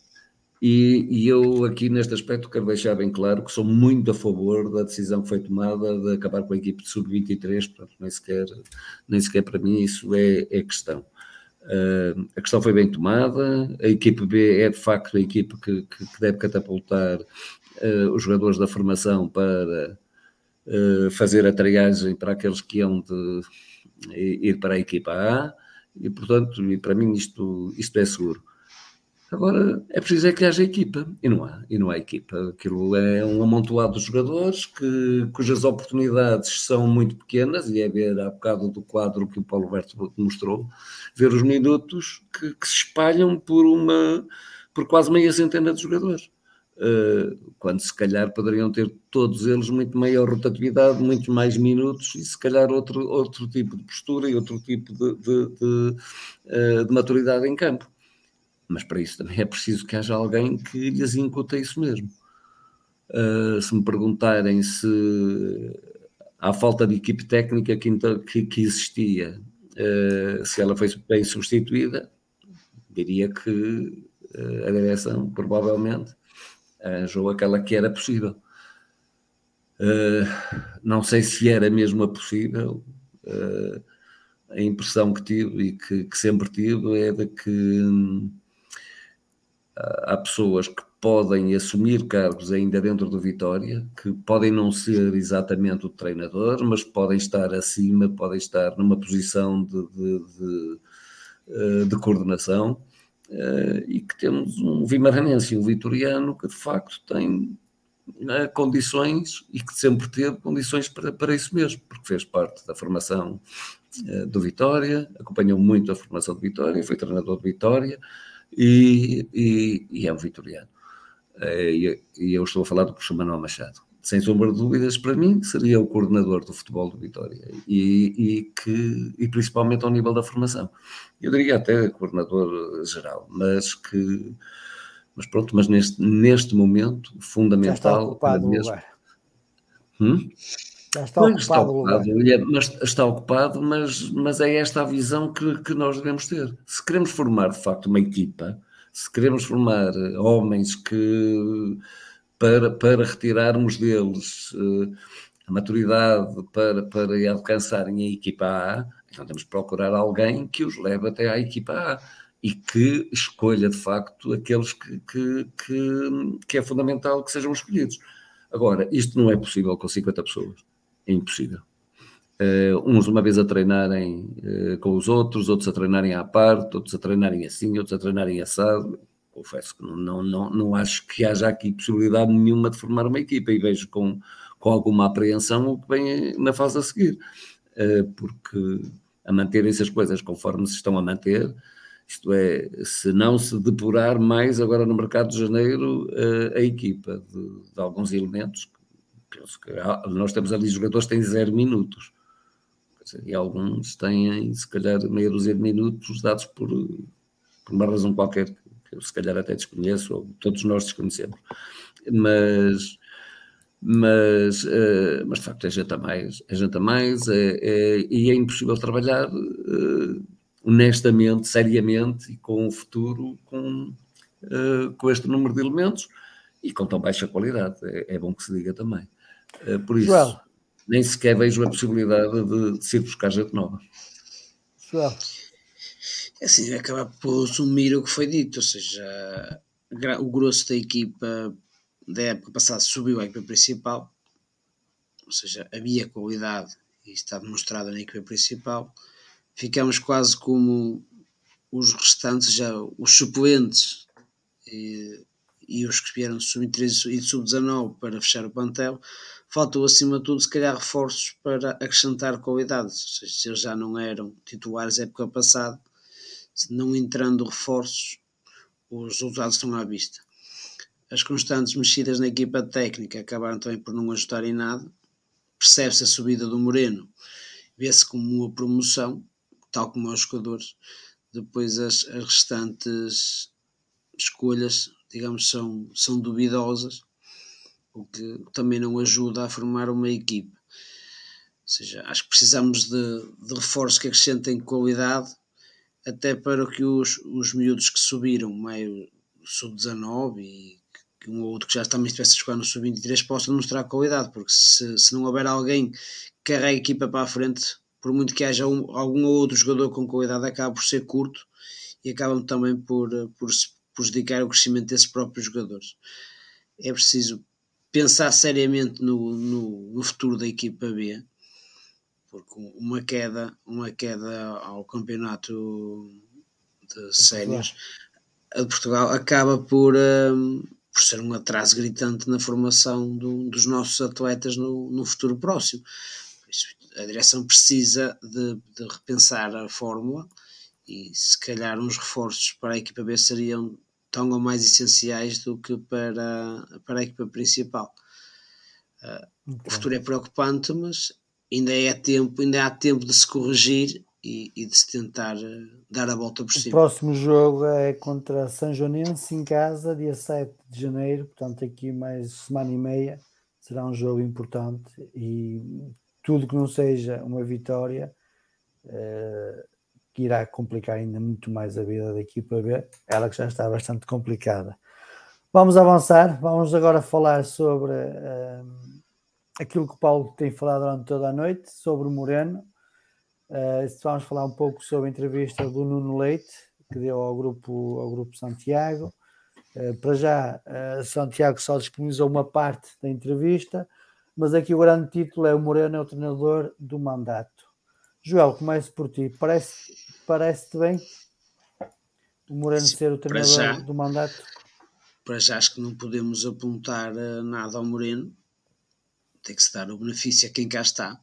e, e, eu aqui neste aspecto quero deixar bem claro que sou muito a favor da decisão que foi tomada de acabar com a equipe de sub-23, portanto nem sequer, nem sequer para mim isso é, é questão. Uh, a questão foi bem tomada, a equipe B é de facto a equipe que, que, que deve catapultar uh, os jogadores da formação para uh, fazer a triagem para aqueles que iam de ir para a equipa A, e portanto, e para mim isto, isto é seguro. Agora é preciso é que haja equipa, e não há, e não há equipa. Aquilo é um amontoado de jogadores que, cujas oportunidades são muito pequenas, e é ver há bocado do quadro que o Paulo Berto mostrou, ver os minutos que, que se espalham por uma por quase meia centena de jogadores. Uh, quando se calhar poderiam ter todos eles muito maior rotatividade, muito mais minutos e se calhar outro, outro tipo de postura e outro tipo de, de, de, uh, de maturidade em campo mas para isso também é preciso que haja alguém que lhes incuta isso mesmo. Uh, se me perguntarem se há falta de equipe técnica que, que, que existia, uh, se ela foi bem substituída, diria que uh, a direção provavelmente arranjou aquela que era possível. não sei se era mesmo a possível. a impressão que tive e que, que sempre tive é de que hum, há pessoas que podem assumir cargos ainda dentro do Vitória, que podem não ser exatamente o treinador, mas podem estar acima, podem estar numa posição de, de, de, eh, de coordenação, eh, e que temos um vimaranense, um vitoriano, que de facto tem né, condições e que sempre teve condições para, para isso mesmo, porque fez parte da formação eh, do Vitória, acompanhou muito a formação do Vitória, foi treinador do Vitória, e, e, e é um vitoriano. Eh, e, e eu estou a falar do professor Manuel Machado. Sem sombra de dúvidas, para mim, seria o coordenador do futebol do Vitória e, e, que, e principalmente ao nível da formação. Eu diria até coordenador geral, mas que, mas pronto, mas neste, neste momento, fundamental. Já está ocupado mesmo, hum? Já está ocupado, está ocupado é, mas está ocupado, mas, mas é esta a visão que, que nós devemos ter. Se queremos formar de facto uma equipa, se queremos formar eh, homens que para, para retirarmos deles uh, a maturidade para, para alcançarem a equipa A, então temos que procurar alguém que os leve até à equipa A e que escolha de facto aqueles que, que, que, que é fundamental que sejam escolhidos. Agora, isto não é possível com 50 pessoas é impossível. Uh, uns uma vez a treinarem uh, com os outros, outros a treinarem à parte, outros a treinarem assim, outros a treinarem assado. Confesso que não, não, não, acho que haja aqui possibilidade nenhuma de formar uma equipa e vejo com, com alguma apreensão o que vem na fase a seguir, uh, porque a manterem-se as coisas conforme se estão a manter, isto é, se não se depurar mais agora no mercado de janeiro a equipa de, de alguns elementos penso que nós temos ali jogadores que têm zero minutos. e alguns têm, se calhar, meia dúzia de minutos dados por, por uma razão qualquer, que eu se calhar até desconheço, ou todos nós desconhecemos. Mas, mas, uh, mas de facto é gente a mais, é gente a mais, é, é, e é impossível trabalhar uh, honestamente, seriamente e com o futuro com, uh, com este número de elementos e com tão baixa qualidade, é, é bom que se diga também. Por isso, Joel. nem sequer vejo a possibilidade de, de se ir buscar gente nova. Joel. É assim, acabar por assumir o que foi dito, ou seja, o grosso da equipa da época passada subiu à equipa principal, ou seja, havia qualidade e está demonstrada na equipa principal. Ficamos quase como os restantes, já os suplentes e, e os que vieram de sub-13 e de sub-19 para fechar o plantel, faltou acima de tudo se calhar reforços para acrescentar qualidade, ou seja, se eles já não eram titulares época passada, não entrando reforços, os resultados estão à vista. As constantes mexidas na equipa técnica acabaram também por não ajudar em nada. Percebe-se a subida do Moreno, vê-se como uma promoção, tal como aos jogadores. Depois as, as restantes escolhas, digamos, são, são duvidosas, o que também não ajuda a formar uma equipe. Ou seja, acho que precisamos de, de reforços que acrescentem qualidade, até para que os, os miúdos que subiram, meio sub-19 e que um ou outro que já também estivesse a jogar no sub-23 possa demonstrar qualidade, porque se, se não houver alguém que carregue a equipa para a frente, por muito que haja um, algum ou outro jogador com qualidade, acaba por ser curto e acabam também por, por se prejudicar o crescimento desses próprios jogadores. É preciso pensar seriamente no, no, no futuro da equipa B, porque uma queda, uma queda ao campeonato de sénios de Portugal acaba por, um, por ser um atraso gritante na formação do, dos nossos atletas no, no futuro próximo. A direção precisa de, de, repensar a fórmula e se calhar uns reforços para a equipa B seriam tão ou mais essenciais do que para, para a equipa principal. Uh, o futuro é preocupante, mas ainda é tempo, ainda há tempo de se corrigir e, e de se tentar uh, dar a volta por cima. O próximo jogo é contra São Joanense em casa, dia 7 de janeiro, portanto aqui mais semana e meia será um jogo importante e tudo que não seja uma vitória uh, que irá complicar ainda muito mais a vida da equipa B, ela que já está bastante complicada. Vamos avançar, vamos agora falar sobre uh, aquilo que o Paulo tem falado durante toda a noite, sobre o Moreno. Uh, vamos falar um pouco sobre a entrevista do Nuno Leite, que deu ao grupo, ao grupo Santiago. Uh, para já, Santiago só disponibilizou uma parte da entrevista, mas aqui o grande título é o Moreno é o treinador do mandato. Joel, começo por ti. Parece, parece-te bem o Moreno Sim, ser o treinador já, do mandato? Para já acho que não podemos apontar nada ao Moreno. Tem que se dar o benefício a quem cá está.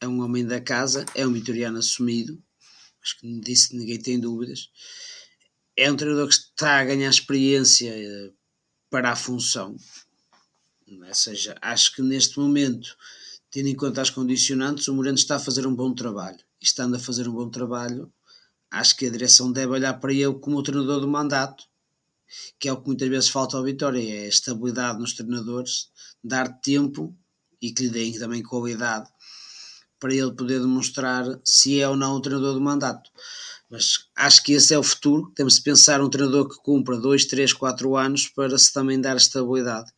É um homem da casa, é um vitoriano assumido. Acho que disse ninguém tem dúvidas. É um treinador que está a ganhar experiência eh, para a função. Ou seja, acho que neste momento tendo em conta as condicionantes, o Moreno está a fazer um bom trabalho. E estando a fazer um bom trabalho, acho que a direção deve olhar para ele como o treinador do mandato, que é o que muitas vezes falta ao Vitória, é estabilidade nos treinadores, dar tempo e que lhe deem também qualidade para ele poder demonstrar se é ou não o treinador do mandato. Mas acho que esse é o futuro. Temos de pensar um treinador que cumpra 2, 3, 4 anos para se também dar estabilidade.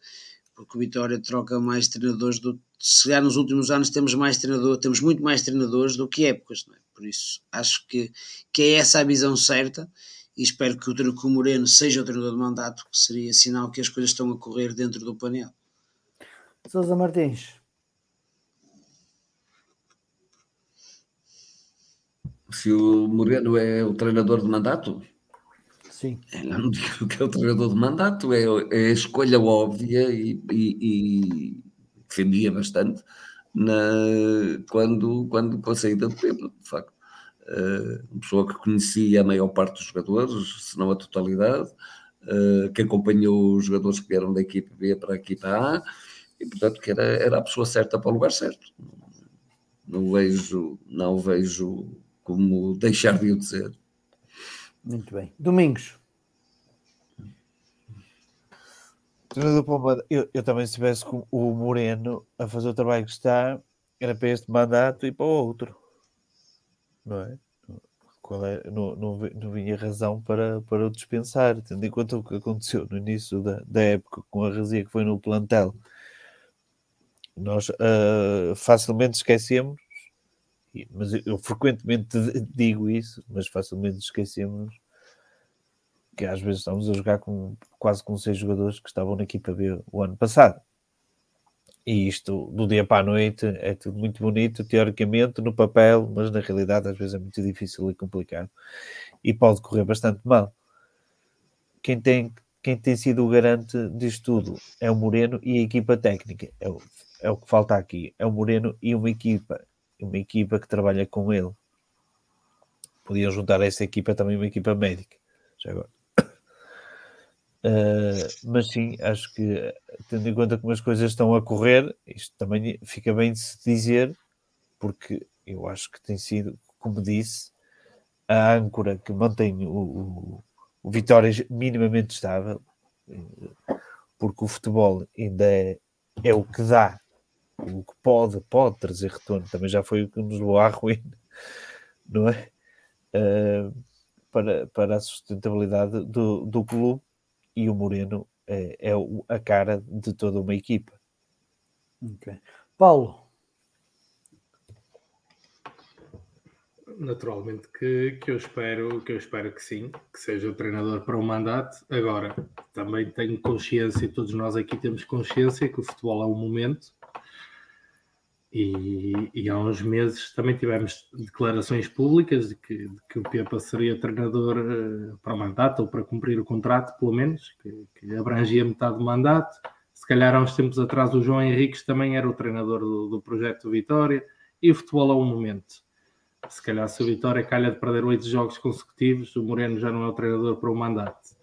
Porque o Vitória troca mais treinadores do, se calhar nos últimos anos temos mais treinador, temos muito mais treinadores do que épocas, é? por isso acho que, que é essa a visão certa e espero que o, que Moreno seja o treinador de mandato, que seria sinal que as coisas estão a correr dentro do painel. Sousa Martins. Se o Moreno é o treinador de mandato? Sim. Eu não digo que é o treinador de mandato, é, é a escolha óbvia e, e defendia bastante na, quando, quando com a saída do Pedro, de facto. Uh, uma pessoa que conhecia a maior parte dos jogadores, se não a totalidade, uh, que acompanhou os jogadores que vieram da equipe B para a equipa A, e portanto que era, era a pessoa certa para o lugar certo. Não vejo, não vejo como deixar de o dizer. Muito bem. Domingos. Treinador eu, eu também se tivesse com o Moreno a fazer o trabalho que está, era para este mandato e para o outro. Não é? Qual é não, não, não vinha razão para, para o dispensar, tendo em conta o que aconteceu no início da, da época com a razia que foi no plantel. Nós uh, facilmente esquecemos, mas eu, frequentemente [laughs] digo isso, mas facilmente esquecemos que às vezes estamos a jogar com quase com seis jogadores que estavam na equipa B o ano passado. E isto, do dia para a noite, é tudo muito bonito, teoricamente, no papel, mas na realidade às vezes é muito difícil e complicado. E pode correr bastante mal. Quem tem, quem tem sido o garante disto tudo é o Moreno e a equipa técnica. É o, é o que falta aqui. É o Moreno e uma equipa. Uma equipa que trabalha com ele. podiam juntar a essa equipa também uma equipa médica. Já agora. Uh, [coughs] mas sim, acho que tendo em conta como as coisas estão a correr, isto também fica bem de se dizer, porque eu acho que tem sido, como disse, a âncora que mantém o, o, o Vitória minimamente estável, porque o futebol ainda é, é o que dá, o que pode, pode trazer retorno, também já foi o que nos levou à ruína, não é? Uh, para, para a sustentabilidade do, do clube e o Moreno é, é a cara de toda uma equipa. Okay. Paulo. Naturalmente que, que, eu espero, que eu espero que sim, que seja o treinador para o mandato. Agora, também tenho consciência, todos nós aqui temos consciência que o futebol é um momento e, e, há uns meses também tivemos declarações públicas de que, de que o Pepa seria treinador uh, para o mandato ou para cumprir o contrato, pelo menos, que, que, abrangia metade do mandato. Se calhar há uns tempos atrás o João Henriques também era o treinador do, do projeto Vitória e o futebol é um momento. Se calhar se o Vitória calha de perder oito jogos consecutivos, o Moreno já não é o treinador para o mandato.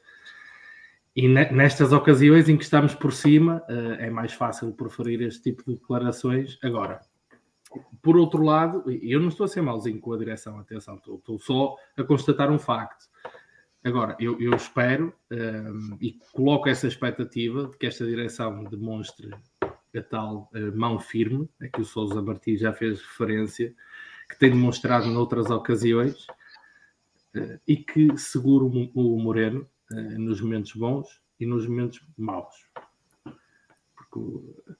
E nestas ocasiões em que estamos por cima, eh, é mais fácil proferir este tipo de declarações. Agora, por outro lado, eu não estou a ser mauzinho com a direção, atenção, estou, estou só a constatar um facto. Agora, eu, eu espero um, ehm, e coloco essa expectativa de que esta direção demonstre a tal uh, mão firme, a que o Sousa Martins já fez referência, que tem demonstrado noutras ocasiões, uh, e que segure o, Moreno eh, nos momentos bons e nos momentos maus. Porque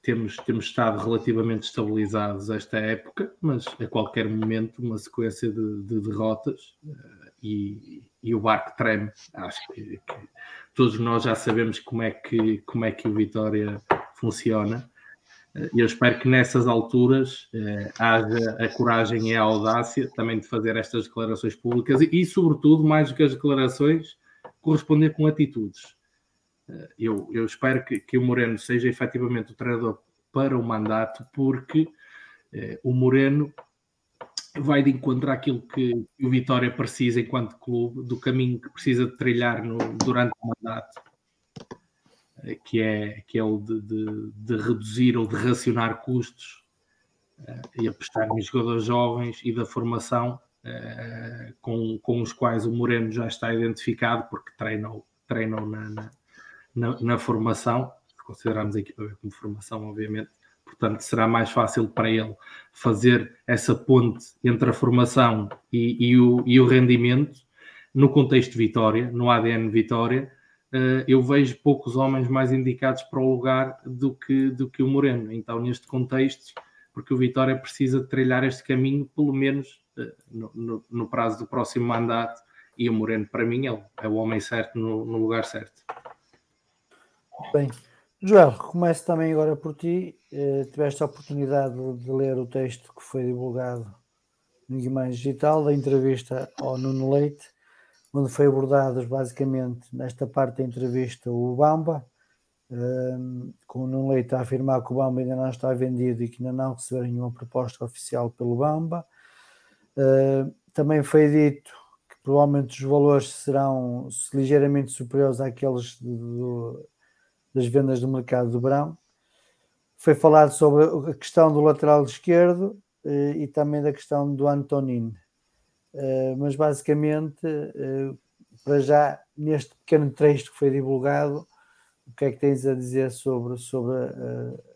temos, temos estado relativamente estabilizados esta época, mas a qualquer momento uma sequência de, de derrotas uh, e, e, o barco treme. Acho que, que, todos nós já sabemos como é que, como é que o Vitória funciona. Eh, e eu espero que nessas alturas uh, haja a coragem e a audácia também de fazer estas declarações públicas e, e sobretudo, mais do que as declarações, corresponder com atitudes. Eh, eu, eu espero que, que, o Moreno seja efetivamente o treinador para o mandato, porque eh, o Moreno vai de encontro àquilo que o Vitória precisa enquanto clube, do caminho que precisa de trilhar no, durante o mandato, eh, que, é, que é o de, de, de reduzir ou de racionar custos eh, e apostar em jogadores jovens e da formação com, com os quais o Moreno já está identificado, porque treinou, treinou na, na, na formação, consideramos a equipa como formação, obviamente, portanto será mais fácil para ele fazer essa ponte entre a formação e, e, o, e o rendimento no contexto Vitória, no ADN Vitória, uh, eu vejo poucos homens mais indicados para o lugar do que, do que o Moreno. Então, neste contexto, porque o Vitória precisa trilhar este caminho, pelo menos no, no, no, prazo do próximo mandato e o Moreno para mim é o, é o homem certo no, no, lugar certo. Bem, Joel, começo também agora por ti. Eh, tiveste a oportunidade de ler o texto que foi divulgado no Guimarães Digital da entrevista ao Nuno Leite, onde foi abordados basicamente nesta parte da entrevista o Bamba, eh, com o Nuno Leite a afirmar que o Bamba ainda não está vendido e que ainda não recebeu nenhuma proposta oficial pelo Bamba Uh, também foi dito que provavelmente os valores serão ligeiramente superiores àqueles do, das vendas do mercado do verão. Foi falado sobre a questão do lateral esquerdo uh, e também da questão do Antonino. Uh, mas basicamente, para já, neste pequeno trecho que foi divulgado, o que é que tens a dizer sobre, sobre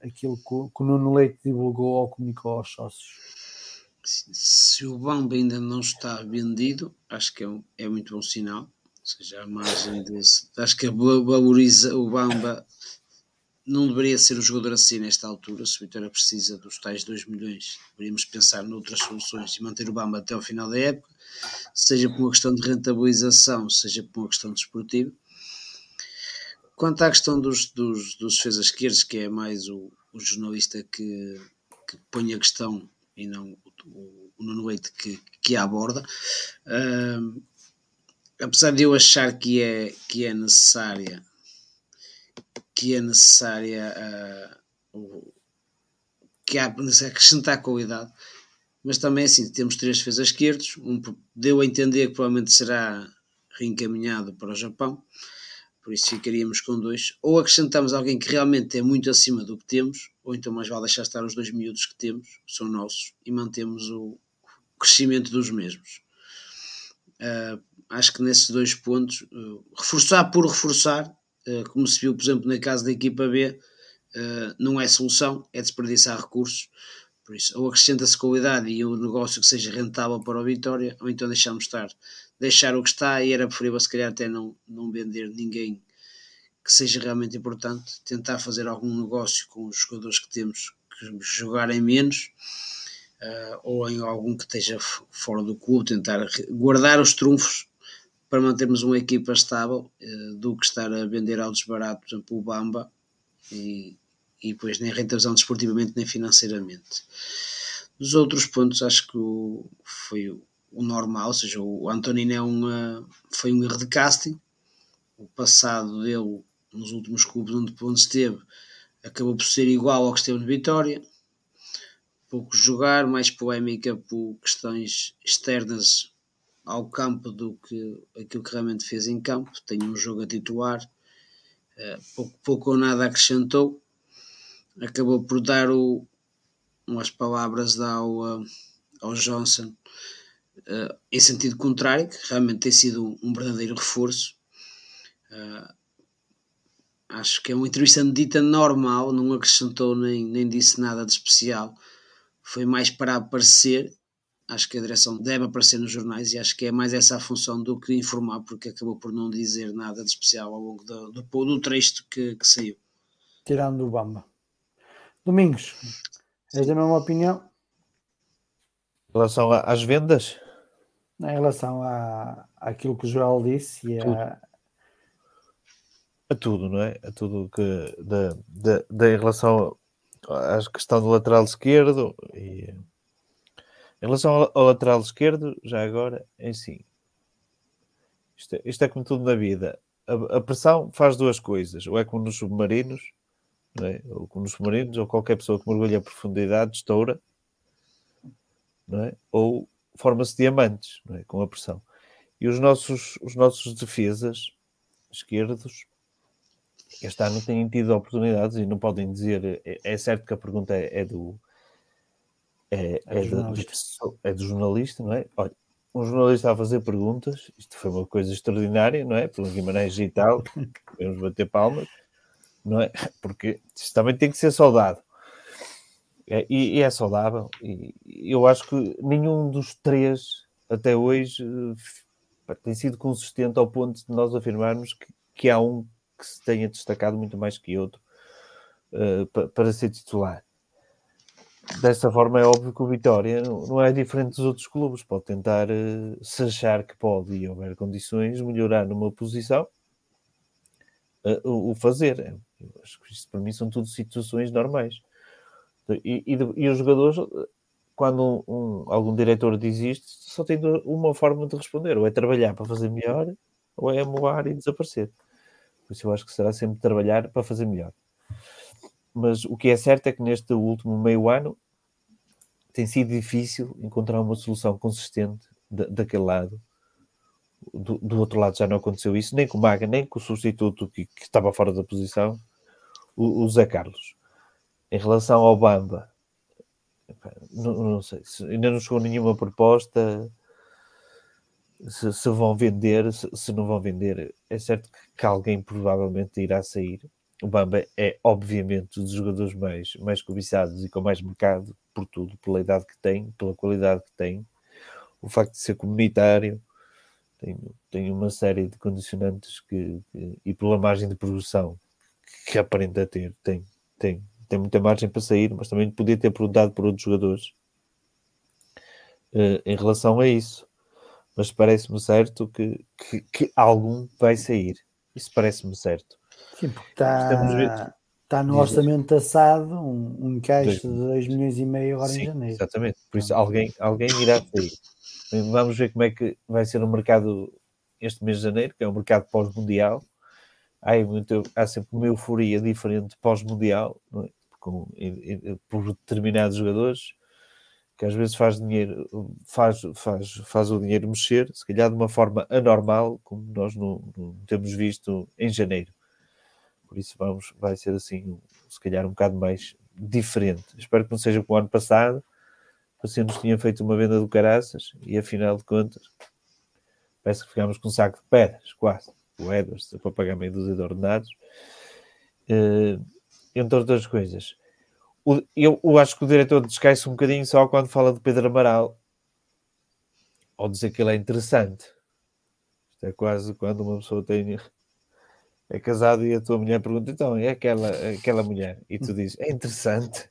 aquilo que, que o Nuno Leite divulgou ou comunicou aos sócios? Se o Bamba ainda não está vendido, acho que é, um, é muito bom sinal. Ou seja, a margem desse. Acho que valoriza o Bamba. Não deveria ser o jogador assim nesta altura. Se o Vitória precisa dos tais 2 milhões, deveríamos pensar noutras soluções e manter o Bamba até o final da época, seja por uma questão de rentabilização, seja por uma questão desportiva. De Quanto à questão dos, dos, dos defesas esquerdos, que é mais o, o jornalista que, que põe a questão e não o, Nuno Leite que, que a aborda. Uh, apesar de eu achar que é, que é necessária que é necessária uh, que há acrescentar qualidade mas também assim, temos três defesas esquerdos, um deu a entender que provavelmente será reencaminhado para o Japão, por isso ficaríamos com dois, ou acrescentamos alguém que realmente é muito acima do que temos, ou então mais vale deixar estar os dois miúdos que temos, que são nossos, e mantemos o crescimento dos mesmos. Uh, acho que nesses dois pontos, uh, reforçar por reforçar, uh, como se viu, por exemplo, na casa da equipa B, não é solução, é desperdiçar recursos. Por isso, ou acrescenta-se qualidade e um negócio que seja rentável para a Vitória, ou então deixamos estar. Deixar o que está e era preferível, se calhar, até não, não vender ninguém que seja realmente importante, tentar fazer algum negócio com os jogadores que temos que jogarem menos uh, ou em algum que esteja fora do clube, tentar guardar os trunfos para mantermos uma equipa estável uh, do que estar a vender ao desbarato, por exemplo, o Bamba e, e depois nem rentabilização desportivamente nem financeiramente. Dos outros pontos, acho que o, foi o normal, ou seja, o Antonino é uma, foi um erro de casting. O passado dele nos últimos clubes onde, onde esteve acabou por ser igual ao que esteve no Vitória pouco jogar, mais polémica por questões externas ao campo do que aquilo que realmente fez em campo. Tem um jogo a titular, uh, pouco, pouco ou nada acrescentou. Acabou por dar o, umas palavras ao, uh, ao Johnson uh, em sentido contrário, que realmente tem sido um verdadeiro reforço. acho que é uma entrevista dita normal, não acrescentou nem, nem disse nada de especial foi mais para aparecer. Acho que a direção deve aparecer nos jornais e acho que é mais essa a função do que informar, porque acabou por não dizer nada de especial ao longo do, do, do trecho que, que saiu. Tirando o Bamba. Domingos, és da mesma opinião? Em relação às vendas? Em relação à, àquilo que o Joel disse e a, a tudo, não é? A tudo que da, da, em relação a questão do lateral esquerdo e em relação ao, ao lateral esquerdo, já agora, em si, isto é, isto é como tudo na vida. A, a, pressão faz duas coisas, ou é como nos submarinos, é? ou como nos submarinos, ou qualquer pessoa que mergulha a profundidade estoura, é? ou forma-se diamantes é? com a pressão. E os nossos, os nossos defesas esquerdos este ano têm tido oportunidades e não podem dizer. É, é certo que a pergunta é, é do. É, é, do jornalista. é do jornalista, não é? Olha, um jornalista a fazer perguntas, isto foi uma coisa extraordinária, não é? Pelo Guimarães e tal, [laughs] devemos bater palmas, não é? Porque isto também tem que ser saudado. É, e, e, é saudável. E eu acho que nenhum dos três até hoje eh, tem sido consistente ao ponto de nós afirmarmos que, que há um que se tenha destacado muito mais que outro uh, para, para ser titular. Dessa forma, é óbvio que o Vitória não, é diferente dos outros clubes. Pode tentar, uh, se achar que pode e houver condições, melhorar numa posição, uh, o, o, fazer. Eu acho que isto para mim são tudo situações normais. E, e, e os jogadores, quando um, um, algum diretor diz isto, só tem uma forma de responder: ou é trabalhar para fazer melhor, ou é moar e desaparecer. Por isso eu acho que será sempre trabalhar para fazer melhor. Mas o que é certo é que neste último meio ano tem sido difícil encontrar uma solução consistente da, daquele lado. Do, do, outro lado já não aconteceu isso, nem com o Maga, nem com o substituto que, que estava fora da posição, o, o, Zé Carlos. Em relação ao Bamba, não, não sei, ainda não chegou nenhuma proposta se, se vão vender, se, se, não vão vender. É certo que, que, alguém provavelmente irá sair. O Bamba é, obviamente, um dos jogadores mais, mais cobiçados e com mais mercado, por tudo, pela idade que tem, pela qualidade que tem, o facto de ser comunitário, tem, tem uma série de condicionantes que, que, e pela margem de progressão que aparenta ter, tem, tem, tem muita margem para sair, mas também podia ter perguntado por outros jogadores uh, em relação a isso mas parece-me certo que, que, que, algum vai sair. Isso parece-me certo. Sim, porque está, está no orçamento assado um, um caixa de 2 milhões e meio agora Sim, em janeiro. Exatamente, por isso alguém, alguém irá sair. Vamos ver como é que vai ser o mercado este mês de janeiro, que é o mercado pós-mundial. Há, muito, há sempre uma euforia diferente pós-mundial, é? por determinados jogadores que às vezes faz dinheiro, faz, faz, faz o dinheiro mexer, se calhar de uma forma anormal, como nós não, não temos visto em janeiro. Por isso vamos, vai ser assim, se calhar um bocado mais diferente. Espero que não seja como o ano passado, você nos tinha feito uma venda do caraças e afinal de contas parece que ficámos com um saco de pedras, quase, moedas, para pagar meio dúzia de ordenados. Uh, entre outras coisas o, eu, eu, acho que o diretor descai-se um bocadinho só quando fala de Pedro Amaral ou dizer que ele é interessante. Isto é quase quando uma pessoa tem é casado e a tua mulher pergunta então, é aquela, aquela mulher e tu dizes, é interessante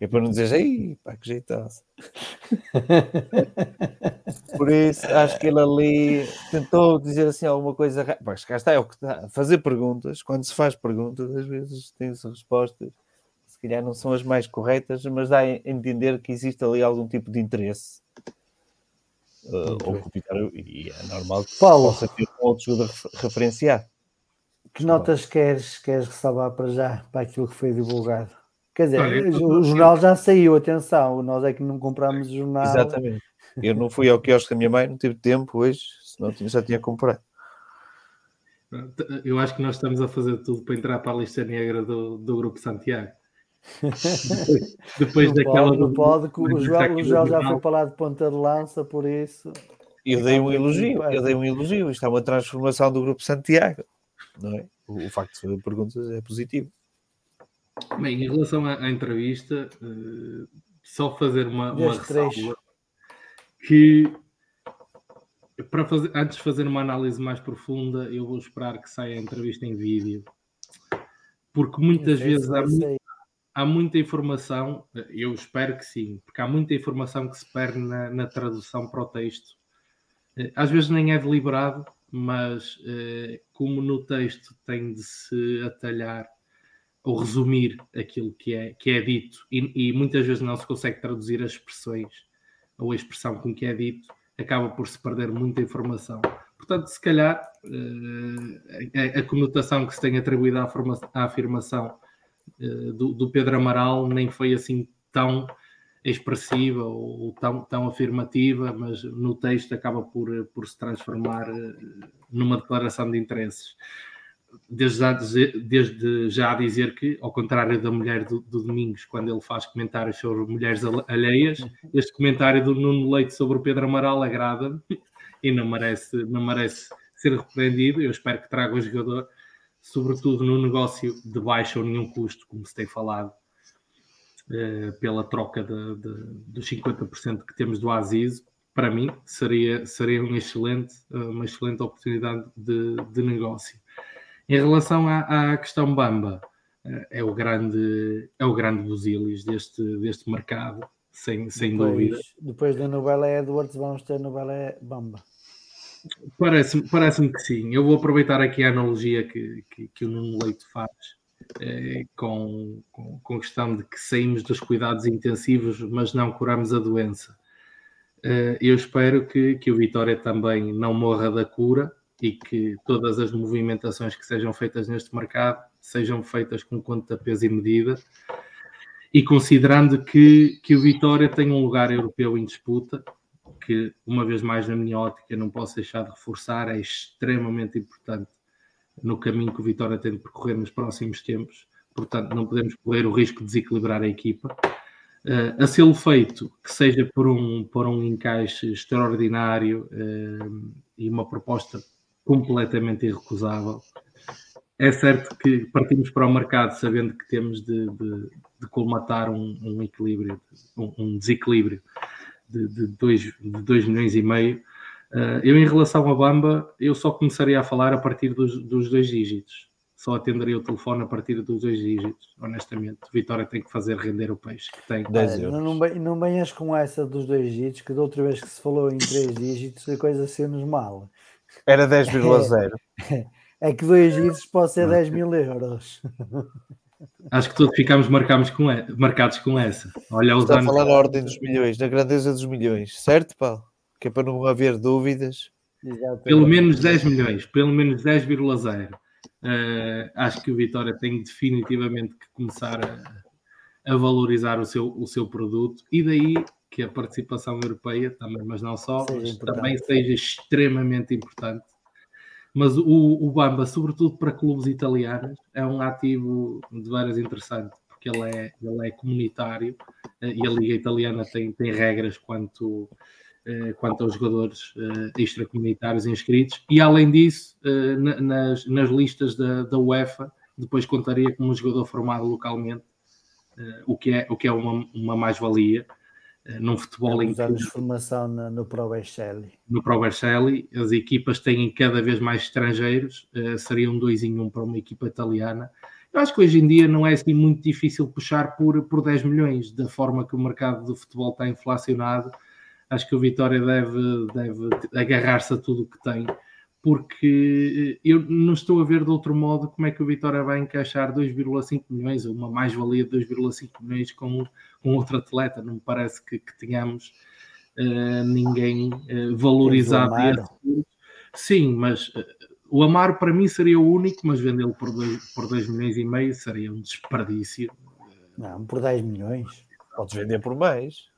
é para não dizer, ei, pá, que jeitosa [laughs] por isso acho que ele ali tentou dizer assim alguma coisa mas cá está, é o que está, fazer perguntas quando se faz perguntas às vezes tem-se respostas se calhar não são as mais corretas, mas dá a entender que existe ali algum tipo de interesse. Uh, ou e é normal que Paulo, possa ter um outro jogador referenciado. Que notas queres, queres ressalvar para já, para aquilo que foi divulgado? Quer dizer, Olha, o jornal já saiu, atenção, nós é que não compramos o jornal. Exatamente. Eu não fui ao quiosque da minha mãe, não tive tempo hoje, senão já tinha comprado. Eu acho que nós estamos a fazer tudo para entrar para a lista negra do, do Grupo Santiago. Depois, daquela. Pode, não pode, que o João, o João já foi para lá de ponta de lança, por isso. Eu dei um elogio, eu dei um elogio. Isto é uma transformação do Grupo Santiago, não é? O, o facto de fazer perguntas é positivo. Bem, em relação à, à entrevista, uh, só fazer uma, uma ressalva que para fazer, antes de fazer uma análise mais profunda, eu vou esperar que saia a entrevista em vídeo, porque muitas vezes há, há muita informação, eu espero que sim, porque há muita informação que se perde na, na tradução para o texto. Eh, às vezes nem é deliberado, mas eh, como no texto tem de se atalhar ou resumir aquilo que é, que é dito e, e muitas vezes não se consegue traduzir as expressões ou a expressão com que é dito, acaba por se perder muita informação. Portanto, se calhar eh, a, a conotação que se tem atribuído à, à afirmação eh, do, do, Pedro Amaral nem foi assim tão expressiva ou tão, tão afirmativa, mas no texto acaba por, por se transformar eh, numa declaração de interesses. Desde já, dizer, desde já dizer que, ao contrário da mulher do, do, Domingos, quando ele faz comentários sobre mulheres alheias, este comentário do Nuno Leite sobre o Pedro Amaral agrada-me [laughs] e não merece, não merece ser repreendido. Eu espero que traga o jogador sobretudo no negócio de baixo ou nenhum custo, como se tem falado, eh, pela troca dos 50% que temos do Aziz, para mim seria, seria um excelente, eh, uma excelente oportunidade de, de negócio. Em relação à, à, questão Bamba, eh, é o grande, é o grande busilis deste, deste mercado, sem, sem depois, dúvida. Depois da novela Edwards, vamos ter a novela Bamba. Parece-me parece que sim. Eu vou aproveitar aqui a analogia que, que, que o Nuno Leite faz eh, com, com, com, a questão de que saímos dos cuidados intensivos, mas não curamos a doença. Eh, eu espero que, que o Vitória também não morra da cura e que todas as movimentações que sejam feitas neste mercado sejam feitas com conta, peso e medida. E considerando que, que o Vitória tem um lugar europeu em disputa, que, uma vez mais, na minha ótica, não posso deixar de reforçar, é extremamente importante no caminho que o Vitória tem de percorrer nos próximos tempos. Portanto, não podemos correr o risco de desequilibrar a equipa. Uh, a ser feito, que seja por um, por um encaixe extraordinário uh, e uma proposta completamente irrecusável. É certo que partimos para o mercado sabendo que temos de, de, de colmatar um, um equilíbrio, um, um desequilíbrio de 2 de milhões e meio. Uh, eu, em relação à Bamba, eu só começaria a falar a partir dos, dos dois dígitos. Só atenderia o telefone a partir dos dois dígitos, honestamente. Vitória tem que fazer render o peixe que tem. 10 euros. Não, não, não venhas com essa dos dois dígitos, que da outra vez que se falou em três dígitos, a coisa sendo mal. Era 10,0. É, [laughs] é, que dois dígitos pode ser 10 mil euros. [laughs] Acho que todos ficámos marcados com, marcados com essa. Olha os Está anos... a falar na ordem dos milhões, na grandeza dos milhões, certo, Paulo? Que é para não haver dúvidas. Pelo menos 10 milhões, pelo menos 10,0. Uh, acho que o Vitória tem definitivamente que começar a, a, valorizar o seu, o seu produto e daí que a participação europeia, também, mas não só, seja mas também seja extremamente importante. Mas o, o Bamba, sobretudo para clubes italianos, é um ativo de várias interessante, porque ele é, ele é comunitário eh, e a Liga Italiana tem, tem regras quanto, eh, quanto aos jogadores eh, extracomunitários inscritos, e além disso, nas, nas listas da, da UEFA, depois contaria como um jogador formado localmente, o que é, o que é uma, uma mais-valia num futebol em que... formação no, no Pro Vercelli. No Pro Vercelli, as equipas têm cada vez mais estrangeiros, uh, seria um dois em um para uma equipa italiana. Eu acho que hoje em dia não é assim muito difícil puxar por, por 10 milhões, da forma que o mercado do futebol está inflacionado. Acho que o Vitória deve, deve agarrar-se a tudo o que tem porque eh, eu não estou a ver de outro modo como é que o Vitória vai encaixar 2,5 milhões, ou uma mais-valia de 2,5 milhões com, com outro atleta. Não me parece que, que tenhamos uh, ninguém uh, valorizado. Sim, mas uh, o Amaro para mim seria o único, mas vendê-lo por 2 por dois milhões e meio seria um desperdício. Não, por 10 milhões. Podes vender por mais.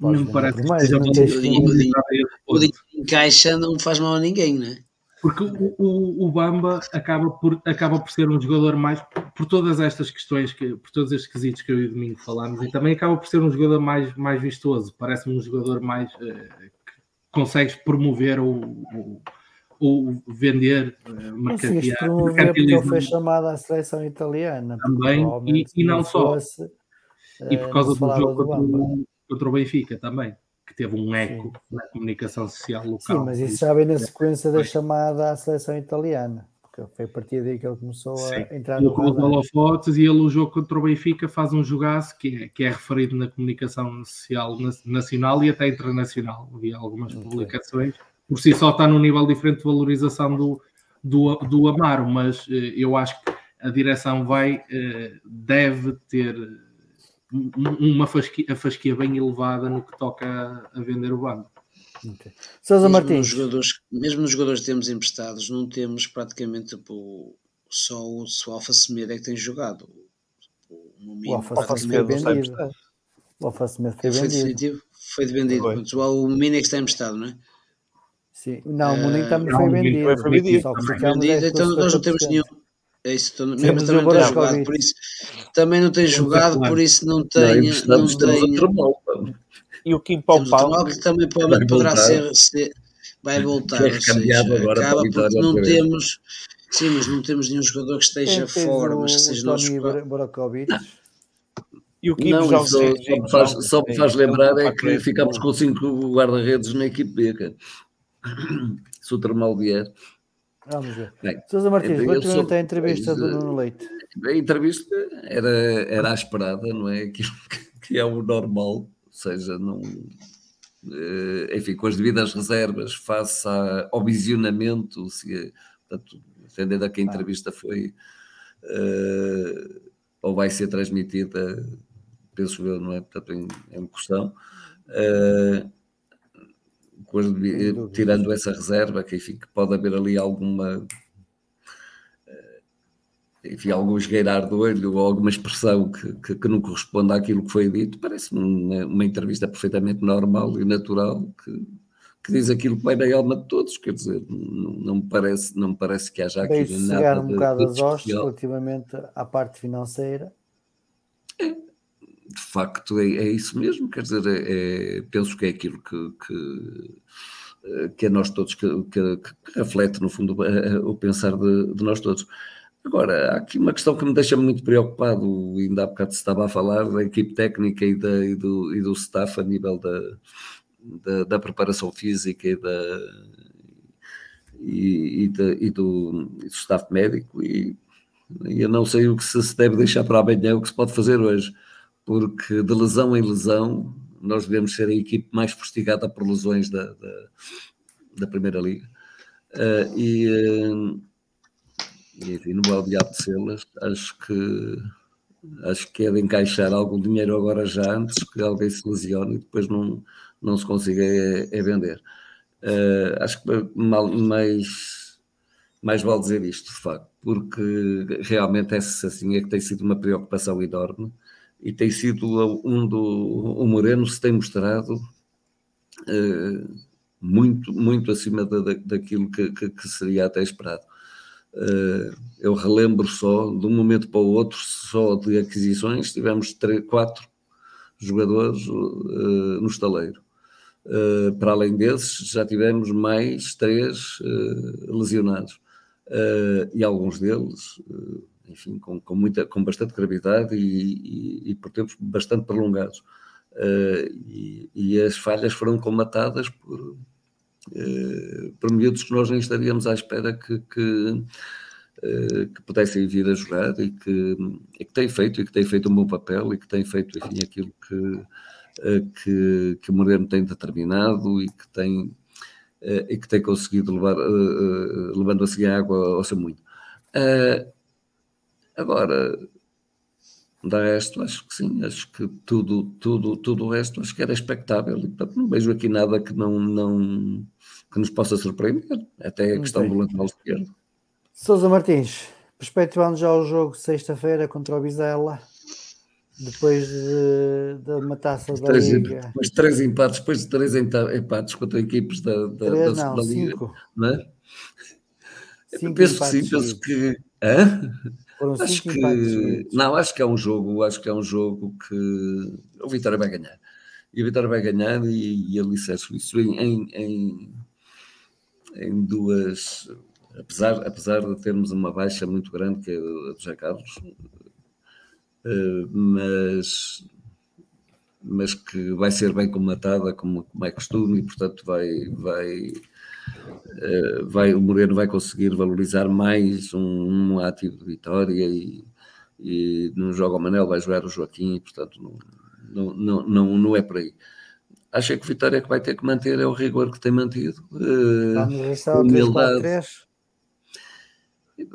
Não me parece mais, que o, dinheiro em caixa não faz mal a ninguém, não é? Porque o, o, o, Bamba acaba por, acaba por ser um jogador mais por todas estas questões, que, por todos estes quesitos que eu e o Domingo falámos, e também acaba por ser um jogador mais, mais vistoso. Parece-me um jogador mais uh, que consegues promover ou, ou, vender uh, mercadoria. promover porque ele foi chamado à seleção italiana. Também, e, e não só. Fosse, e por causa do jogo do contra, o Benfica também, que teve um eco Sim. na comunicação social local. Sim, mas isso já vem na sequência da chamada à seleção italiana, porque foi a partir daí que ele começou Sim. a entrar no radar. holofotes e ele o jogo contra o Benfica faz um jogaço que é, que é referido na comunicação social nacional e até internacional. Havia algumas okay. publicações. Por si só está num nível diferente de valorização do, do, do Amaro, mas eh, eu acho que a direção vai, eh, deve ter uma fasquia, fasquia bem elevada no que toca a vender o banco. Okay. Sousa Martins. Nos jogadores, mesmo nos jogadores que temos emprestados, não temos praticamente o, só o, o Alfa Semedo é que tem jogado. O, o Alfa Semedo foi vendido. O Alfa Semedo foi vendido. Foi definitivo? Foi vendido. Foi. O Mini é que está emprestado, não é? Sim. Não, o Munique também foi vendido. Foi vendido. Foi vendido. Então nós não temos nenhum é isso, tô, também não tem jogado, por isso também não tem jogado, por isso não tem. Não, não tem e o Kim Pau Pau que também pode, poderá ser, ser, vai voltar. É seja, acaba porque não temos. Sim, mas não temos nenhum jogador que esteja fora, mas que seja nosso. E o Kim não, só, só, me faz, só me faz lembrar é que ficamos com cinco guarda-redes na equipe B. Se o Termal vier. Vamos ver. Bem, Sousa Martins, relativamente sou... à entrevista do Nuno Leite. A entrevista era, era a esperada, não é? Aquilo que é o normal, ou seja, não. Eh, enfim, com as devidas reservas, face ao visionamento, se, portanto, entendendo a que a entrevista foi uh, ou vai ser transmitida, penso eu, não é? Portanto, em, em questão. Uh, tirando essa reserva, que enfim, que pode haver ali alguma eh, enfim, algum esgueirar do olho ou alguma expressão que, que, que não corresponda àquilo que foi dito, parece-me uma, uma, entrevista perfeitamente normal e natural que, que diz aquilo que vai na alma de todos, quer dizer, não, não, me, parece, não me parece que haja aqui nada um bocado de, de as hostes relativamente à parte financeira. É, de facto é, é, isso mesmo, quer dizer, é, é, penso que é aquilo que, que, eh, que é nós todos, que, que, que reflete no fundo o pensar de, de, nós todos. Agora, há aqui uma questão que me deixa muito preocupado, ainda há bocado se estava a falar da equipe técnica e, da, e, do, e do staff a nível da, da, da preparação física e, da, e, e, da, e do, do staff médico e, eu não sei o que se deve deixar para amanhã, o que se pode fazer hoje porque de lesão em lesão nós devemos ser a equipe mais fustigada por lesões da, da, da Primeira Liga. Uh, e, uh, e, enfim, não vou obedecê-las. Acho que acho que é de encaixar algum dinheiro agora já antes que alguém se lesione e depois não, não se consiga é, é vender. Uh, acho que mal, mais, mais vale dizer isto, de facto, porque realmente essa assim é que tem sido uma preocupação enorme e tem sido um do o Moreno se tem mostrado uh, muito, muito acima da, da, daquilo que, que, que, seria até esperado. Uh, eu relembro só, de um momento para o outro, só de aquisições, tivemos três, quatro jogadores uh, no estaleiro. Para além desses, já tivemos mais três lesionados. e alguns deles, enfim, com, com, muita, com bastante gravidade e, e, e por tempos bastante prolongados. E, e, as falhas foram comatadas por, eh, por miúdos que nós nem estaríamos à espera que, que, eh, que pudessem vir a jogar e que, e que têm feito e que têm feito um bom papel e que têm feito enfim, aquilo que, eh, que, que o Moreno tem determinado e que tem, e que tem conseguido levar, levando assim a água ao seu moinho. Agora, da resto, acho que sim, acho que tudo, tudo, tudo o resto acho que era expectável e portanto não vejo aqui nada que não, não que nos possa surpreender, até a questão do lateral esquerdo. Sousa Martins, perspectivando já o jogo sexta-feira contra o Vizela, depois de, de uma taça da três, Liga. Depois de três empates, depois de três empates contra equipes da, da, três, da não, Liga, cinco. não é? Penso que sim, penso que. Hã? Foram acho que não, acho que é um jogo, acho que é um jogo que o Vitória vai ganhar. E o Vitória vai ganhar e, e alicerce isso em, em, em, duas. Apesar, apesar de termos uma baixa muito grande, que é a do José Carlos, uh, mas, mas que vai ser bem comatada, como, como é costume, e portanto vai, vai, eh, vai, o Moreno vai conseguir valorizar mais um, um ativo de vitória e, e não joga o Manel, vai jogar o Joaquim, e, portanto não, não, não, não é por aí. Acho que o Vitória que vai ter que manter é o rigor que tem mantido. Vamos a humildade.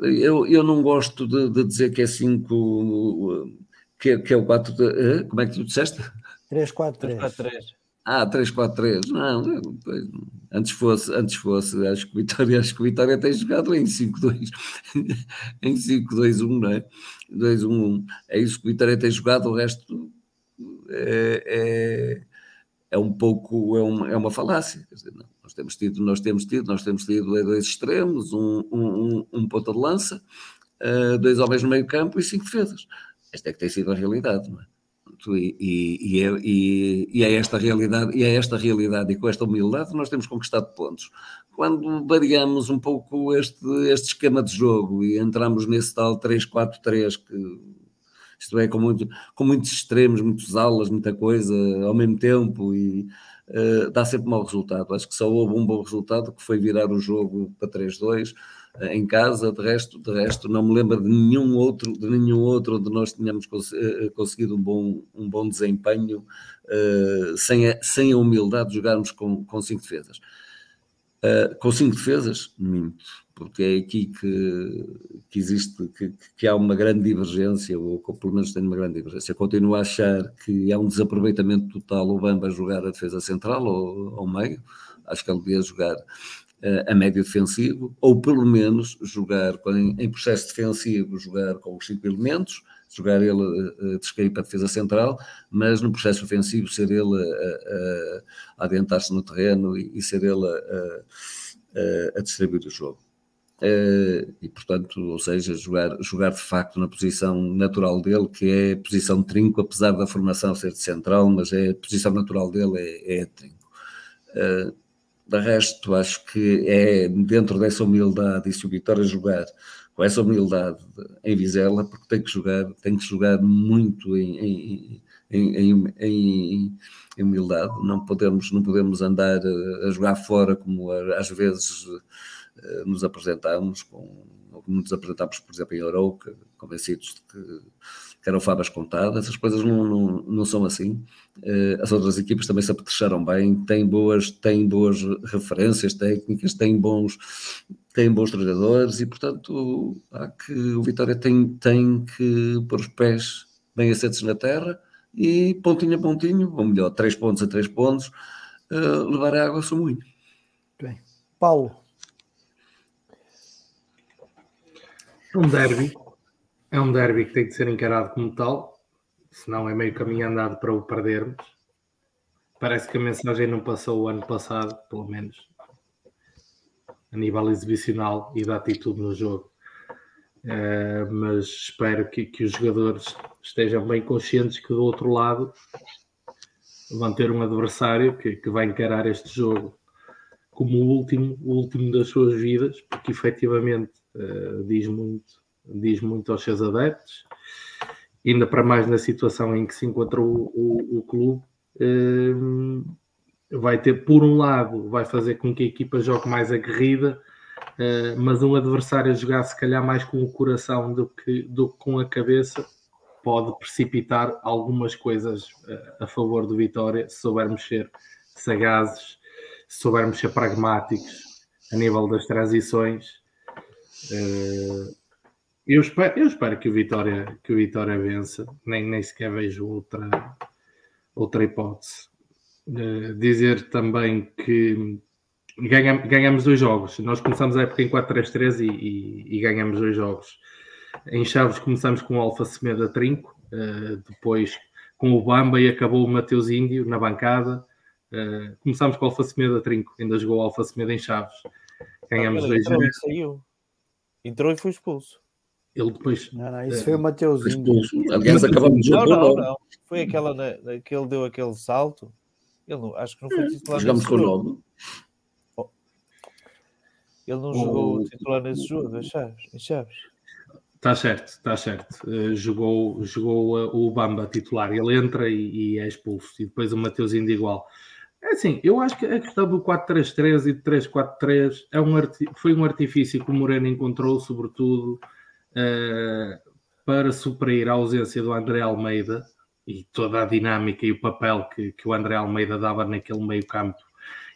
Eu, eu não gosto de, de dizer que é 5, que, que, é o 4, uh, como é que tu disseste? 3, 4, 3. Ah, 3-4-3. Não, antes fosse, antes fosse, acho que Vitória, acho que Vitória tem jogado em 5-2, [laughs] em 5-2-1, não é? 2-1-1. É isso que Vitória tem jogado, o resto é, é, é um pouco, é, um, é uma falácia. Dizer, não, nós temos tido, nós temos tido, nós temos tido dois extremos, um, um, um ponta de lança, uh, dois homens no meio campo e cinco defesas. Esta é que tem sido a realidade, não é? E, e, é, e, e, é, esta realidade, e é esta realidade e com esta humildade nós temos conquistado pontos. Quando variamos um pouco este, este esquema de jogo e entramos nesse tal 3-4-3 que isto é com, muito, com muitos extremos, muitas alas, muita coisa ao mesmo tempo e uh, dá sempre mau resultado. Acho que só houve um bom resultado que foi virar o jogo para 3-2 em casa, de resto, de resto não me lembro de nenhum outro, de nenhum outro onde nós tínhamos eh, conseguido um bom, um bom desempenho uh, sem, a, sem a humildade de jogarmos com, com cinco defesas. Uh, com cinco defesas, minto, porque é aqui que, que existe, que, que há uma grande divergência, ou pelo menos tem uma grande divergência. Eu continuo a achar que é um desaproveitamento total o Bamba jogar a defesa central ou ao meio, acho que ele devia jogar a médio defensivo, ou pelo menos jogar em, processo defensivo, jogar com os cinco elementos, jogar ele uh, de para a defesa central, mas no processo ofensivo ser ele a, a, a adiantar-se no terreno e, e ser ele a, a, distribuir o jogo. E portanto, ou seja, jogar, jogar de facto na posição natural dele, que é a posição de trinco, apesar da formação ser de central, mas é a posição natural dele é, é trinco. De resto, acho que é dentro dessa humildade, e se o Vitória jogar com essa humildade em Vizela, porque tem que jogar, tem que jogar muito em, em, em, em, humildade, não podemos, não podemos andar a jogar fora como às vezes eh, nos apresentamos, como nos apresentamos, por exemplo, em Arouca, convencidos de que que eram favas contadas, as coisas não, não, não são assim. Uh, as outras equipas também se apetrecharam bem, têm boas, têm boas referências técnicas, têm bons, têm bons treinadores e, portanto, há que, o Vitória tem, tem que pôr os pés bem assentos na terra e pontinho a pontinho, ou melhor, três pontos a três pontos, uh, levar a água ao seu moinho. Bem. Paulo. Um derby é um derby que tem que ser encarado como tal. se não é meio caminho andado para o perdermos. Parece que a mensagem não passou o ano passado, pelo menos a nível exibicional e da atitude no jogo. Uh, mas espero que, que os jogadores estejam bem conscientes que do outro lado vão ter um adversário que, que vai encarar este jogo como o último, o último das suas vidas, porque efetivamente uh, diz, muito, diz muito aos seus adeptos, ainda para mais na situação em que se encontra o, o, o clube. Uh, vai ter, por um lado, vai fazer com que a equipa jogue mais aguerrida, uh, mas um adversário a jogar se calhar mais com o coração do que, do que com a cabeça pode precipitar algumas coisas uh, a favor do Vitória se soubermos ser sagazes, se soubermos ser pragmáticos a nível das transições. Uh, eu espero, eu espero que o Vitória, que o Vitória vença, nem, nem sequer vejo outra, outra hipótese. Uh, dizer também que ganhamos, ganhamos dois jogos. Nós começamos a época em 4-3-3 e, e, e, ganhamos dois jogos. Em Chaves começamos com o Alfa Semeda Trinco, uh, depois com o Bamba e acabou o Mateus Índio na bancada. Uh, começámos com o Alfa Semeda Trinco, ainda jogou o Alfa Semeda em Chaves. Ganhamos ah, dois jogos. Saiu. Entrou e foi expulso. Ele depois. Não, não, isso uh, foi o Mateus Índio. Aliás, acabamos de jogar. Não, não, não. Foi aquela na, que ele deu aquele salto ele não, acho que não foi hum. titular. Jogamos com o Novo. Oh. Ele não jogou titular nesse jogo, em Chaves. Em Chaves. Está certo, está certo. Uh, jogou jogou uh, o Bamba titular. Ele entra e, e, é expulso. E depois o Mateus ainda igual. É assim, eu acho que a questão do 4-3-3 e do 3-4-3 é um foi um artifício que o Moreno encontrou, sobretudo, uh, para suprir a ausência do André Almeida, e toda a dinâmica e o papel que, que o André Almeida dava naquele meio campo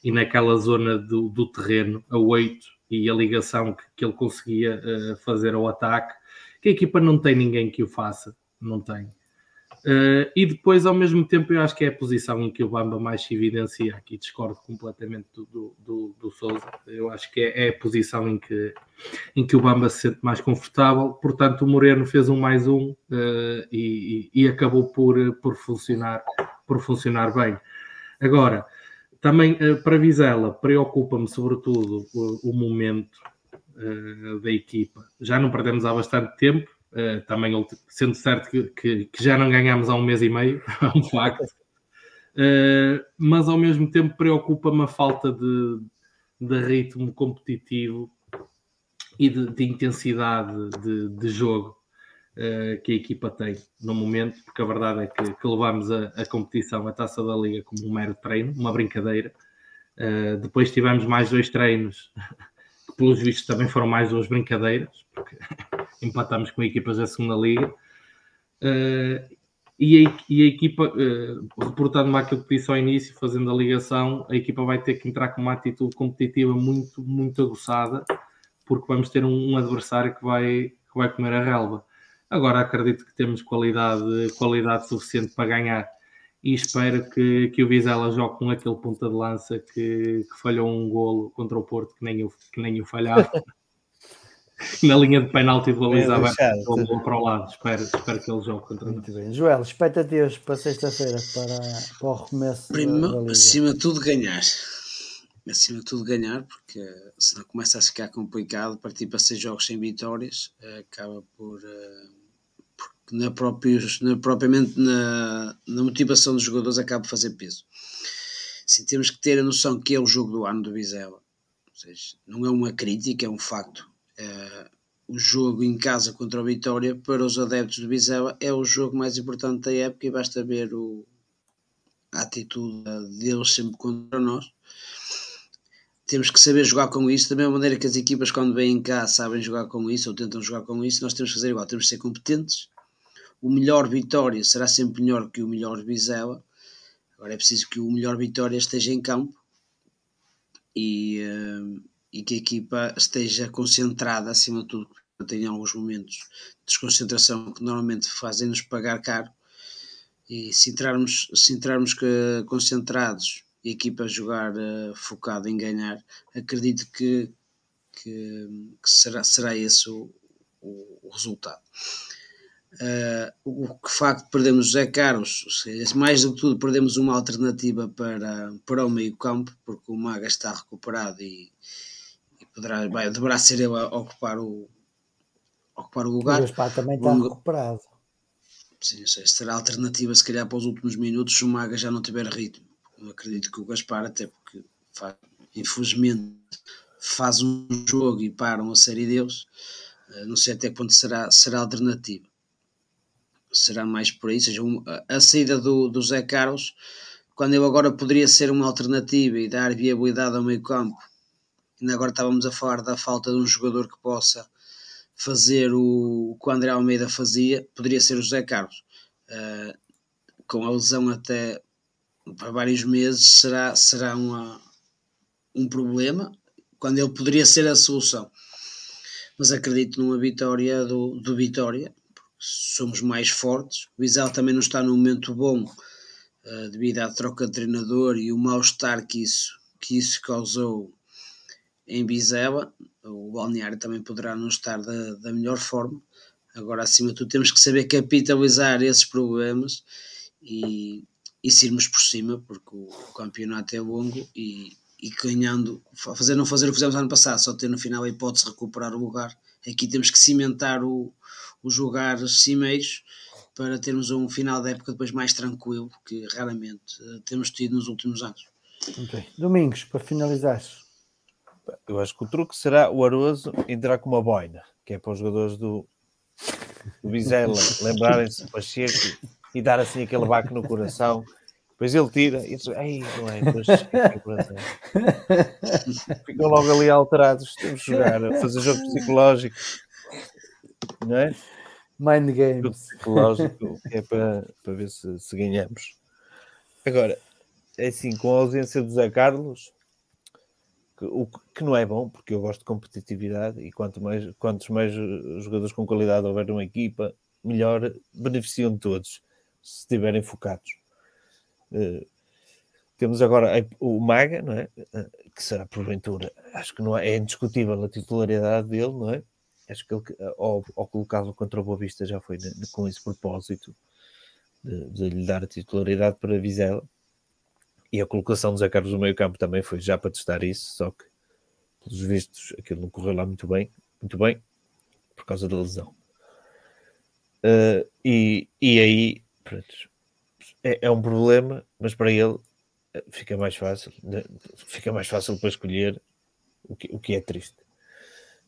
e naquela zona do, do terreno, a 8, e a ligação que, que ele conseguia uh, fazer ao ataque, que a equipa não tem ninguém que o faça, não tem. Uh, e depois, ao mesmo tempo, eu acho que é a posição em que o Bamba mais se evidencia. Aqui discordo completamente do, do, do, do Souza. Eu acho que é, é, a posição em que, em que o Bamba se sente mais confortável. Portanto, o Moreno fez um mais um uh, e, e, acabou por, por, funcionar, por funcionar bem. Agora, também uh, para Vizela, preocupa-me sobretudo o, o momento da equipa. Já não perdemos há bastante tempo Uh, também sendo certo que, que, que, já não ganhamos há um mês e meio, [laughs] é um facto, uh, mas ao mesmo tempo preocupa-me a falta de, de ritmo competitivo e de, de intensidade de, de jogo uh, que a equipa tem no momento, porque a verdade é que, que levamos a, a, competição, a taça da liga, como um mero treino, uma brincadeira. depois tivemos mais dois treinos, [laughs] que pelos vistos também foram mais duas brincadeiras, porque empatamos com equipas da segunda liga. Uh, e, a, e a equipa, uh, reportando-me aquilo que disse ao início, fazendo a ligação, a equipa vai ter que entrar com uma atitude competitiva muito, muito aguçada, porque vamos ter um, um adversário que vai, que vai comer a relva. Agora acredito que temos qualidade, qualidade suficiente para ganhar e espero que, que o Vizela jogue com aquele ponta de lança que, que falhou um golo contra o Porto que nem o, que nem o falhava. [laughs] [laughs] na linha de penalti do Luís aberto para o lado. Espero, espero que ele jogue contra Muito bem. Joel, expectativas para sexta-feira para, para o recomeço Primo, da, Acima de tudo ganhar. Acima de tudo ganhar, porque senão começa a ficar complicado, partir para seis jogos sem vitórias, acaba por... Eh, porque na, próprios, na, propriamente na, na motivação dos jogadores acaba por fazer peso. Sim, temos que ter a noção que é o jogo do ano do Vizela. Ou seja, não é uma crítica, é um facto Uh, o jogo em casa contra o Vitória para os adeptos do Vizela é o jogo mais importante da época e basta ver o, a atitude deles sempre contra nós. Temos que saber jogar com isso, da mesma maneira que as equipas, quando vêm cá, sabem jogar com isso ou tentam jogar com isso, nós temos que fazer igual, temos que ser competentes. O melhor Vitória será sempre melhor que o melhor Vizela. Agora é preciso que o melhor Vitória esteja em campo e, uh, e que a equipa esteja concentrada acima de tudo, tem alguns momentos de desconcentração que normalmente fazem-nos pagar caro e se entrarmos, se entrarmos concentrados e a equipa jogar uh, focada em ganhar, acredito que, que, que, será, será esse o, o, o resultado. Uh, o, facto de perdermos José Carlos, mais do que tudo, perdemos uma alternativa para, para o meio campo, porque o Maga está recuperado e poderá, vai, deverá ser ele a ocupar o, ocupar o lugar. O Gaspar também está recuperado. Sim, sei, será alternativa se calhar para os últimos minutos se o Maga já não tiver ritmo. Eu acredito que o Gaspar, até porque faz, infelizmente faz um jogo e param a série deles, uh, não sei até quando será, será alternativa será mais por aí, seja, um, a saída do, do Zé Carlos, quando ele agora poderia ser uma alternativa e dar viabilidade ao meio campo, agora estávamos a falar da falta de um jogador que possa fazer o, o que o André Almeida fazia, poderia ser o José Carlos. Uh, com a lesão até para vários meses será, será uma, um problema, quando ele poderia ser a solução. Mas acredito numa vitória do, do Vitória, somos mais fortes. O Isal também não está num momento bom uh, devido à troca de treinador e o mal-estar que isso, que isso causou em Bizela. O balneário também poderá não estar da, da melhor forma. Agora, acima de tudo, temos que saber capitalizar esses problemas e, e se irmos por cima, porque o, campeonato é longo e, e ganhando, fazer não fazer o que fizemos ano passado, só ter no final a hipótese de recuperar o lugar. Aqui temos que cimentar o, os lugares cimeiros para termos um final da época depois mais tranquilo, que raramente uh, temos tido nos últimos anos. Okay. Domingos, para finalizar. Eu acho que o truque será o Aroso entrar com uma boina, que é para os jogadores do, do Vizela lembrarem-se do Pacheco e dar assim aquele baque no coração. Depois ele tira e diz, ei, não é, depois ficam logo ali alterados. Temos que jogar, fazer jogo psicológico não é? Mind games. Psicológico, é para, para ver se, se ganhamos. Agora, é assim, com a ausência do Zé Carlos, que, o que não é bom, porque eu gosto de competitividade e quanto mais, quantos mais jogadores com qualidade houver numa equipa, melhor beneficiam de todos, se estiverem focados. Uh, temos agora o Maga, não é? Uh, que será porventura, acho que não é, é indiscutível a titularidade dele, não é? acho que ele, ao, ao colocá-lo contra o Boa Vista, já foi de, com esse propósito de, de, lhe dar a titularidade para Vizela. E a colocação do Zé Carlos no meio campo também foi já para testar isso, só que, pelos vistos, aquilo não correu lá muito bem, muito bem, por causa da lesão. Uh, e, e aí, pronto, é, é, um problema, mas para ele eh, fica mais fácil, fica mais fácil para escolher o que, o que é triste.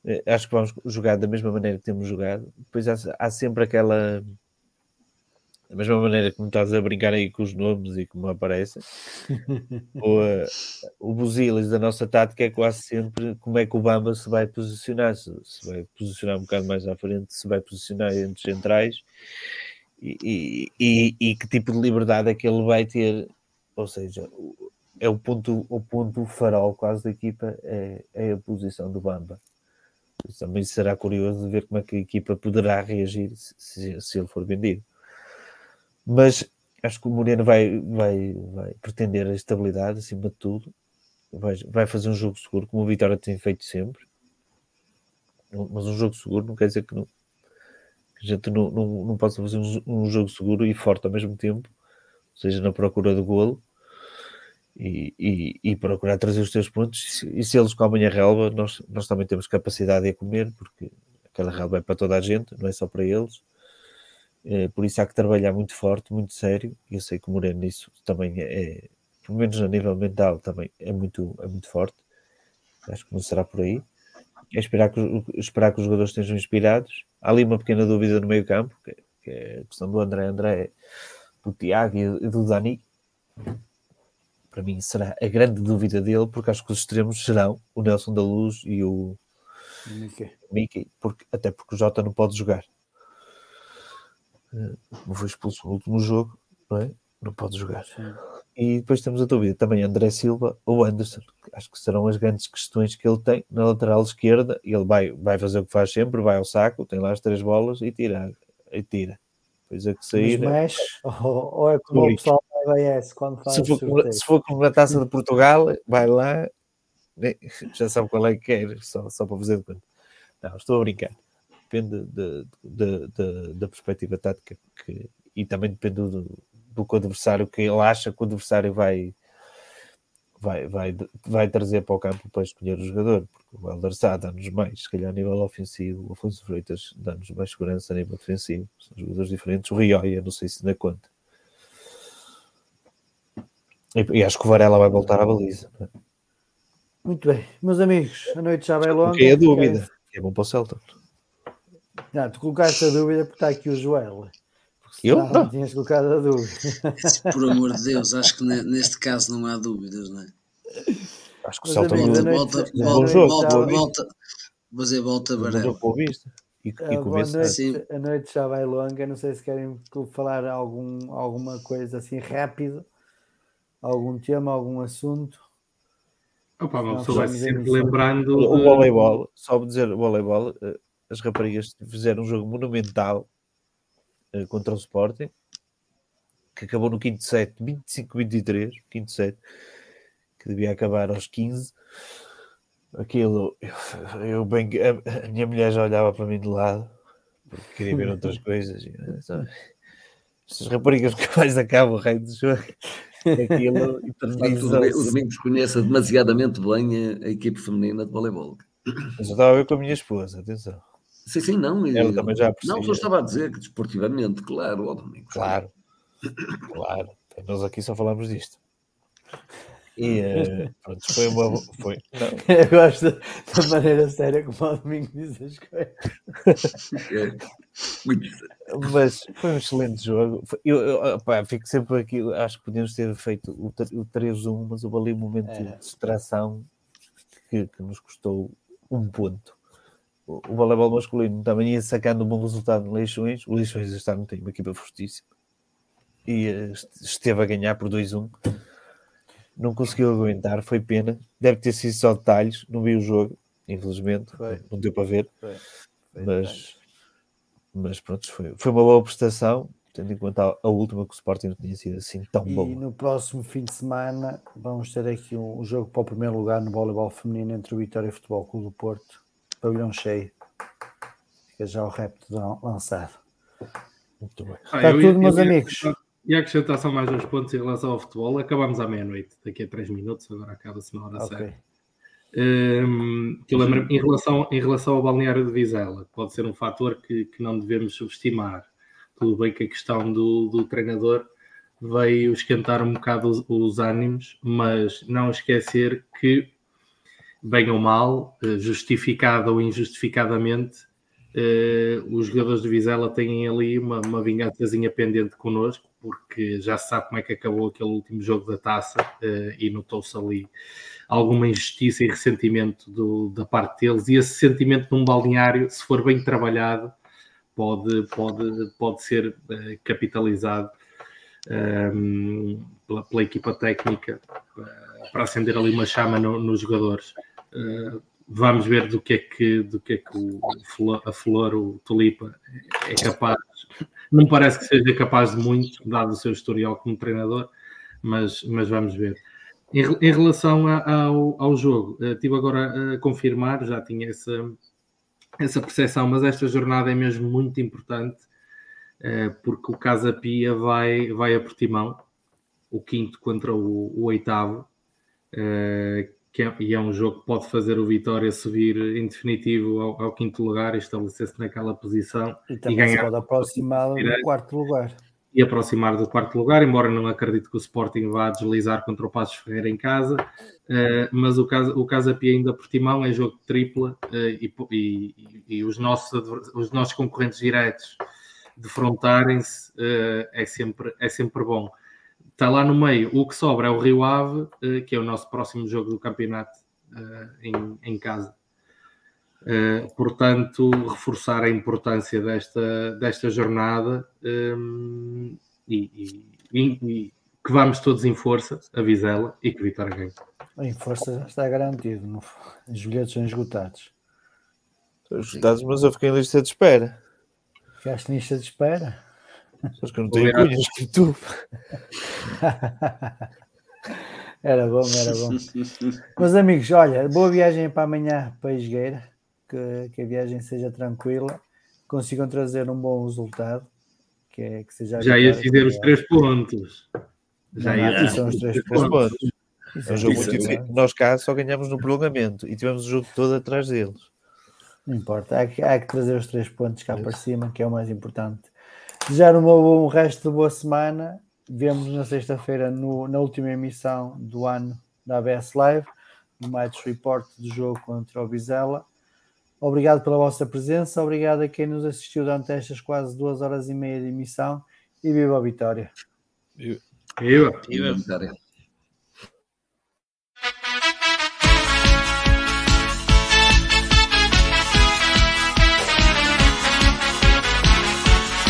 Eh, acho que vamos jogar da mesma maneira que temos jogado. Depois há, há sempre aquela. Da mesma maneira que me estás a brincar aí com os nomes e como aparecem, [laughs] o, uh, o Buzilis da nossa tática é quase sempre como é que o Bamba se vai posicionar, se, se vai posicionar um bocado mais à frente, se vai posicionar entre centrais e, e, e, e, que tipo de liberdade é que ele vai ter, ou seja, é o ponto, o ponto farol quase da equipa, é, é a posição do Bamba também será curioso ver como é que a equipa poderá reagir se, se ele for vendido. Mas acho que o Moreno vai, vai, vai pretender a estabilidade acima de tudo. Vai, vai fazer um jogo seguro, como o Vitória tem feito sempre. Mas um jogo seguro não quer dizer que, não, que a gente não, não, não possa fazer um, um jogo seguro e forte ao mesmo tempo, seja na procura do golo e, e, e, procurar trazer os teus pontos. E se eles comem a relva, nós, nós também temos capacidade de comer, porque aquela relva é para toda a gente, não é só para eles. É, por isso há que trabalhar muito forte, muito sério. Eu sei que o Moreno nisso também é, é, pelo menos a nível mental, também é muito, é muito forte. Acho que não será por aí. É esperar que, esperar que os jogadores estejam inspirados. Há ali uma pequena dúvida no meio campo, que, que é a questão do André André, do Tiago e do Dani para mim será a grande dúvida dele, porque acho que os extremos serão o Nelson da Luz e o Mickey, Mickey porque, até porque o Jota não pode jogar. Eh, foi expulso no último jogo, não é? Não pode jogar. Sim. E depois temos a dúvida também André Silva ou Anderson. Acho que serão as grandes questões que ele tem na lateral esquerda. Ele vai, vai fazer o que faz sempre, vai ao saco, tem lá as três bolas e tira. E tira. Depois é que sair. Mas mexe, é... ou, ou é como o pessoal ABS quando faz se for, se for como na taça de Portugal, vai lá, [laughs] já sabe qual é que quer, só, só para fazer de conta. Não, estou a brincar. Depende de, de, de, da perspectiva tática que, e também depende do, do que o adversário, que ele acha que o adversário vai, vai, vai, vai trazer para o campo para escolher o jogador, porque o Helder Sá dá-nos mais, se calhar a nível ofensivo, o Afonso Freitas dá-nos mais segurança a nível defensivo, são jogadores diferentes, o Rioia, não sei se na conta. E, e, acho que o Varela vai voltar à baliza. É? Muito bem, meus amigos, a noite já vai longa. Fiquei a dúvida, é bom para o Celta. Não, tu colocaste a dúvida porque está aqui o Joel. Eu? Não, não. Tinhas colocado a dúvida. [laughs] Por amor de Deus, acho que neste caso não há dúvidas, não é? Acho que o Celta volta, volta, volta, volta, volta, mas é volta Varela. E, e a, noite, a noite já vai longa, não sei se querem falar algum, alguma coisa assim rápido, algum tema, algum assunto. Opa, uma pessoa vai sempre lembrando. O, o voleibol, só dizer o voleibol, eh, as raparigas fizeram um jogo monumental uh, contra o Sporting, que acabou no quinto set, 25-23, quinto set, que devia acabar aos 15. Aquilo, eu, eu bem, a, a, minha mulher já olhava para mim de lado, porque queria ver outras [laughs] coisas. Estas raparigas que mais acabam o rei do jogo. Aquilo, o Domingos conhece demasiadamente bem a, a equipe feminina de voleibol. Mas eu estava a ver com a minha esposa, atenção. Sim, sim, não. Ela também já percebia. Não, só estava a dizer que desportivamente, claro, ó Domingos. Claro, claro. Nós aqui só falamos disto. E uh, [laughs] pronto, foi uma. Foi, [laughs] Eu gosto da maneira séria como o Domingo diz as coisas. É, Mas foi um excelente jogo. Eu, eu opa, fico sempre aqui. Acho que podíamos ter feito o, o 3-1, mas houve ali um momento é. de distração que, que, nos custou um ponto. O, voleibol masculino também ia sacando um bom resultado no Leixões. O Leixões este ano tem uma equipa fortíssima e uh, esteve a ganhar por 2-1 não conseguiu aguentar, foi pena. Deve ter sido só detalhes, não vi o jogo, infelizmente, foi. não deu para ver. Foi. Foi mas, mas pronto, foi, foi uma boa prestação, tendo em conta a, última que o Sporting não tinha sido assim tão boa. E no próximo fim de semana vamos ter aqui um, um jogo para o primeiro lugar no voleibol feminino entre o Vitória e o Futebol Clube do Porto, pavilhão cheio. Fica já o repto lançado. Muito bem. Ah, Está tudo, eu, meus eu, amigos. E a acrescentar só mais dois pontos em relação ao futebol. Acabamos à meia-noite, daqui a três minutos, agora acaba-se na hora okay. certa. Um, que eu lembro, em relação, em relação ao balneário de Vizela, pode ser um fator que, que não devemos subestimar. Tudo bem que a questão do, do treinador veio esquentar um bocado os, os ânimos, mas não esquecer que, bem ou mal, eh, justificada ou injustificadamente, Uh, os jogadores de Vizela têm ali uma, uma vingançazinha pendente connosco, porque já se sabe como é que acabou aquele último jogo da taça uh, e notou-se ali alguma injustiça e ressentimento do, da parte deles. E esse sentimento num balneário, se for bem trabalhado, pode, pode, pode ser uh, capitalizado ehm, pela, pela, equipa técnica para acender ali uma chama no, nos jogadores vamos ver do que é que, do que, é que o, a Flor, o Tulipa, é capaz. Não parece que seja capaz de muito, dado o seu historial como treinador, mas, mas vamos ver. Em, em relação a, ao, ao jogo, estive agora a confirmar, já tinha essa, essa percepção, mas esta jornada é mesmo muito importante, uh, porque o Casa Pia vai, vai a Portimão, o quinto contra o, o oitavo, que é, e é um jogo que pode fazer o Vitória subir em definitivo ao, ao quinto lugar e estabelecer-se naquela posição e, e ganhar. pode aproximar do quarto lugar. E aproximar do quarto lugar, embora não acredite que o Sporting vá deslizar contra o Passos Ferreira em casa, uh, mas o, casa, o Casa Pia ainda Portimão é jogo de tripla uh, e, e, e, os, nossos, os nossos concorrentes diretos defrontarem-se uh, é, sempre, é sempre bom está lá no meio. O que sobra é o Rio Ave, eh, que é o nosso próximo jogo do campeonato eh, em, em casa. Uh, portanto, reforçar a importância desta, desta jornada um, e, e, e, que vamos todos em força, a Vizela e que Vitória ganhe. Em força já está garantido, no, os bilhetes são esgotados. Estão esgotados, mas eu fiquei em lista de espera. Ficaste em lista de espera? Só que eu não tenho cunhas que tu. [laughs] era bom, era bom. [laughs] Meus amigos, olha, boa viagem para amanhã para a Esgueira, que, que a viagem seja tranquila. consigam trazer um bom resultado. Que é, que seja Já ia dizer os três pontos. Já ia. São os três pontos. É um jogo muito difícil. Nós cá só ganhamos no prolongamento e tivemos o jogo todo atrás deles. Não importa, há que, há que trazer os três pontos cá para cima, que é o mais importante. Desejar um, um resto de boa semana. Vemos na sexta-feira na última emissão do ano da ABS Live, no Match Report do jogo contra o Bizela. Obrigado pela vossa presença, obrigado a quem nos assistiu durante estas quase duas horas e meia de emissão e viva a vitória! Viva! Viva! viva.